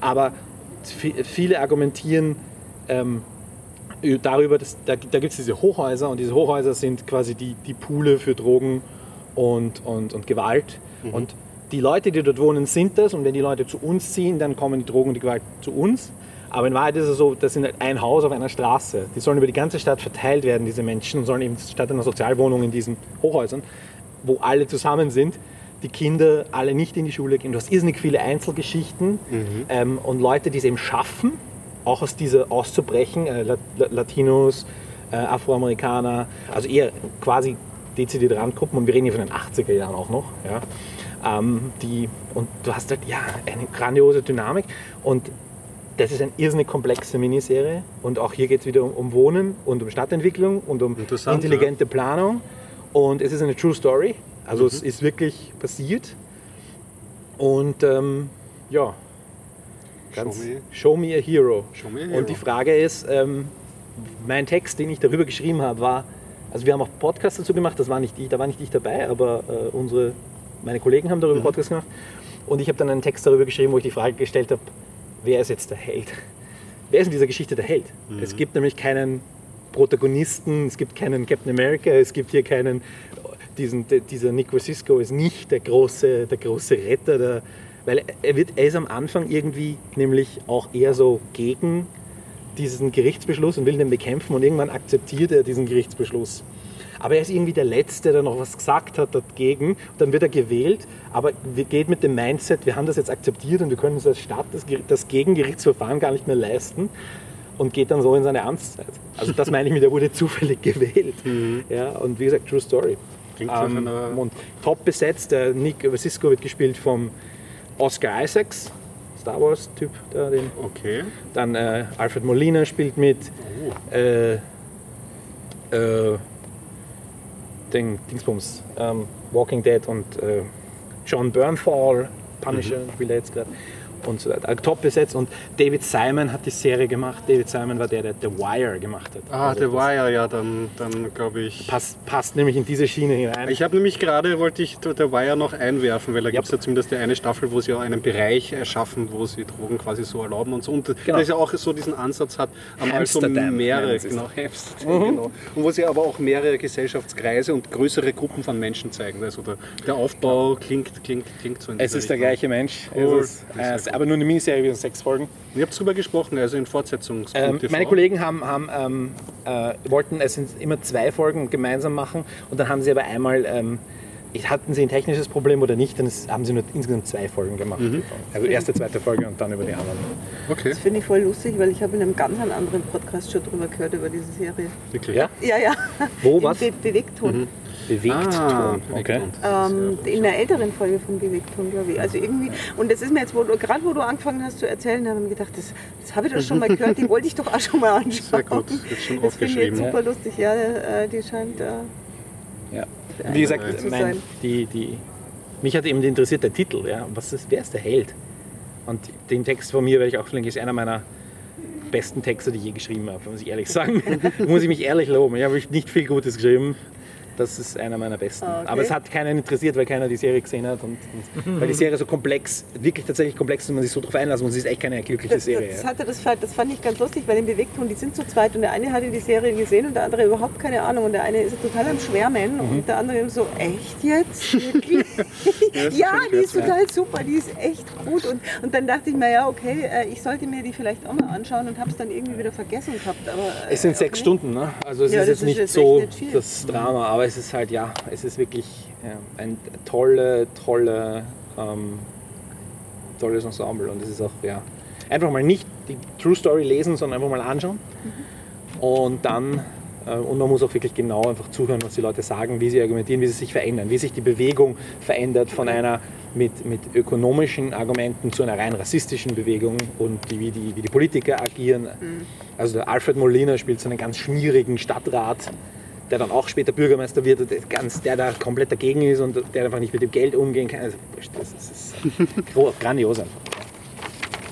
aber vi- viele argumentieren ähm, darüber, dass da, da gibt es diese Hochhäuser und diese Hochhäuser sind quasi die, die Poole für Drogen und, und, und Gewalt. Und die Leute, die dort wohnen, sind das und wenn die Leute zu uns ziehen, dann kommen die Drogen und die Gewalt zu uns. Aber in Wahrheit ist es so, das sind halt ein Haus auf einer Straße. Die sollen über die ganze Stadt verteilt werden, diese Menschen, und sollen eben statt einer Sozialwohnung in diesen Hochhäusern, wo alle zusammen sind, die Kinder alle nicht in die Schule gehen. Du hast irrsinnig viele Einzelgeschichten ähm, und Leute, die es eben schaffen, auch aus dieser auszubrechen, äh, Lat- Lat- Latinos, äh, Afroamerikaner, also eher quasi dezidiert Randgruppen und wir reden hier von den 80er Jahren auch noch. Ja. Ähm, die, und du hast halt ja eine grandiose Dynamik. Und das ist eine irrsinnig komplexe Miniserie. Und auch hier geht es wieder um, um Wohnen und um Stadtentwicklung und um intelligente Planung. Und es ist eine True Story, also es ist wirklich passiert. Und ähm, ja, ganz,
Show me.
show me a hero.
Show me a hero.
Und die Frage ist, ähm, mein Text, den ich darüber geschrieben habe, war, also wir haben auch Podcasts dazu gemacht, das war nicht ich, da war nicht ich dabei, aber äh, unsere, meine Kollegen haben
Mhm.
darüber Podcasts gemacht. Und ich habe dann einen Text darüber geschrieben, wo ich die Frage gestellt habe, wer ist jetzt der Held? Wer ist in dieser Geschichte der Held?
Mhm.
Es gibt nämlich keinen Protagonisten, es gibt keinen Captain America, es gibt hier keinen, diesen, dieser Nick Cisco ist nicht der große, der große Retter, der, weil er, wird, er ist am Anfang irgendwie nämlich auch eher so gegen diesen Gerichtsbeschluss und will den bekämpfen und irgendwann akzeptiert er diesen Gerichtsbeschluss. Aber er ist irgendwie der Letzte, der noch was gesagt hat dagegen. Dann wird er gewählt, aber geht mit dem Mindset, wir haben das jetzt akzeptiert und wir können uns als Stadt das, das Gegengerichtsverfahren gar nicht mehr leisten und geht dann so in seine Amtszeit. Also das meine ich mit, er wurde zufällig gewählt. Ja, und wie gesagt, True Story.
Klingt
Ähm, und top besetzt, der Nick Vasisco wird gespielt vom Oscar Isaacs, Star Wars-Typ, da, den
Okay.
dann äh, Alfred Molina spielt mit. Äh, äh, den Dingsbums, ähm, Walking Dead und äh, John Bernthal, Punisher, er jetzt gerade. Und so weiter. Top besetzt. Und David Simon hat die Serie gemacht. David Simon war der, der The Wire gemacht hat.
Ah,
Also
The Wire, ja, dann, dann glaube ich.
Passt, passt nämlich in diese Schiene hinein.
Ich habe nämlich gerade, wollte ich The Wire noch einwerfen, weil da gibt es
Ja.
zumindest die eine Staffel, wo sie ja einen Bereich erschaffen, wo sie Drogen quasi so erlauben und so. Und
Genau.
das ja auch so diesen Ansatz hat, einmal so mehrere, genau, Amsterdam, genau. Und wo sie aber auch mehrere Gesellschaftskreise und größere Gruppen von Menschen zeigen. Also der, der Aufbau klingt, klingt, klingt so in
es ist der
Richtung.
gleiche Mensch.
Cool.
Es ist, aber nur eine Miniserie, wie sechs Folgen.
Ihr habt drüber gesprochen, also in Fortsetzungspunkte.
Ähm, meine Kollegen haben, haben, ähm, äh, wollten es sind immer zwei Folgen gemeinsam machen und dann haben sie aber einmal, ähm, hatten sie ein technisches Problem oder nicht, dann haben sie nur insgesamt zwei Folgen gemacht. Also erste, zweite Folge und dann über die anderen.
Okay,
Das finde ich voll lustig, weil ich habe in einem ganz anderen Podcast schon drüber gehört, über diese Serie.
wirklich.
Ja?
Ja, ja.
Wo,
Im
was?
Be Bewegtton.
Bewegt.
Ah,
okay.
Ähm, in der älteren Folge von Bewegton, glaube ich. Also irgendwie, und das ist mir jetzt, wo du, gerade wo du angefangen hast zu erzählen, habe ich mir gedacht, das, das habe ich doch schon mal gehört, die wollte ich doch auch schon mal anschauen.
Sehr gut, jetzt schon
Das finde ich jetzt super lustig, ja, äh, die scheint. Äh,
Ja. Wie gesagt, mein, die, die, mich hat eben interessiert der Titel. Ja. Was ist, wer ist der Held? Und den Text von mir werde ich auch verlinken, ist einer meiner besten Texte, die ich je geschrieben habe, muss ich ehrlich sagen. muss ich mich ehrlich loben. Ich habe nicht viel Gutes geschrieben. Das ist einer meiner besten.
Ah, okay.
Aber es hat keinen interessiert, weil keiner die Serie gesehen hat. Und, und weil die Serie so komplex, wirklich tatsächlich komplex ist und man sich so drauf einlassen muss. Es ist echt keine glückliche Serie.
das, hatte das, das fand ich ganz lustig, weil im Bewegton, die sind zu zweit und der eine hatte die Serie gesehen und der andere überhaupt keine Ahnung und der eine ist total am Schwärmen
Mhm.
und der andere so, echt jetzt? Wirklich? ja, die ist total super, die ist echt gut und, und dann dachte ich mir, ja okay, äh, ich sollte mir die vielleicht auch mal anschauen und habe es dann irgendwie wieder vergessen gehabt. Aber, äh,
Es sind
auch
sechs
nicht.
Stunden, ne? Also es
Ja,
ist jetzt
ist
nicht so
nicht
das Drama, aber es ist halt, ja, es ist wirklich ja, ein tolle, tolle, ähm, tolles Ensemble. Und es ist auch, ja, einfach mal nicht die True Story lesen, sondern einfach mal anschauen. Und dann, äh, und man muss auch wirklich genau einfach zuhören, was die Leute sagen, wie sie argumentieren, wie sie sich verändern, wie sich die Bewegung verändert von einer mit, mit ökonomischen Argumenten zu einer rein rassistischen Bewegung und die, wie, die, wie die Politiker agieren. Also der Alfred Molina spielt so einen ganz schmierigen Stadtrat, der dann auch später Bürgermeister wird, der, ganz, der da komplett dagegen ist und der einfach nicht mit dem Geld umgehen kann. Also, das ist gro- grandios einfach.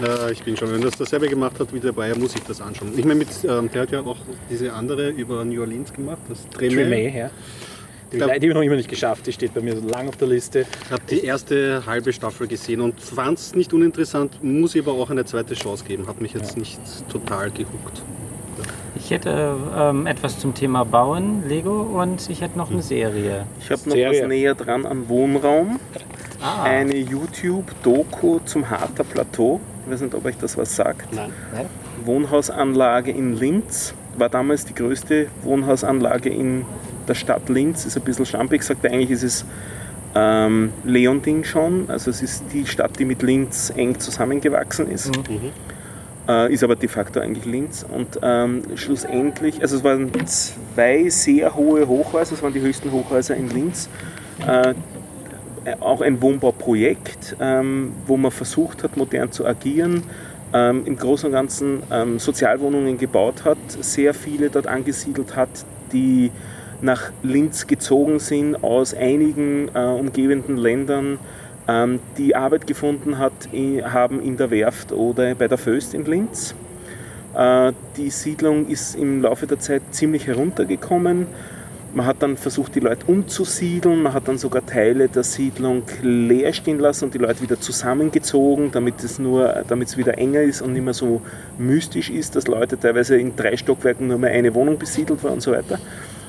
Ja, ich bin schon. Wenn das dasselbe gemacht hat wie der Bayer, muss ich das anschauen. Ich meine, mit, ähm, der hat ja auch diese andere über New Orleans gemacht, das Tremé.
Ja. Die, habe ich noch immer nicht geschafft, die steht bei mir so lang auf der Liste.
Ich habe die erste halbe Staffel gesehen und fand es nicht uninteressant, muss ich aber auch eine zweite Chance geben. Hat mich jetzt nicht total gehuckt.
Ich hätte ähm, etwas zum Thema Bauen, Lego und ich hätte noch eine Serie.
Ich habe noch
Serie.
was näher dran an Wohnraum.
Ah,
Eine YouTube-Doku zum Harter Plateau. Ich weiß nicht, ob euch das was sagt.
Nein.
Wohnhausanlage in Linz. War damals die größte Wohnhausanlage in der Stadt Linz. Ist ein bisschen schlampig gesagt. Eigentlich ist es ähm, Leonding schon. Also es ist die Stadt, die mit Linz eng zusammengewachsen ist. Äh, ist aber de facto eigentlich Linz. Und ähm, schlussendlich, also es waren zwei sehr hohe Hochhäuser, es waren die höchsten Hochhäuser in Linz. Äh, auch ein Wohnbauprojekt, ähm, wo man versucht hat, modern zu agieren, ähm, im Großen und Ganzen ähm, Sozialwohnungen gebaut hat, sehr viele dort angesiedelt hat, die nach Linz gezogen sind aus einigen äh, umgebenden Ländern, die Arbeit gefunden hat, haben in der Werft oder bei der Föst in Linz. Äh, die Siedlung ist im Laufe der Zeit ziemlich heruntergekommen. Man hat dann versucht, die Leute umzusiedeln. Man hat dann sogar Teile der Siedlung leer stehen lassen und die Leute wieder zusammengezogen, damit es nur, damit es wieder enger ist und nicht mehr so mystisch ist, dass Leute teilweise in drei Stockwerken nur mehr eine Wohnung besiedelt war und so weiter.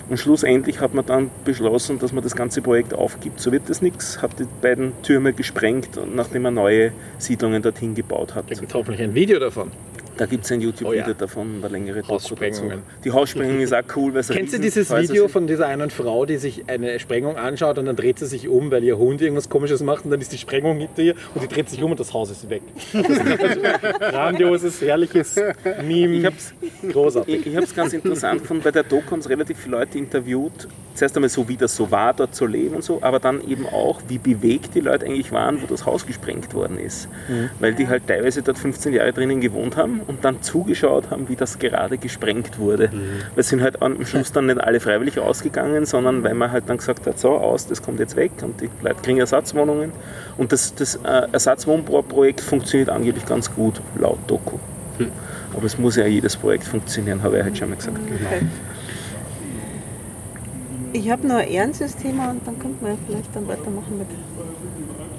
Und schlussendlich hat man dann beschlossen, dass man das ganze Projekt aufgibt. So wird das nichts, hat die beiden Türme gesprengt, nachdem man neue Siedlungen dorthin gebaut hat.
Da gibt hoffentlich ein Video davon.
Da gibt es ein YouTube-Video
Oh ja.
davon, eine längere Doku dazu. Die Haussprengung ist auch cool, weil
Kennst du dieses Video von dieser einen Frau, die sich eine Sprengung anschaut und dann dreht sie sich um, weil ihr Hund irgendwas komisches macht und dann ist die Sprengung hinter ihr und sie dreht sich um und das Haus ist weg. Grandioses, herrliches Meme.
Ich hab's-
Großartig.
Ich, ich habe es ganz interessant gefunden, bei der Doku haben es relativ viele Leute interviewt. Zuerst einmal so, wie das so war, dort zu leben und so, aber dann eben auch, wie bewegt die Leute eigentlich waren, wo das Haus gesprengt worden ist. Weil die halt teilweise dort 15 Jahre drinnen gewohnt haben und dann zugeschaut haben, wie das gerade gesprengt wurde. Wir sind halt am Schluss dann nicht alle freiwillig rausgegangen, sondern weil man halt dann gesagt hat, so aus, das kommt jetzt weg und die Leute kriegen Ersatzwohnungen. Und das, das äh, Ersatzwohnprojekt funktioniert angeblich ganz gut, laut Doku. Aber es muss ja jedes Projekt funktionieren, habe ich halt schon mal gesagt.
Okay. Ich habe noch ein ernstes Thema und dann könnten wir vielleicht dann weitermachen mit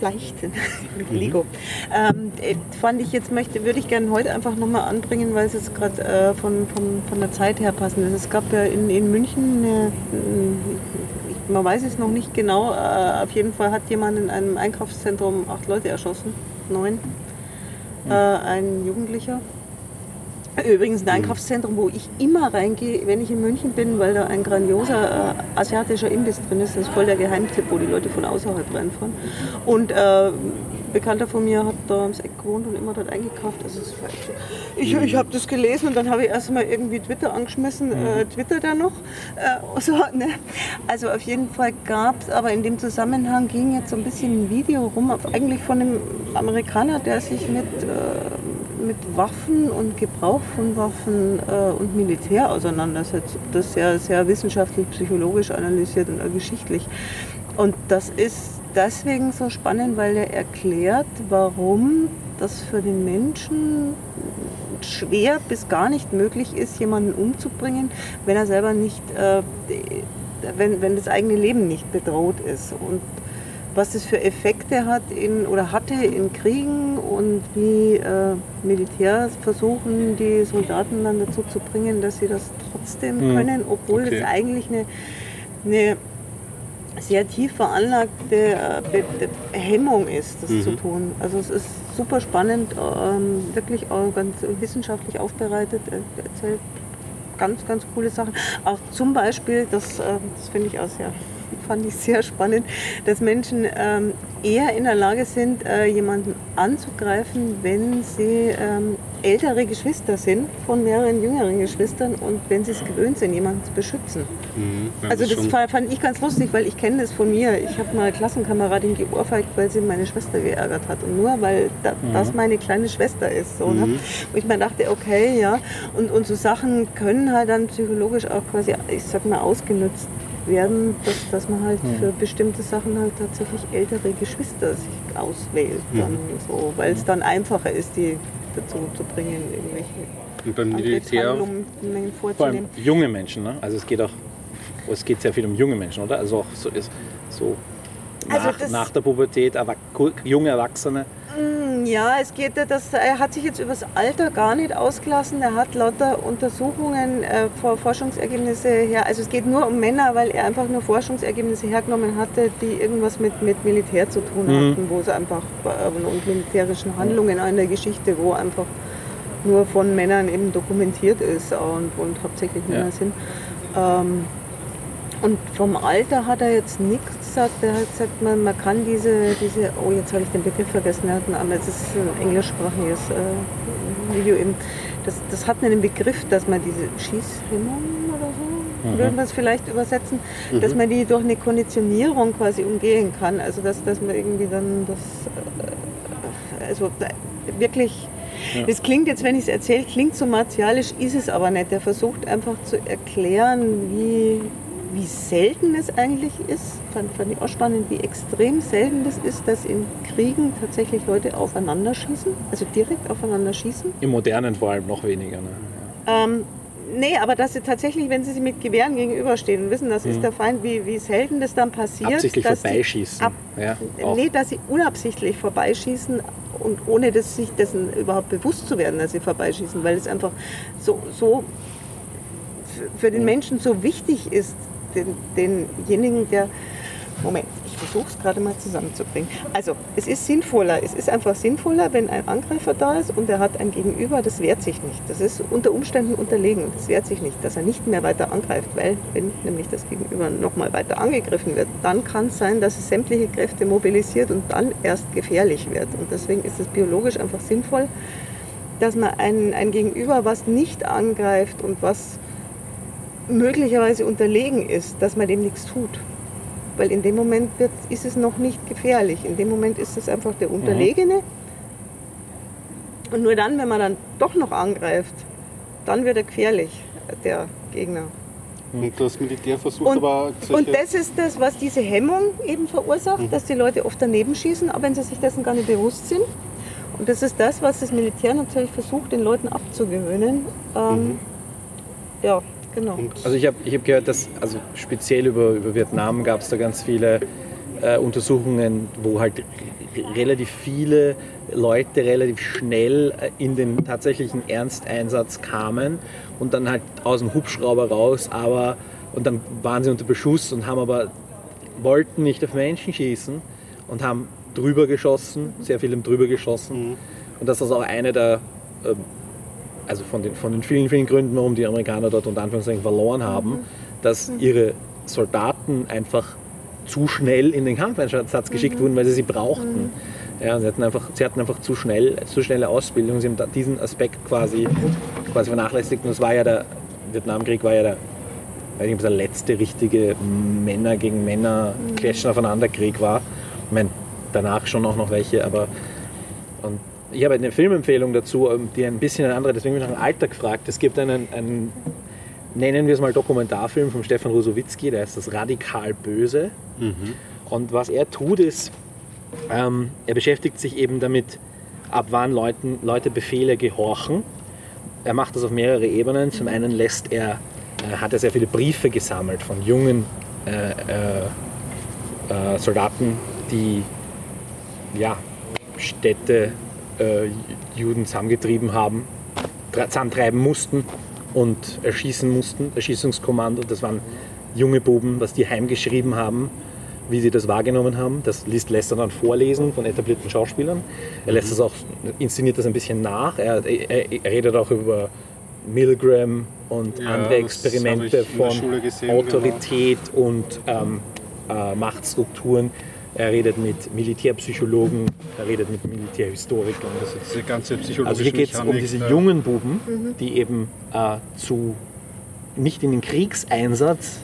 Leichten, mit Lego. Ähm, äh, fand ich jetzt möchte, würde ich gerne heute einfach nochmal anbringen, weil es jetzt gerade äh, von, von, von der Zeit her passend ist. Es gab ja in, in München, eine, ich, man weiß es noch nicht genau, äh, auf jeden Fall hat jemand in einem Einkaufszentrum acht Leute erschossen, neun, äh, ein Jugendlicher. Übrigens ein Einkaufszentrum, wo ich immer reingehe, wenn ich in München bin, weil da ein grandioser äh, asiatischer Imbiss drin ist. Das ist voll der Geheimtipp, wo die Leute von außerhalb reinfahren. Und äh, ein Bekannter von mir hat da ums Eck gewohnt und immer dort eingekauft. Also echt so. ich ich habe das gelesen und dann habe ich erstmal irgendwie Twitter angeschmissen. Äh, Twitter da noch? Äh, so, ne? Also auf jeden Fall gab es, aber in dem Zusammenhang ging jetzt so ein bisschen ein Video rum, eigentlich von einem Amerikaner, der sich mit äh, mit Waffen und Gebrauch von Waffen äh, und Militär auseinandersetzt. Das sehr, sehr wissenschaftlich, psychologisch analysiert und geschichtlich. Und das ist deswegen so spannend, weil er erklärt, warum das für den Menschen schwer bis gar nicht möglich ist, jemanden umzubringen, wenn er selber nicht, äh, wenn, wenn das eigene Leben nicht bedroht ist. Und was das für Effekte hat in, oder hatte in Kriegen und wie äh, Militärs versuchen, die Soldaten dann dazu zu bringen, dass sie das trotzdem können, obwohl
Okay.
es eigentlich eine, eine sehr tief veranlagte äh, Hemmung ist, das zu tun. Also es ist super spannend, ähm, wirklich auch ganz wissenschaftlich aufbereitet, er erzählt ganz, ganz coole Sachen. Auch zum Beispiel, das, äh, das finde ich auch sehr, fand ich sehr spannend, dass Menschen ähm, eher in der Lage sind, äh, jemanden anzugreifen, wenn sie ähm, ältere Geschwister sind von mehreren jüngeren Geschwistern und wenn sie es gewöhnt sind, jemanden zu beschützen.
Mhm.
Also das fand ich ganz lustig, weil ich kenne das von mir. Ich habe mal eine Klassenkameradin geohrfeigt, weil sie meine Schwester geärgert hat. Und nur weil da, das meine kleine Schwester ist. So, ne? Wo ich mir dachte, okay, ja. Und, und so Sachen können halt dann psychologisch auch quasi, ich sag mal, ausgenutzt werden, dass, dass man halt für bestimmte Sachen halt tatsächlich ältere Geschwister sich auswählt. Dann so, weil es dann einfacher ist, die dazu zu bringen, irgendwelche
Und beim Militär,
Angriffshandlungen
Vor allem
vorzunehmen.
junge Menschen, ne? Also es geht auch, es geht sehr viel um junge Menschen, oder? Also auch so, ist, so
Also
nach, der Pubertät, aber junge Erwachsene.
Ja, es geht, ja, das, er hat sich jetzt über das Alter gar nicht ausgelassen. Er hat lauter Untersuchungen, äh, vor Forschungsergebnisse her. Also es geht nur um Männer, weil er einfach nur Forschungsergebnisse hergenommen hatte, die irgendwas mit, mit Militär zu tun hatten, wo es einfach äh, und militärischen Handlungen in der Geschichte, wo einfach nur von Männern eben dokumentiert ist und, und hauptsächlich Männer
Ja.
sind. Ähm, und vom Alter hat er jetzt nichts gesagt. Er hat gesagt, man, man kann diese, diese, oh jetzt habe ich den Begriff vergessen, er hat einen, aber es ist ein englischsprachiges äh, Video eben. Das, das hat einen Begriff, dass man diese Schießhemmung oder so, würden wir es vielleicht übersetzen, dass man die durch eine Konditionierung quasi umgehen kann. Also dass, dass man irgendwie dann das, äh, also da- wirklich, das klingt jetzt, wenn ich es erzähle, klingt so martialisch, ist es aber nicht. Er versucht einfach zu erklären, wie, wie selten es eigentlich ist. Fand, fand ich auch spannend, wie extrem selten das ist, dass in Kriegen tatsächlich Leute aufeinander schießen, also direkt aufeinander schießen.
Im Modernen vor allem noch weniger. Ne?
Ähm, nee, aber dass sie tatsächlich, wenn sie sich mit Gewehren gegenüberstehen und wissen, das ist der Feind, wie, wie selten das dann passiert.
Absichtlich
dass
vorbeischießen.
Ab,
ja,
nee, dass sie unabsichtlich vorbeischießen und ohne dass sich dessen überhaupt bewusst zu werden, dass sie vorbeischießen, weil es einfach so, so für- für den Menschen so wichtig ist, den, denjenigen, der Moment, ich versuche es gerade mal zusammenzubringen. Also, es ist sinnvoller, es ist einfach sinnvoller, wenn ein Angreifer da ist und er hat ein Gegenüber, das wehrt sich nicht. Das ist unter Umständen unterlegen, das wehrt sich nicht, dass er nicht mehr weiter angreift, weil wenn nämlich das Gegenüber nochmal weiter angegriffen wird, dann kann es sein, dass es sämtliche Kräfte mobilisiert und dann erst gefährlich wird. Und deswegen ist es biologisch einfach sinnvoll, dass man ein, ein Gegenüber, was nicht angreift und was möglicherweise unterlegen ist, dass man dem nichts tut. Weil in dem Moment wird, ist es noch nicht gefährlich. In dem Moment ist es einfach der Unterlegene. Und nur dann, wenn man dann doch noch angreift, dann wird er gefährlich, der Gegner.
Und das Militär versucht
Und,
aber
und das ist das, was diese Hemmung eben verursacht,
Mhm.
dass die Leute oft daneben schießen, auch wenn sie sich dessen gar nicht bewusst sind. Und das ist das, was das Militär natürlich versucht, den Leuten abzugewöhnen. Ähm, Ja, genau.
und
Also ich habe ich hab gehört, dass also speziell über, über Vietnam gab es da ganz viele äh, Untersuchungen, wo halt relativ viele Leute relativ schnell äh, in den tatsächlichen Ernsteinsatz kamen und dann halt aus dem Hubschrauber raus, aber und dann waren sie unter Beschuss und haben aber wollten nicht auf Menschen schießen und haben drüber geschossen, sehr viel haben drüber geschossen. Und das ist auch eine der ähm, also von den, von den vielen, vielen Gründen, warum die Amerikaner dort unter Anführungszeichen verloren haben, dass ihre Soldaten einfach zu schnell in den Kampfeinsatz geschickt wurden, weil sie sie brauchten. Ja, sie, hatten einfach, sie hatten einfach zu schnell, zu schnelle Ausbildung, sie haben diesen Aspekt quasi, quasi vernachlässigt. Und das war ja der Vietnamkrieg war ja der, weiß nicht, es der letzte richtige Männer gegen Männer Clashen aufeinander Krieg war. Ich meine, danach schon auch noch welche, aber und ich habe eine Filmempfehlung dazu, ähm, die ein bisschen eine andere, deswegen bin ich nach dem Alter gefragt. Es gibt einen, einen, nennen wir es mal Dokumentarfilm von Stefan Rosowitzki, der heißt das Radikal Böse. Und was er tut, ist, ähm, er beschäftigt sich eben damit, ab wann Leuten, Leute Befehle gehorchen. Er macht das auf mehrere Ebenen. Zum einen lässt er, äh, hat er sehr viele Briefe gesammelt von jungen äh, äh, äh, Soldaten, die ja, Städte äh, Juden zusammengetrieben haben, zusammentreiben mussten und erschießen mussten. Erschießungskommando, das waren junge Buben, was die heimgeschrieben haben, wie sie das wahrgenommen haben. Das liest, lässt er dann vorlesen von etablierten Schauspielern. Er lässt das auch, inszeniert das ein bisschen nach. Er, er, er redet auch über Milgram und
Ja,
andere Experimente von
gesehen, genau.
Autorität und ähm, äh, Machtstrukturen. Er redet mit Militärpsychologen, er redet mit Militärhistorikern. Das ist
diese ganze psychologische
also hier geht es um diese
ja.
jungen Buben, die eben äh, zu nicht in den Kriegseinsatz,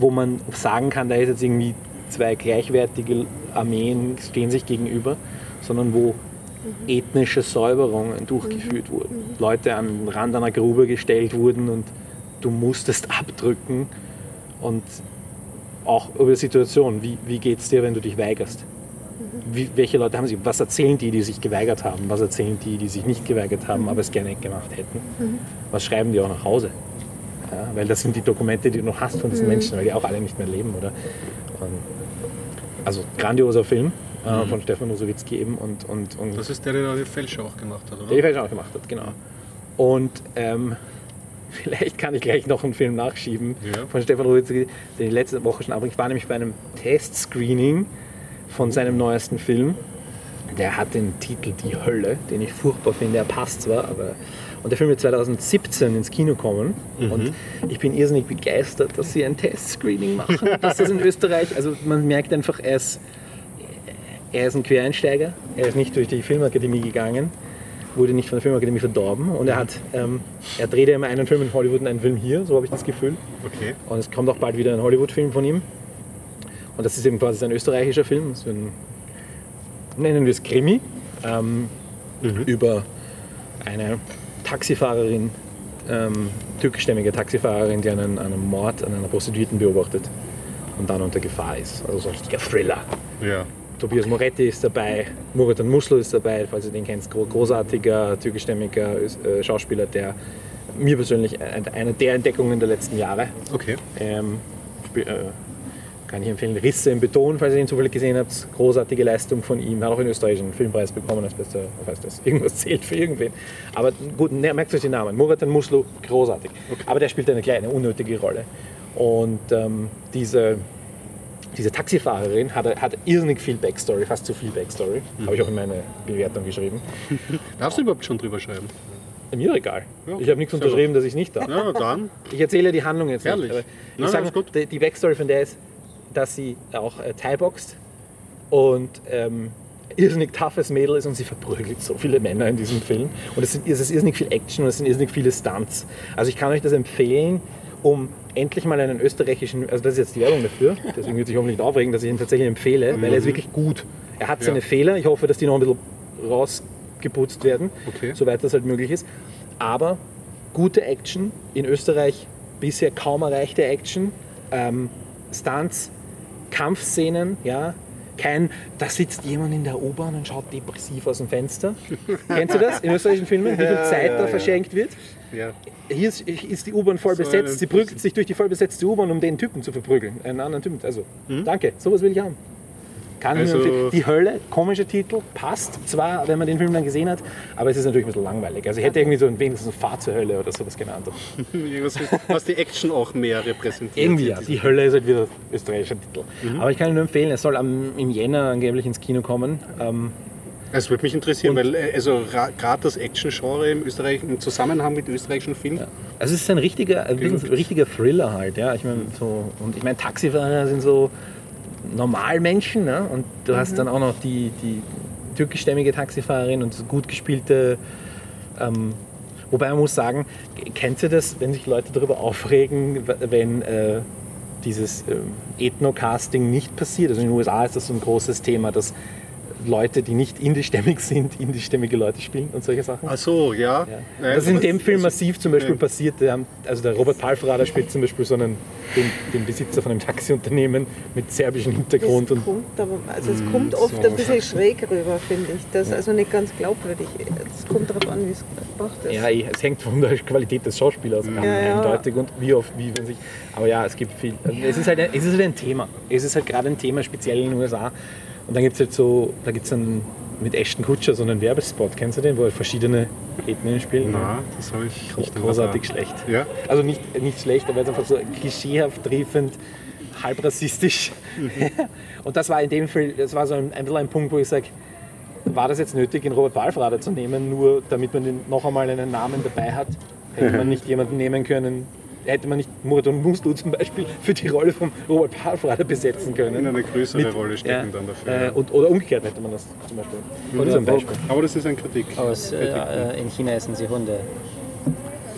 wo man sagen kann, da ist jetzt irgendwie zwei gleichwertige Armeen stehen sich gegenüber, sondern wo ethnische Säuberungen durchgeführt wurden. Leute an den Rand einer Grube gestellt wurden und du musstest abdrücken und auch über die Situation, wie, wie geht es dir, wenn du dich weigerst? Wie, welche Leute haben sie, was erzählen die, die sich geweigert haben? Was erzählen die, die sich nicht geweigert haben, aber es gerne gemacht hätten? Was schreiben die auch nach Hause? Ja, weil das sind die Dokumente, die du noch hast von diesen Menschen, weil die auch alle nicht mehr leben, oder? Und, also grandioser Film äh, von Stefan Nosowitzki eben und, und, und
Das ist der, der die Fälscher auch gemacht hat, oder?
der die Fälscher auch gemacht hat, genau. Und ähm, vielleicht kann ich gleich noch einen Film nachschieben
Ja.
von Stefan Rowitzki, den ich letzte Woche schon abging. Ich war nämlich bei einem Test-Screening von seinem neuesten Film. Der hat den Titel Die Hölle, den ich furchtbar finde. Er passt zwar, aber. Und der Film wird 2017 ins Kino kommen. Und ich bin irrsinnig begeistert, dass sie ein Test-Screening machen. dass das in Österreich, also man merkt einfach, er ist, er ist ein Quereinsteiger. Er ist nicht durch die Filmakademie gegangen wurde nicht von der Filmakademie verdorben und er hat, ähm, er dreht ja immer einen Film in Hollywood und einen Film hier, so habe ich das Gefühl.
Okay.
Und es kommt auch bald wieder ein Hollywood-Film von ihm. Und das ist eben quasi sein österreichischer Film, so ein, nennen wir es Krimi, ähm, über eine Taxifahrerin, ähm, türkischstämmige Taxifahrerin, die einen, einen Mord an einer Prostituierten beobachtet und dann unter Gefahr ist. Also so ein richtiger Thriller.
Ja.
Tobias Moretti ist dabei, Murat Muslo ist dabei, falls ihr den kennt, gro- großartiger türkischstämmiger äh, Schauspieler, der mir persönlich ein- eine der Entdeckungen der letzten Jahre.
Okay.
Ähm, äh, kann ich empfehlen. Risse im Beton, falls ihr ihn zufällig gesehen habt. Großartige Leistung von ihm. Hat auch in Österreich einen Filmpreis bekommen als bester, was heißt das? Irgendwas zählt für irgendwen. Aber gut, ne, merkt euch den Namen. Murat Muslo, großartig. Aber der spielt eine kleine, unnötige Rolle. Und ähm, diese, diese Taxifahrerin hat, hat irrsinnig viel Backstory, fast zu viel Backstory. Habe ich auch in meine Bewertung geschrieben.
Darfst du überhaupt schon drüber schreiben?
Mir egal.
Ja,
ich habe nichts unterschrieben, dass ich nicht darf.
Ja, dann.
Ich erzähle die Handlung jetzt
Herrlich.
nicht. Ich
Nein,
sage,
gut.
die, die Backstory von der ist, dass sie auch äh, Thai-boxt und ähm, irrsinnig toughes Mädel ist und sie verprügelt so viele Männer in diesem Film. Und es, sind, es ist irrsinnig viel Action und es sind irrsinnig viele Stunts. Also ich kann euch das empfehlen, um endlich mal einen österreichischen, also das ist jetzt die Werbung dafür, deswegen wird sich hoffentlich nicht aufregen, dass ich ihn tatsächlich empfehle, weil er ist wirklich gut. Er hat seine
Mhm. Ja.
Fehler, ich hoffe, dass die noch ein bisschen geputzt werden,
Okay.
soweit das halt möglich ist. Aber gute Action, in Österreich bisher kaum erreichte Action, ähm, Stunts, Kampfszenen, ja. Kein, da sitzt jemand in der U-Bahn und schaut depressiv aus dem Fenster. Kennst du das in österreichischen Filmen, wie viel Zeit da verschenkt wird?
Ja.
Hier ist, ist die U-Bahn voll
So
besetzt. Sie prügelt sich durch die voll besetzte U-Bahn, um den Typen zu verprügeln. Einen anderen Typen. Also, danke, sowas will ich haben. Kann?
Also-
die Hölle, komischer Titel, passt zwar, wenn man den Film dann gesehen hat, aber es ist natürlich ein bisschen langweilig. Also ich hätte irgendwie so ein wenigstens Fahr zur Hölle oder sowas genannt.
Was, die Action auch mehr repräsentiert.
Irgendwie ja. Die Hölle ist halt wieder österreichischer Titel. Aber ich kann ihn nur empfehlen, es soll am, im Jänner angeblich ins Kino kommen. Ähm,
Es würde mich interessieren, weil äh, also gerade das Action-Genre im, Österreich, im Zusammenhang mit österreichischen Filmen,
Also es ist ein richtiger, ein richtiger Thriller halt, ja. Ich meine, so, und ich meine, Taxifahrer sind so Normalmenschen, ne? Und du hast dann auch noch die, die türkischstämmige Taxifahrerin und so gut gespielte. Ähm, wobei man muss sagen, kennt ihr das, wenn sich Leute darüber aufregen, wenn äh, dieses ähm, Ethno-Casting nicht passiert? Also in den USA ist das so ein großes Thema, dass Leute, die nicht indischstämmig sind, indischstämmige Leute spielen und solche Sachen.
Ach so, ja.
Ja. Das ist in dem Film massiv zum Beispiel passiert. Der haben- Also der Robert Palfrader spielt zum Beispiel so einen, den, den Besitzer von einem Taxiunternehmen mit serbischem Hintergrund.
Das
Und
kommt, aber, also es kommt oft ein bisschen schräg rüber, finde ich. Das ist also nicht ganz glaubwürdig. Es kommt darauf an, wie es gemacht ist.
ja, es hängt von der Qualität des Schauspielers ab,
Ja, ja.
eindeutig und wie oft, wie man sich. Aber ja, es gibt viel. also Es, ist halt ein, es ist halt ein Thema. Es ist halt gerade ein Thema, speziell in den USA. Und dann gibt es halt so, da gibt es dann mit Ashton Kutscher so einen Werbespot. Kennst du den, wo er verschiedene Ethnien spielt?
Na, das habe ich nicht
großartig schlecht.
Ja?
Also nicht, nicht schlecht, aber ist einfach so klischeehaft triefend, halb rassistisch. Und das war in dem Fall, das war so ein, ein ein Punkt, wo ich sage, war das jetzt nötig, den Robert Balfrader zu nehmen, nur damit man den, noch einmal einen Namen dabei hat? Hätte man nicht jemanden nehmen können, hätte man nicht Muradon Muslu zum Beispiel für die Rolle von Robert Balfrader besetzen können?
In eine größere
Mit-
Rolle stecken dann dafür.
Äh, und, oder umgekehrt hätte man das zum Beispiel. Oder so ein Beispiel.
Aber das ist ein Kritik.
Aus, äh, äh, in China essen sie Hunde.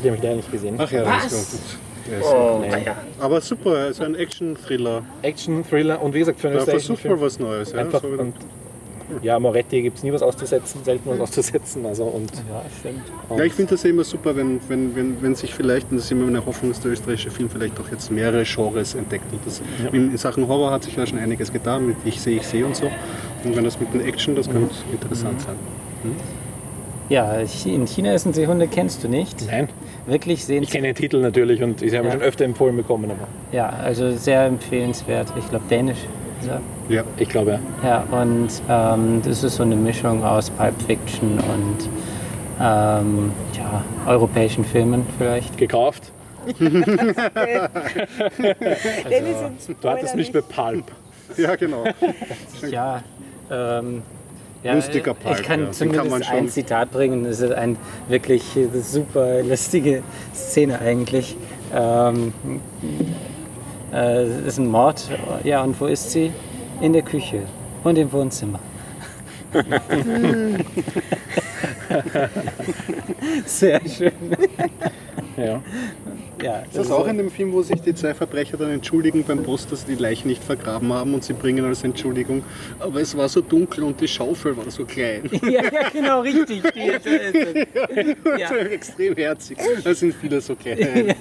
Die habe ich leider nicht gesehen.
Ach ja, das ist gut. Ja, ist
Oh,
Nein.
Aber super, also ein Action-Thriller.
Action, Thriller und wie gesagt, für österreichischen
versucht
Film.
mal was Neues. Ja,
Einfach
so,
und ja, Moretti gibt es nie was auszusetzen, selten was auszusetzen. Also und
Ja, stimmt.
ja, ich finde das ja immer super, wenn, wenn, wenn, wenn sich vielleicht, und das ist immer meine Hoffnung, dass der österreichische Film vielleicht auch jetzt mehrere Genres entdeckt. Und das, in, in Sachen Horror hat sich ja schon einiges getan, mit Ich sehe, ich sehe und so. Und wenn das mit den Action, das könnte interessant sein.
Ja, Chi- in China essen sie Hunde kennst du nicht.
nein,
Wirklich sehen
ich kenne den Titel natürlich und ich habe
Ja.
schon öfter empfohlen bekommen, aber
Ja, also sehr empfehlenswert. Ich glaube, Dänisch.
Ja.
ich glaube ja.
Ja, und ähm, das ist so eine Mischung aus Pulp Fiction und ähm, ja, europäischen Filmen vielleicht.
Gekauft.
Und
Du hattest mich bei Pulp.
ja, genau.
Ja, ähm, ja
Lustiger Pulp,
Ich kann
ja.
Zumindest
kann
ein Zitat bringen. Das ist eine wirklich super lustige Szene eigentlich. Ähm, äh, ist ein Mord. Ja, und wo ist sie? In der Küche und im Wohnzimmer. Sehr schön.
Ja.
Ja,
Ist das auch in dem Film, wo sich die zwei Verbrecher dann entschuldigen beim Boss, dass sie die Leiche nicht vergraben haben und sie bringen als Entschuldigung, aber es war so dunkel und die Schaufel war so klein.
ja, ja, genau, richtig. Das, ja.
So extrem herzig. Da sind viele so kleine,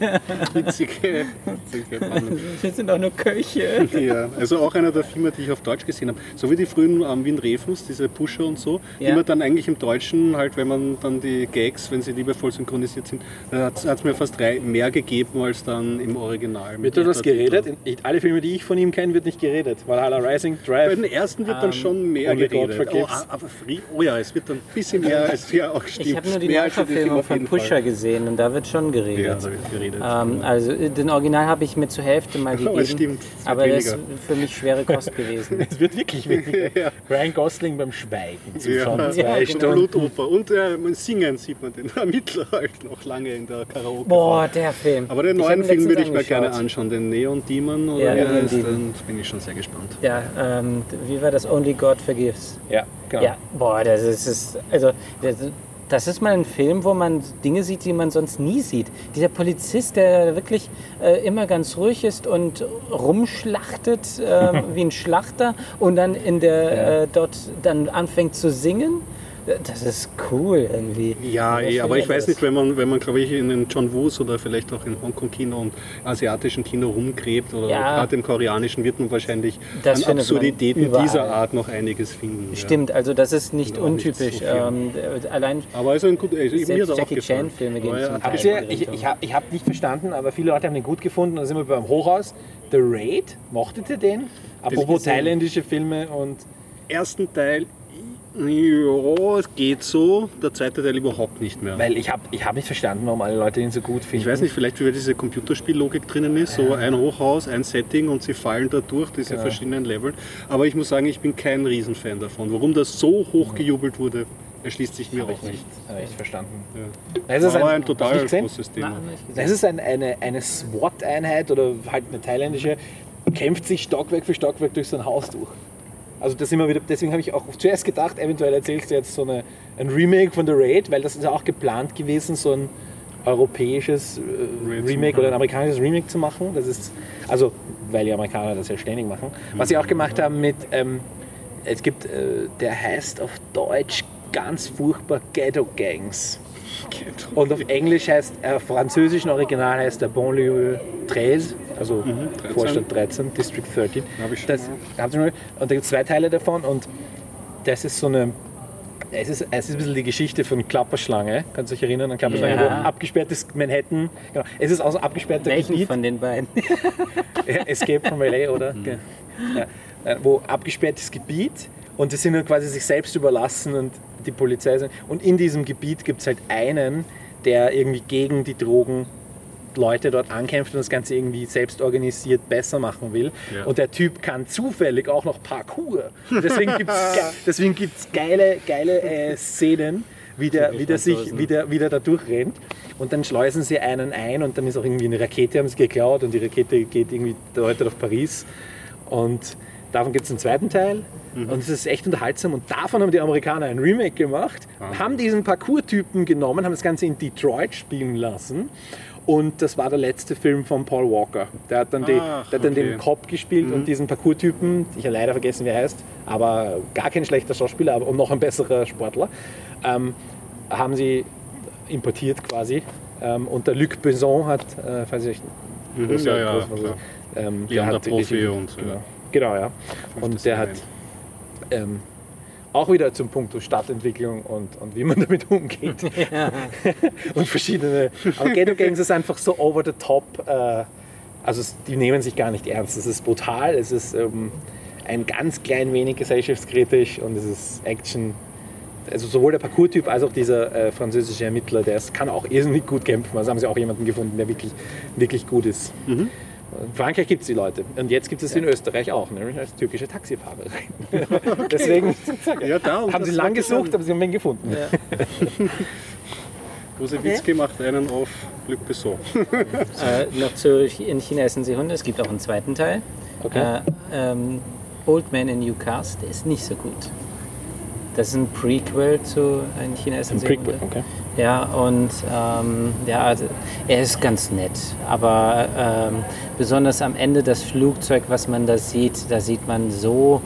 witzige, witzige Mann.
Wir sind auch nur Köche.
Ja, also auch einer der Filme, die ich auf Deutsch gesehen habe. So wie die frühen ähm, Wien Refus, diese Pusher und so,
Ja.
die man dann eigentlich im Deutschen, halt wenn man dann die Gags, wenn sie liebevoll synchronisiert sind, hat es mir fast drei mehr gegeben als dann im Original. mit
Wird da das geredet? In, alle Filme, die ich von ihm kenne, wird nicht geredet. Valhalla Rising,
Bei
Drive.
den ersten wird dann schon mehr geredet. Oh, aber Free, oh ja, es wird dann ein bisschen mehr, als ja auch stimmt.
Ich habe nur die Neuverfilmung von
jeden Fall.
Pusher gesehen und da wird schon geredet.
Ja, da wird geredet.
Ähm, also den Original habe ich mir zur Hälfte mal
Aber
gegeben.
stimmt, es wird
aber das ist
weniger.
für mich schwere Kost gewesen.
Es wird wirklich weniger.
Ja.
Ryan Gosling beim Schweigen zuschauen.
Ja,
zwei
Ja, genau.
Stunden.
Blutoper. Und äh, man singen sieht man den Ermittler halt noch lange in der Karaoke.
Boah, der Film.
Aber den
Ich
neuen Film würde ich mir gerne anschauen, den Neon Demon oder
Ja,
wie heißt, und bin ich schon sehr gespannt.
Ja, ähm, wie war das? Only God Forgives.
Ja, genau.
Ja, boah, das ist, ist also das, das ist mal ein Film, wo man Dinge sieht, die man sonst nie sieht. Dieser Polizist, der wirklich äh, immer ganz ruhig ist und rumschlachtet äh, wie ein Schlachter und dann in der äh, dort dann anfängt zu singen Das ist cool irgendwie.
Ja, eh, aber ich weiß nicht, wenn man, wenn man glaube ich, in den John Woos oder vielleicht auch in Hongkong-Kino und asiatischen Kino rumgräbt oder
Ja.
gerade im koreanischen, wird man wahrscheinlich
Das
an Absurditäten dieser Art noch einiges finden. ja.
Stimmt, also das ist nicht
Und auch nicht
untypisch.
so
ähm, allein
Aber also ein gut, also mir er auch
Jackie. Chan-Filme gehen
ja,
zum Teil.
ich
die
ich ich habe ich hab nicht verstanden, aber viele Leute haben den gut gefunden. Da sind wir beim Hochhaus. The Raid, mochtet ihr den? Apropos thailändische Filme und
ersten Teil, ja, es geht so. Der zweite Teil überhaupt nicht mehr.
weil ich habe ich hab nicht verstanden, warum alle Leute den so gut finden.
Ich weiß nicht, vielleicht weil diese Computerspiellogik drinnen ist, so ein Hochhaus, ein Setting und sie fallen da durch, diese
Genau.
verschiedenen Leveln. Aber ich muss sagen, ich bin kein Riesenfan davon. Warum das so hoch gejubelt wurde, erschließt sich mir
Habe
auch
ich
nicht.
nicht, hab ich verstanden.
Ja.
Es ist
War aber
ein,
ein total großes Thema.
Es ist ein, eine, eine SWAT-Einheit oder halt eine thailändische, kämpft sich Stockwerk für Stockwerk durch so ein Haus durch. Also das immer wieder, deswegen habe ich auch zuerst gedacht, eventuell erzählst du jetzt so eine, ein Remake von The Raid, weil das ist ja auch geplant gewesen, so ein europäisches äh, Remake oder ein amerikanisches Remake zu machen. Das ist, also, weil die Amerikaner das ja ständig machen. Was sie auch gemacht haben mit, ähm, es gibt, äh, der heißt auf Deutsch ganz furchtbar Ghetto Gangs. Und auf Englisch heißt, äh, französischen Original heißt der Banlieue 13, also
13.
Vorstadt 13, District 13.
Hab ich schon
das, schon mal? Und da gibt es zwei Teile davon und das ist so eine. Es ist, es ist ein bisschen die Geschichte von Klapperschlange. Kannst du dich erinnern an Klapperschlange?
Ja.
Wo abgesperrtes Manhattan. Genau. Es ist auch so ein abgesperrter
Welchen
Gebiet.
von den beiden?
Escape from LA, oder? Ge- Ja. Äh, Wo abgesperrtes Gebiet und die sind nur quasi sich selbst überlassen und die Polizei sind. Und in diesem Gebiet gibt es halt einen, der irgendwie gegen die Drogen Leute dort ankämpft und das Ganze irgendwie selbst organisiert besser machen will.
Ja.
Und der Typ kann zufällig auch noch Parkour. Deswegen gibt es ge deswegen gibt's geile, geile äh, Szenen, wie der, wie, der sich, wie, der, wie der da durchrennt. Und dann schleusen sie einen ein und dann ist auch irgendwie eine Rakete, haben sie geklaut und die Rakete geht irgendwie deutet auf Paris. Und davon gibt es einen zweiten Teil. Und es ist echt unterhaltsam. Und davon haben die Amerikaner ein Remake gemacht, haben diesen Parkour-Typen genommen, haben das Ganze in Detroit spielen lassen. Und das war der letzte Film von Paul Walker. Der hat dann, die,
Ach,
der hat dann
okay.
den Cop gespielt und diesen Parkour-Typen, ich habe leider vergessen, wie er heißt, aber gar kein schlechter Schauspieler aber, und noch ein besserer Sportler, ähm, haben sie importiert quasi. Ähm, und der Luc Besson hat, äh, falls ich
Mhm, ja, ja,
großer-
klar.
ähm,
Leander
die
Profi
Regie-
und so,
genau.
ja.
genau, ja. Und der hat ähm, auch wieder zum Punkt Stadtentwicklung und, und wie man damit umgeht. und verschiedene. Aber Ghetto Gangs ist einfach so over the top. Äh, also die nehmen sich gar nicht ernst. Es ist brutal, es ist ähm, ein ganz klein wenig gesellschaftskritisch und es ist Action. Also sowohl der Parcours-Typ als auch dieser äh, französische Ermittler, der ist, kann auch irrsinnig gut kämpfen. Also haben sie auch jemanden gefunden, der wirklich, wirklich gut ist. In Frankreich gibt es die Leute. Und jetzt gibt es in Österreich auch, nämlich als türkische Taxifahrerin. Deswegen
Ja, da,
haben sie lang gesucht, aber sie haben ihn gefunden.
Kosewitzki
Okay.
macht einen auf Luc Besson.
äh, noch zu In China essen sie Hunde. Es gibt auch einen zweiten Teil.
Okay.
Äh, ähm, Old Man in New Cars, der ist nicht so gut. Das ist ein Prequel zu In China essen
Ein
sie
Prequel,
Hunde.
okay.
Ja, und ähm, ja, also, er ist ganz nett. Aber ähm, besonders am Ende das Flugzeug, was man da sieht, da sieht man so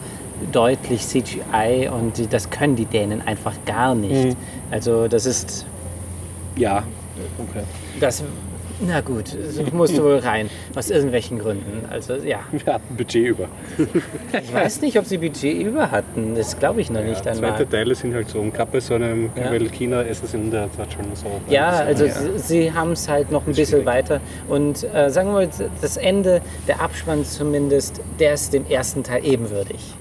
deutlich CGI und die, das können die Dänen einfach gar nicht. Also das ist
Ja. Okay.
das. Na gut, so musst du wohl rein. Aus irgendwelchen Gründen. Also ja.
Wir hatten Budget über.
Ich weiß nicht, ob sie Budget über hatten. Das glaube ich noch nicht
Zweite
einmal.
Teile sind halt so, und gerade bei so einem,
Ja.
weil China essen sie Hunde, das hat schon so.
Ja, also
ja.
sie, sie haben es halt noch ein bisschen weiter. Und äh, sagen wir mal, das Ende, der Abspann zumindest, der ist dem ersten Teil ebenwürdig.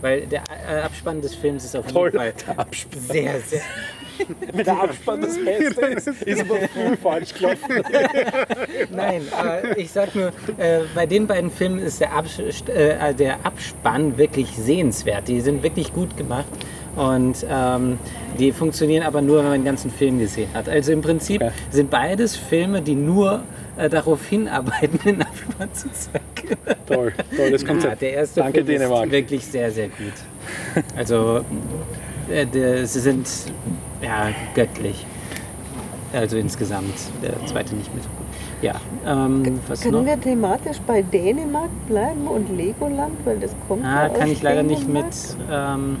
Weil der äh, Abspann des Films ist auf jeden
Toll,
Fall
der
sehr, sehr.
Wenn der Abspann das Beste ist, ist aber viel falsch gelaufen.
Nein, aber ich sag nur, äh, bei den beiden Filmen ist der, Abs äh, der Abspann wirklich sehenswert. Die sind wirklich gut gemacht. Und ähm, die funktionieren aber nur, wenn man den ganzen Film gesehen hat. Also im Prinzip
Okay.
sind beides Filme, die nur äh, darauf hinarbeiten, den Abspann zu zeigen.
Toll, tolles
Ja,
Konzept.
der erste
Danke,
Film
Dänemark.
ist wirklich sehr, sehr gut. Also, äh, der, sie sind ja göttlich. Also insgesamt, der zweite nicht mehr so gut. Ja, ähm, was
Können
noch?
wir thematisch bei Dänemark bleiben und Legoland, weil das kommt
Ah,
ja
kann ich leider nicht
Dänemark.
mit ähm,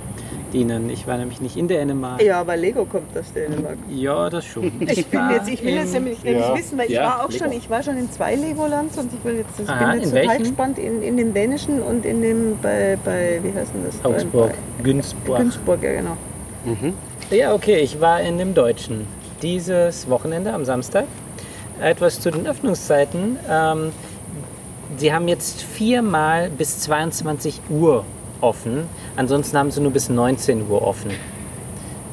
dienen. Ich war nämlich nicht in Dänemark.
Ja, aber Lego kommt aus Dänemark.
Ja, das schon.
Ich, bin jetzt, ich will jetzt nämlich, nämlich
Ja.
wissen, weil ich
Ja,
war auch
Lego.
schon, ich war schon in zwei Legolands und ich will jetzt, ich
Aha,
bin jetzt
in
total
welchen?
gespannt in, in dem dänischen und in dem bei, bei wie heißt denn das?
Augsburg,
Bei
Günzburg.
Günzburg, ja genau.
Ja, okay, ich war in dem Deutschen dieses Wochenende am Samstag. Etwas zu den Öffnungszeiten. Ähm, sie haben jetzt viermal bis 22 Uhr offen. Ansonsten haben sie nur bis 19 Uhr offen.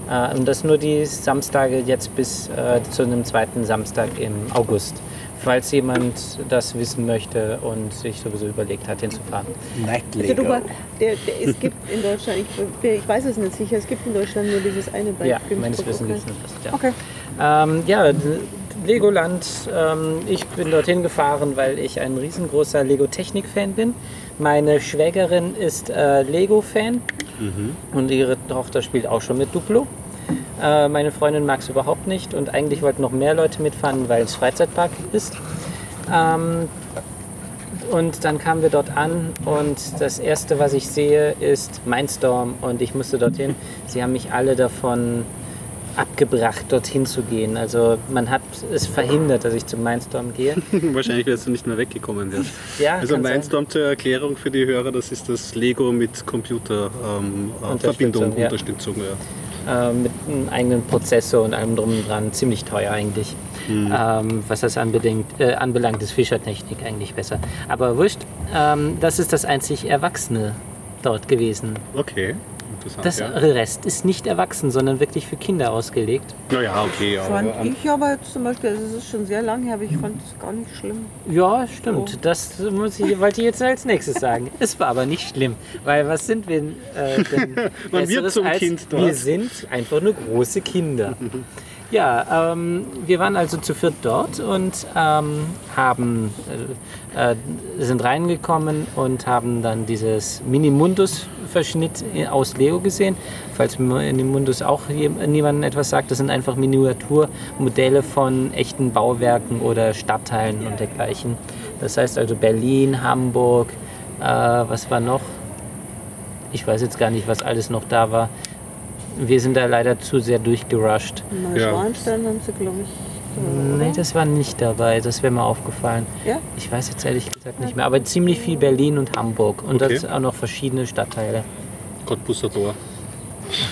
Äh, und das nur die Samstage jetzt bis äh, zu einem zweiten Samstag im August. Falls jemand das wissen möchte und sich sowieso überlegt hat, hinzufahren.
Night
Also der, der, es gibt in Deutschland, ich, ich weiß es nicht sicher, es gibt in Deutschland nur dieses eine bei
Ja,
Günzburg,
meines Wissens
okay.
ist das, ja.
Okay.
Ähm, ja, Legoland. Ähm, ich bin dorthin gefahren, weil ich ein riesengroßer Lego-Technik-Fan bin. Meine Schwägerin ist äh, Lego-Fan und ihre Tochter spielt auch schon mit Duplo. Äh, meine Freundin mag es überhaupt nicht und eigentlich wollten noch mehr Leute mitfahren, weil es Freizeitpark ist. Ähm, und dann kamen wir dort an und das erste, was ich sehe, ist Mindstorm und ich musste dorthin. Sie haben mich alle davon abgebracht, dorthin zu gehen. Also man hat es verhindert, dass ich zum Mindstorm gehe.
Wahrscheinlich wärst du nicht mehr weggekommen. Ja.
Ja,
Also
kann sein.
Mindstorm zur Erklärung für die Hörer, das ist das Lego mit Computerverbindung, ähm, äh, Verbindung,
ja.
Unterstützung. Ja.
Äh, mit einem eigenen Prozessor und allem drum und dran. Ziemlich teuer eigentlich. Ähm, was das anbelangt, äh, anbelangt, ist Fischertechnik eigentlich besser. Aber wurscht, ähm, das ist das einzig Erwachsene dort gewesen.
Okay.
Das
ja.
Rest ist nicht erwachsen, sondern wirklich für Kinder ausgelegt.
Naja, okay.
Fand
Aber,
ich aber jetzt zum Beispiel, also es ist schon sehr lange her, aber ich fand es gar nicht schlimm.
Ja, stimmt. Das muss ich, wollte ich jetzt als nächstes sagen. Es war aber nicht schlimm, weil was sind wir äh, denn
Man wird zum
als-
Kind dort.
Wir sind einfach nur große Kinder. Ja, ähm, wir waren also zu viert dort und ähm, haben, äh, äh, sind reingekommen und haben dann dieses Mini-Mundus-Verschnitt aus Lego gesehen. Falls Mini-Mundus auch jem- niemandem etwas sagt, das sind einfach Miniaturmodelle von echten Bauwerken oder Stadtteilen und dergleichen. Das heißt also Berlin, Hamburg, äh, was war noch? Ich weiß jetzt gar nicht, was alles noch da war. Wir sind da leider zu sehr durchgerusht.
Ja.
Neuschwanstein haben sie, glaube ich. Äh,
Nee,
oder?
das war nicht dabei. Das wäre mir aufgefallen.
Ja?
Ich weiß jetzt ehrlich gesagt nicht mehr. Aber ziemlich viel Berlin und Hamburg. Und
Okay.
das auch noch verschiedene Stadtteile.
Cottbusser Tor.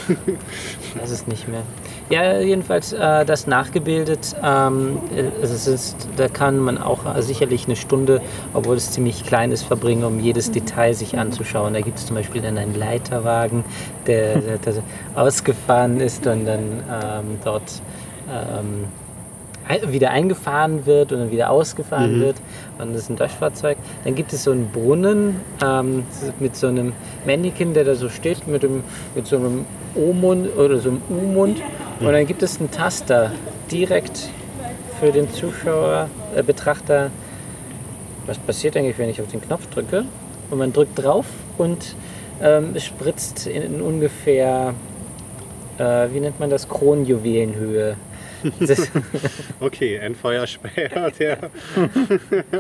Ich weiß es nicht mehr. Ja, jedenfalls äh, das nachgebildet. Ähm, äh, es ist, da kann man auch äh, sicherlich eine Stunde, obwohl es ziemlich klein ist, verbringen, um jedes Detail sich anzuschauen. Da gibt es zum Beispiel dann einen Leiterwagen, der, der, der ausgefahren ist und dann ähm, dort ähm, wieder eingefahren wird und dann wieder ausgefahren wird. Und das ist ein Löschfahrzeug. Dann gibt es so einen Brunnen ähm, mit so einem Mannequin, der da so steht, mit, dem, mit so einem O-Mund oder so einem U-Mund. Und dann gibt es einen Taster direkt für den Zuschauer, äh, Betrachter. Was passiert eigentlich, wenn ich auf den Knopf drücke? Und man drückt drauf und ähm, es spritzt in, in ungefähr, äh, wie nennt man das, Kronjuwelenhöhe.
Okay, ein Feuerspeier, der.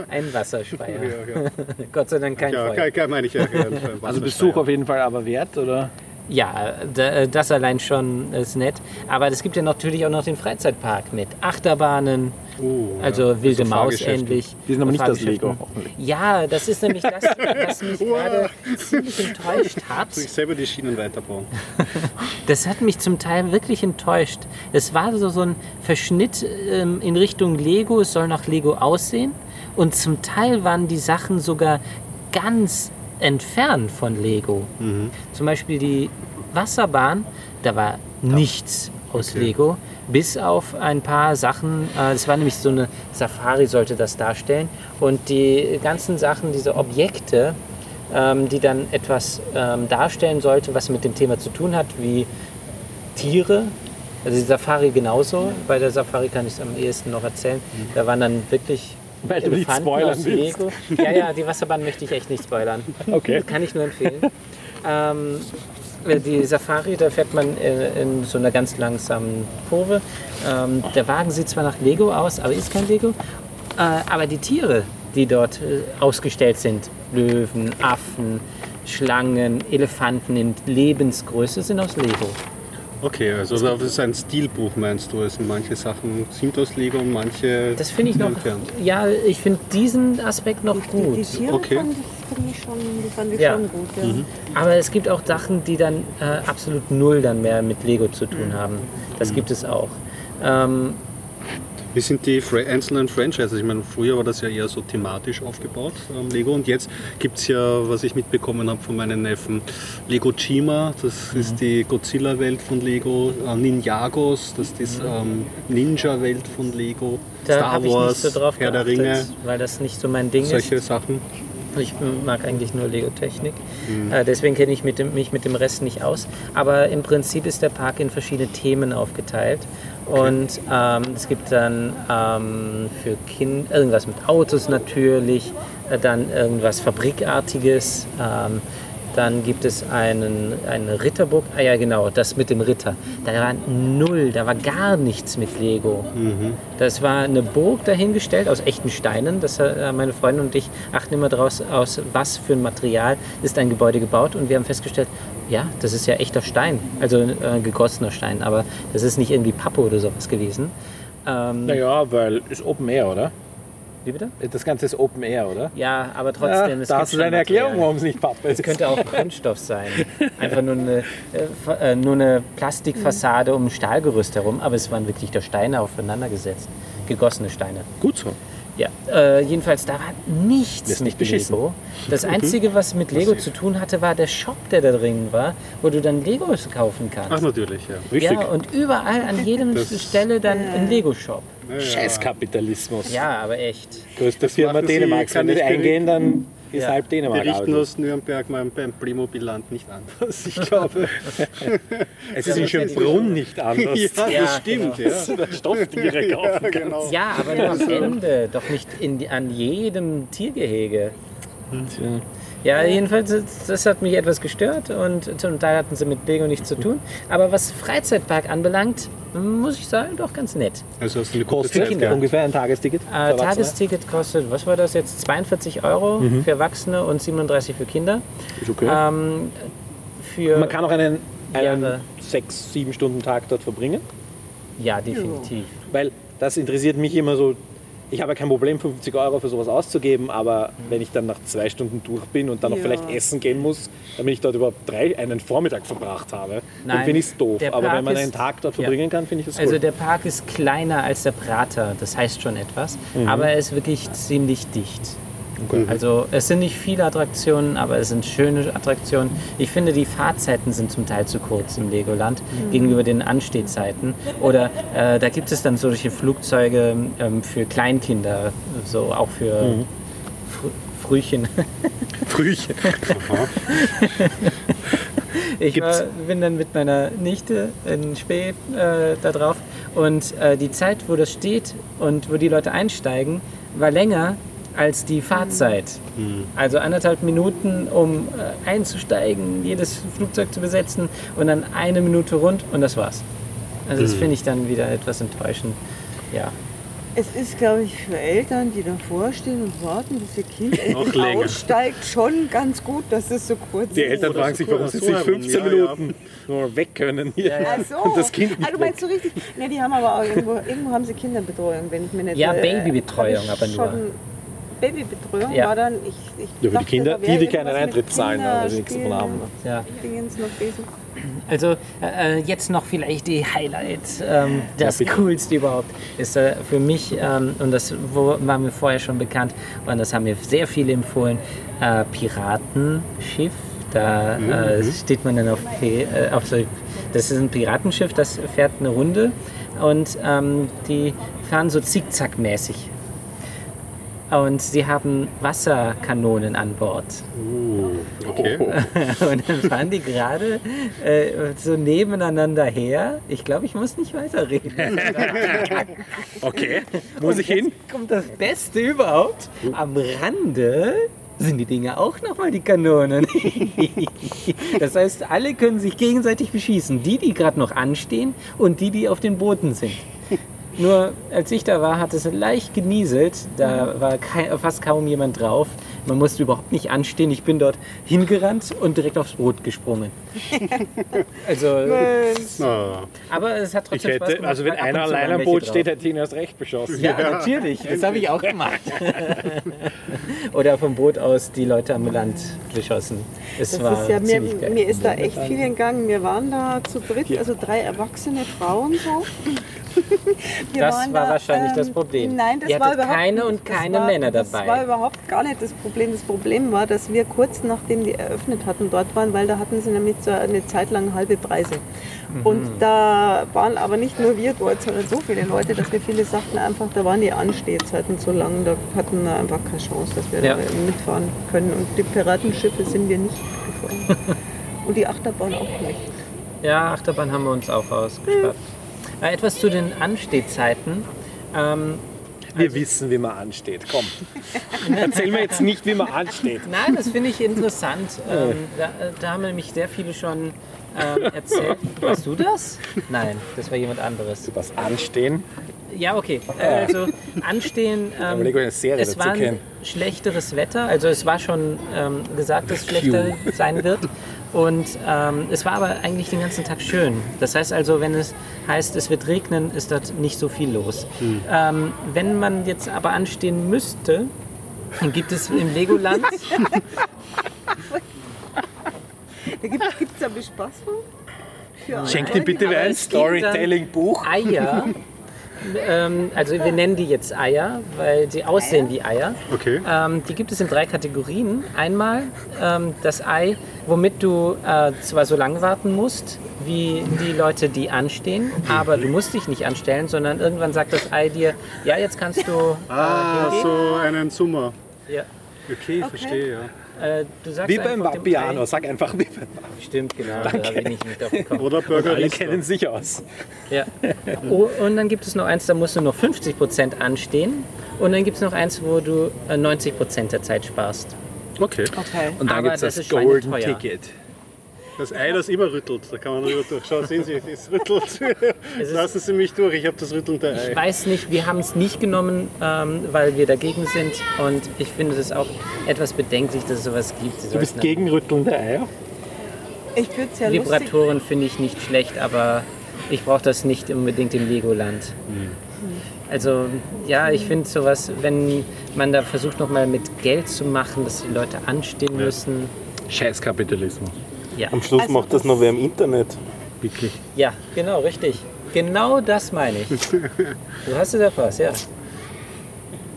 ein Wasserspeier.
Ja, ja.
Gott sei Dank kein
ja,
Feuer.
kein, kein, meine ich ja.
Also Besuch auf jeden Fall aber wert, oder?
Ja, da- das allein schon ist nett. Aber es gibt ja natürlich auch noch den Freizeitpark mit Achterbahnen,
Oh, ja.
also wilde
So
Maus ähnlich.
Die sind aber nicht das. Lego.
Ja, das ist nämlich das, was mich gerade ziemlich enttäuscht hat.
Sich selber die Schienen weiterbauen.
Das hat mich zum Teil wirklich enttäuscht. Es war so, so ein Verschnitt ähm, in Richtung Lego, es soll nach Lego aussehen. Und zum Teil waren die Sachen sogar ganz entfernt von Lego. Zum Beispiel die Wasserbahn, da war nichts aus
Okay.
Lego, bis auf ein paar Sachen. Äh, Es war nämlich so eine Safari, sollte das darstellen. Und die ganzen Sachen, diese Objekte, ähm, die dann etwas ähm, darstellen sollte, was mit dem Thema zu tun hat, wie Tiere. Also die Safari genauso. Bei der Safari kann ich es am ehesten noch erzählen. Da waren dann wirklich
Weil du nicht
Elefanten
spoilern
aus. Lego. Ja, ja, die Wasserbahn möchte ich echt nicht spoilern.
Okay.
Kann ich nur empfehlen. ähm, die Safari, da fährt man äh, in so einer ganz langsamen Kurve. Ähm, der Wagen sieht zwar nach Lego aus, aber ist kein Lego. Äh, aber die Tiere, die dort äh, ausgestellt sind, Löwen, Affen, Schlangen, Elefanten in Lebensgröße, sind aus Lego.
Okay, also das ist ein Stilbuch, meinst du? Also manche Sachen sind aus Lego und manche
Das finde ich noch,
entfernt.
ja, ich finde diesen Aspekt noch
Die, die,
gut.
die Tiere
Okay.
fand, ich, fand ich schon, die fand ich
Ja.
schon gut. Ja.
Aber es gibt auch Sachen, die dann äh, absolut null dann mehr mit Lego zu tun haben. Das gibt es auch. Ähm,
Wie sind die einzelnen Franchises? Ich meine, früher war das ja eher so thematisch aufgebaut, ähm, Lego. Und jetzt gibt es ja, was ich mitbekommen habe von meinen Neffen, Lego Chima, das ist die Godzilla-Welt von Lego, äh, Ninjagos, das ist die ähm, Ninja-Welt von Lego,
da
Star Wars,
so
Herr der Ringe,
weil das nicht so mein Ding
solche
ist.
Sachen.
Ich mag eigentlich nur Lego-Technik.
Mhm.
Äh, deswegen kenne ich mit dem, mich mit dem Rest nicht aus. Aber im Prinzip ist der Park in verschiedene Themen aufgeteilt. Und ähm, es gibt dann ähm, für Kinder irgendwas mit Autos natürlich, äh, dann irgendwas Fabrikartiges. Ähm, dann gibt es einen, eine Ritterburg. Ah ja, genau, das mit dem Ritter. Da war null, da war gar nichts mit Lego. Das war eine Burg dahingestellt aus echten Steinen. Das, äh, meine Freundin und ich achten immer daraus, aus was für ein Material ist ein Gebäude gebaut. Und wir haben festgestellt, ja, das ist ja echter Stein, also äh, gegossener Stein. Aber das ist nicht irgendwie Pappe oder sowas gewesen. Ähm,
Naja, weil ist Open Air, oder?
Wie bitte?
Das Ganze ist Open Air, oder?
Ja, aber
Ja,
trotzdem. es
da hast du deine Erklärung, warum es nicht Pappe ist.
Es könnte auch Kunststoff sein. Einfach nur eine, äh, äh, nur eine Plastikfassade um ein Stahlgerüst herum, aber es waren wirklich da Steine aufeinander gesetzt. Gegossene Steine.
gut so.
Ja, äh, jedenfalls da war nichts
Das ist nicht
mit
beschissen.
Lego. Das Einzige, was mit Lego zu tun hatte, war der Shop, der da drin war, wo du dann Legos kaufen
Ach,
kannst.
natürlich, ja.
Richtig.
Ja, und überall an jedem
Das-
Stelle dann ein Lego-Shop.
Scheißkapitalismus.
Ja, aber echt.
Größte Firma
machen Sie-
Dänemarks.
kann
Wenn die
ich
eingehen, dann ist
Ja.
halb
Wir
Dänemark.
richten aus Nürnberg mal beim Playmobil-Land nicht anders. Ich glaube.
Es ist in Schönbrunn nicht anders.
ja,
Ja,
das stimmt. Ja.
Stofftiere kaufen.
genau.
Ja, aber nur am Ende, doch nicht in, die- an jedem Tiergehege. Ja, jedenfalls, das- hat mich etwas gestört und zum Teil hatten sie mit Lego nichts zu tun. Aber was Freizeitpark anbelangt, muss ich sagen, doch ganz nett.
Also hast du eine gute
Kostet
Zeit gehabt.
ungefähr ein Tagesticket?
Äh? Tagesticket kostet, was war das jetzt, 42 Euro für Erwachsene und 37 für Kinder.
Ist okay.
Ähm, für,
Man kann auch einen, einen sechs, sieben Stunden Tag dort verbringen,
ja, definitiv.
weil das interessiert mich immer so. Ich habe ja kein Problem, 50 Euro für sowas auszugeben, aber wenn ich dann nach zwei Stunden durch bin und dann noch
Ja.
vielleicht essen gehen muss, damit ich dort überhaupt drei, einen Vormittag verbracht habe, dann
Nein,
finde ich es doof. Aber wenn man
ist-
einen Tag dort
ja.
verbringen kann, finde ich das
Also
cool.
der Park ist kleiner als der Prater, das heißt schon etwas,
Mhm.
aber er ist wirklich ziemlich dicht. Also es sind nicht viele Attraktionen, aber es sind schöne Attraktionen. Ich finde, die Fahrzeiten sind zum Teil zu kurz im Legoland gegenüber den Anstehzeiten. Oder äh, da gibt es dann solche Flugzeuge ähm, für Kleinkinder, so auch für
Mhm.
Fr Frühchen.
Frühchen.
Ich war, bin dann mit meiner Nichte in Spee äh, da drauf und äh, die Zeit, wo das steht und wo die Leute einsteigen, war länger als die Fahrzeit. Also anderthalb Minuten, um äh, einzusteigen, jedes Flugzeug zu besetzen und dann eine Minute rund und das war's. Also das finde ich dann wieder etwas enttäuschend. Ja.
Es ist, glaube ich, für Eltern, die davor stehen und warten, bis ihr Kind endlich
länger.
aussteigt, schon ganz gut, dass es so kurz
Die
ist.
Eltern
Oder
fragen sich, warum sie sich
herum.
15
Ja, ja.
Minuten nur weg können hier.
Ja, ja.
Ach so.
Und das Kind
ah,
nicht
du meinst so richtig. Ne, die haben aber auch irgendwo, irgendwo haben sie Kinderbetreuung, wenn ich mir nicht
Ja,
äh,
Babybetreuung
ich
aber nur.
Babybetreuung
Ja.
war dann, ich, ich
Ja, für die Kinder, die, die keinen Eintritt zahlen, sie nichts davon haben.
ja. Also äh, jetzt noch vielleicht die Highlight, ähm, das
bitte.
coolste überhaupt ist äh, für mich ähm, und das wo, war mir vorher schon bekannt und das haben mir sehr viele empfohlen. Äh, Piratenschiff, da äh, steht man dann auf, äh, auf so, das ist ein Piratenschiff, das fährt eine Runde und ähm, die fahren so zickzackmäßig. Und sie haben Wasserkanonen an Bord.
Okay.
Und dann fahren die gerade äh, so nebeneinander her. Ich glaube, ich muss nicht weiterreden.
Okay, muss ich hin?
Kommt das Beste überhaupt? Am Rande sind die Dinge auch nochmal die Kanonen. Das heißt, alle können sich gegenseitig beschießen. Die, die gerade noch anstehen und die, die auf den Booten sind. Nur als ich da war, hat es leicht genieselt. Da war kein, fast kaum jemand drauf. Man musste überhaupt nicht anstehen. Ich bin dort hingerannt und direkt aufs Brot gesprungen. also,
Ah,
aber es hat trotzdem Spaß
hätte,
gemacht.
also wenn
Ab
einer allein am Boot
drauf.
steht, hätte ich ihn erst recht beschossen.
Ja, natürlich. Das habe ich auch gemacht. Oder vom Boot aus die Leute am Land beschossen. Es
Das
war
ist ja, mir,
ziemlich geil.
mir ist da echt viel entgangen. Wir waren da zu dritt, also drei erwachsene Frauen so.
Das war wahrscheinlich das
ähm,
Problem.
Nein, das
Ihr
war überhaupt
keine und
Das
keine
war,
Männer
Das
dabei.
war überhaupt gar nicht das Problem. Das Problem war, dass wir kurz nachdem die eröffnet hatten dort waren, weil da hatten sie nämlich so eine Zeit lang halbe Preise.
Mhm.
Und da waren aber nicht nur wir dort, sondern so viele Leute, dass wir viele sagten einfach, da waren die Anstehzeiten so lang, da hatten wir einfach keine Chance, dass wir
Ja.
da mitfahren können. Und die Piratenschiffe sind wir nicht gefahren. Und die Achterbahn auch nicht.
Ja, Achterbahn haben wir uns auch ausgespart. Äh, etwas zu den Anstehzeiten. Ähm,
Wir wissen, wie man ansteht. Komm. Erzähl mir jetzt nicht, wie man ansteht.
nein, das finde ich interessant. Ähm, da, da haben nämlich sehr viele schon ähm, erzählt. Warst du das? Nein, das war jemand anderes.
Was anstehen?
Ja, okay. Äh, Also anstehen. Ähm,
überlege, eine Serie
es war schlechteres Wetter. Also es war schon ähm, gesagt, dass es schlechter sein wird. Und ähm, es war aber eigentlich den ganzen Tag schön. Das heißt also, wenn es heißt, es wird regnen, ist dort nicht so viel los. Ähm, wenn man jetzt aber anstehen müsste, dann gibt es im Legoland
Da gibt es eine Bespaßung? Für
Schenk dir bitte ein Storytelling-Buch.
Eier. ähm, also wir nennen die jetzt Eier, weil sie aussehen wie Eier.
okay.
Ähm, die gibt es in drei Kategorien. Einmal ähm, das Ei, womit du äh, zwar so lange warten musst, wie die Leute, die anstehen, aber du musst dich nicht anstellen, sondern irgendwann sagt das Ei dir, ja, jetzt kannst du
Ah,
äh, hingehen.
so einen Summer.
Ja.
Okay, verstehe, ja.
Äh, du sagst
Wie beim Vapiano. Sag einfach wie beim Vapiano.
Stimmt, genau, da habe ich nicht mit drauf gekommen.
Oder Burger
Alle kennen sich aus.
Ja. Oh, und dann gibt es noch eins, da musst du noch 50% anstehen. Und dann gibt es noch eins, wo du äh, 90% der Zeit sparst.
Okay.
Okay.
Und dann
Aber
gibt es
das
das
ist
Golden. Ticket.
Das Ei, das immer rüttelt, da kann man rüber durch. Schau, sehen Sie, es rüttelt.
Es
Lassen Sie mich durch, ich habe das rüttelnde
Ich
Ei.
weiß nicht, wir haben es nicht genommen, ähm, weil wir dagegen sind. Und ich finde es auch etwas bedenklich, dass es sowas gibt. Sie
Du bist gegen rüttelnde Eier?
Ich würde es ja lustig
Vibratoren finde ich nicht schlecht, aber ich brauche das nicht unbedingt im Legoland. Also ja, ich finde sowas, wenn man da versucht nochmal mit Geld zu machen, dass die Leute anstehen müssen.
Scheiß Kapitalismus.
Ja.
Am Schluss
Also
macht das
das-
noch wer im Internet.
Wirklich.
ja, genau, richtig. Genau das meine ich. Du hast es erfasst, ja.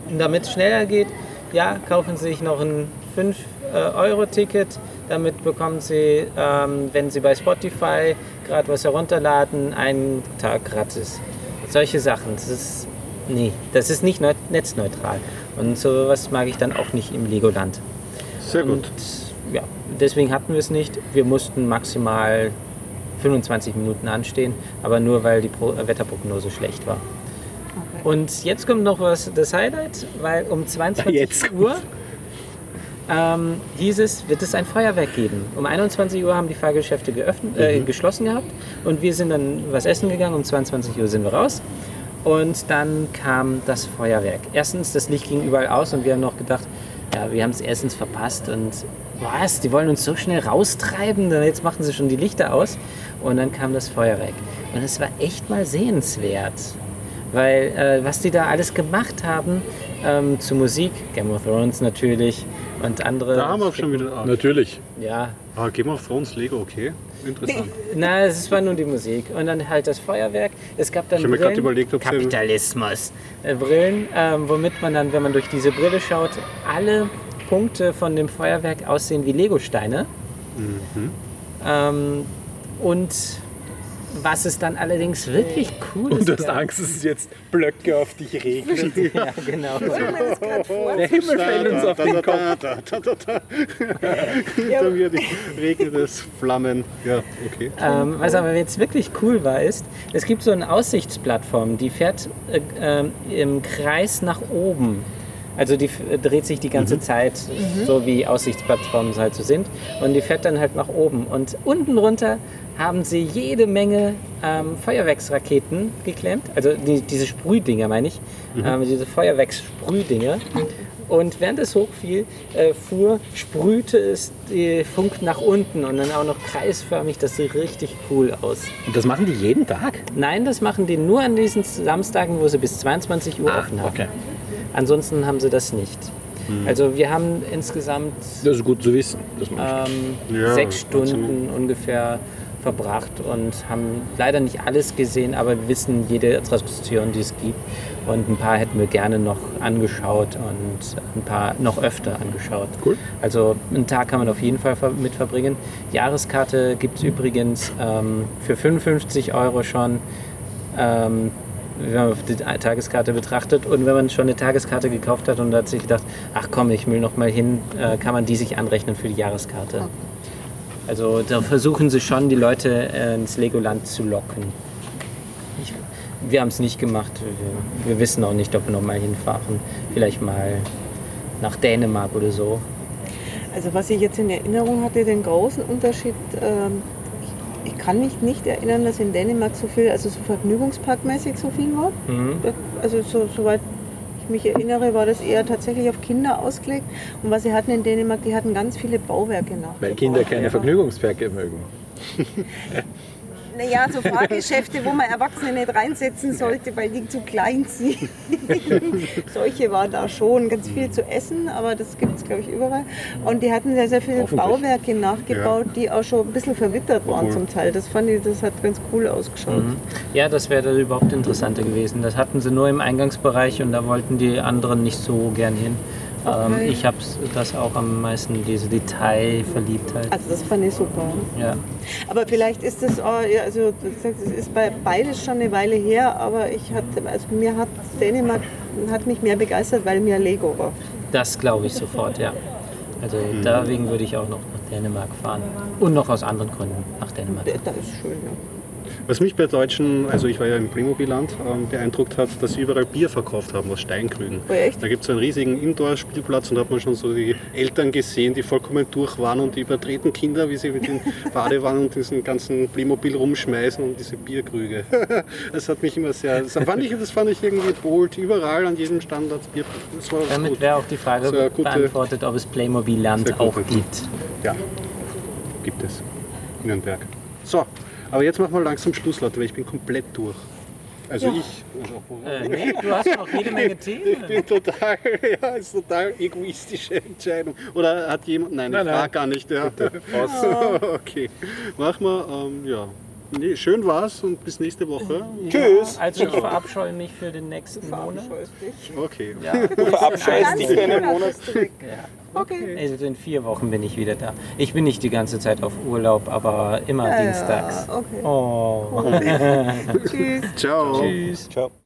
Und damit es schneller geht, ja, kaufen Sie sich noch ein 5-Euro-Ticket. Damit bekommen Sie, ähm, wenn Sie bei Spotify gerade was herunterladen, einen Tag gratis. Solche Sachen. Das ist, nee, das ist nicht neu- netzneutral. Und sowas mag ich dann auch nicht im Legoland.
Sehr gut.
Und ja, deswegen hatten wir es nicht. Wir mussten maximal 25 Minuten anstehen, aber nur weil die Pro äh, Wetterprognose schlecht war. Und jetzt kommt noch was, das Highlight, weil um 22
Jetzt
Uhr ähm, hieß es, wird es ein Feuerwerk geben. Um 21 Uhr haben die Fahrgeschäfte geöffnet, äh, geschlossen gehabt und wir sind dann was essen gegangen. Um 22 Uhr sind wir raus. Und dann kam das Feuerwerk. Erstens, das Licht ging überall aus und wir haben noch gedacht, ja, wir haben es erstens verpasst und was, die wollen uns so schnell raustreiben, dann jetzt machen sie schon die Lichter aus. Und dann kam das Feuerwerk. Und es war echt mal sehenswert. Weil äh, was die da alles gemacht haben ähm, zu Musik, Game of Thrones natürlich und andere.
Da haben wir auch schon wieder. Ah,
Natürlich.
Ja,
ah, Game of Thrones, Lego, okay. Interessant.
na, es war nur die Musik. Und dann halt das Feuerwerk. Es gab dann
Ich hab mir
Brillen.
überlegt, ob
Kapitalismus. Äh, Brillen, ähm, womit man dann, wenn man durch diese Brille schaut, alle Punkte von dem Feuerwerk aussehen wie Legosteine.
Mhm.
Ähm, und was es dann allerdings wirklich cool ist.
Und du hast Angst, dass es jetzt Blöcke auf dich regnet.
Ja, genau.
Der Himmel fällt uns auf den Kopf.
Da, da, da, da, da. Hinter mir die regnet es Flammen. Ja, okay.
Ähm, was aber jetzt wirklich cool war, ist, es gibt so eine Aussichtsplattform, die fährt äh, ähm, im Kreis nach oben. Also die dreht sich die ganze Zeit, so wie Aussichtsplattformen halt so sind. Und die fährt dann halt nach oben. Und unten runter haben sie jede Menge ähm, Feuerwerksraketen geklemmt. Also die, diese Sprühdinger meine ich. Ähm, diese Feuerwerkssprühdinger. Und während es hochfiel, äh, fuhr, sprühte es die Funk nach unten und dann auch noch kreisförmig. Das sieht richtig cool aus.
Und das machen die jeden Tag?
Nein, das machen die nur an diesen Samstagen, wo sie bis 22 Uhr offen haben.
okay.
Ansonsten haben sie das nicht. Also wir haben insgesamt
Das ist gut zu wissen.
Ähm,
Ja,
sechs Stunden ungefähr verbracht und haben leider nicht alles gesehen, aber wir wissen jede Attraktion, die es gibt. Und ein paar hätten wir gerne noch angeschaut und ein paar noch öfter angeschaut.
Cool.
Also einen Tag kann man auf jeden Fall mit verbringen. Jahreskarte gibt es übrigens ähm, für 55 Euro schon. Ähm, wenn man auf die Tageskarte betrachtet und wenn man schon eine Tageskarte gekauft hat und hat sich gedacht, ach komm, ich will noch mal hin, äh, kann man die sich anrechnen für die Jahreskarte. Also da versuchen sie schon, die Leute äh, ins Legoland zu locken. Ich, wir haben es nicht gemacht. Wir, wir wissen auch nicht, ob wir noch mal hinfahren. Vielleicht mal nach Dänemark oder so.
Also was ich jetzt in Erinnerung hatte, den großen Unterschied, ähm, ich, kann mich nicht erinnern, dass in Dänemark so viel, also so vergnügungsparkmäßig so viel war.
Mhm.
Also so, soweit ich mich erinnere, war das eher tatsächlich auf Kinder ausgelegt. Und was sie hatten in Dänemark, die hatten ganz viele Bauwerke nach.
Weil Kinder keine Vergnügungswerke mögen.
Naja, so Fahrgeschäfte, wo man Erwachsene nicht reinsetzen sollte, weil die zu klein sind. Solche war da schon. Ganz viel zu essen, aber das gibt es, glaube ich, überall. Und die hatten sehr, sehr viele. Bauwerke nachgebaut, die auch schon ein bisschen verwittert waren
Cool.
zum Teil. Das fand ich, das hat ganz cool ausgeschaut.
Ja, das wäre dann überhaupt interessanter gewesen. Das hatten sie nur im Eingangsbereich und da wollten die anderen nicht so gern hin. Ähm,
Okay.
ich habe das auch am meisten, diese Detailverliebtheit.
Also das fand ich super.
Ja.
Aber vielleicht ist das, auch, also es ist bei beides schon eine Weile her, aber ich hatte, also mir hat Dänemark hat mich mehr begeistert, weil mir Lego war.
Das glaube ich sofort, ja. Also deswegen würde ich auch noch nach Dänemark fahren. Und noch aus anderen Gründen nach Dänemark.
Da ist schön, ja.
Was mich bei Deutschen, also ich war ja im Playmobil-Land, ähm, beeindruckt hat, dass sie überall Bier verkauft haben aus Steinkrügen.
Oh, echt?
Da gibt es einen riesigen Indoor-Spielplatz und da hat man schon so die Eltern gesehen, die vollkommen durch waren und die übertreten Kinder, wie sie mit den Badewannen und diesen ganzen Playmobil rumschmeißen und diese Bierkrüge. Das hat mich immer sehr, das fand ich, das fand ich irgendwie bold. Überall an jedem Stand hat es Bier. Das war
Damit
gut.
wäre auch die Frage
eine gute-
beantwortet, ob es Playmobil Land
Sehr
auch gibt.
Ja, gibt es. In Nürnberg. So, aber jetzt machen wir langsam Schluss, Leute, weil ich bin komplett durch. Also ich. Also,
Äh, nee, du hast noch jede Menge Themen.
Ich bin total, ja, ist total egoistische Entscheidung. Oder hat jemand, nein,
Nein,
ich
nein.
frage gar nicht. Ja. okay, mach mal, ähm, ja. Nee, schön war's und bis nächste Woche.
Tschüss!
Also ich verabscheue mich für den nächsten Monat.
Okay.
Ja,
Du verabscheust dich für einen Monat.
Okay.
also in vier Wochen bin ich wieder da. Ich bin nicht die ganze Zeit auf Urlaub, aber immer dienstags.
Ja, okay.
Oh.
Tschüss.
Ciao.
Tschüss.
Ciao.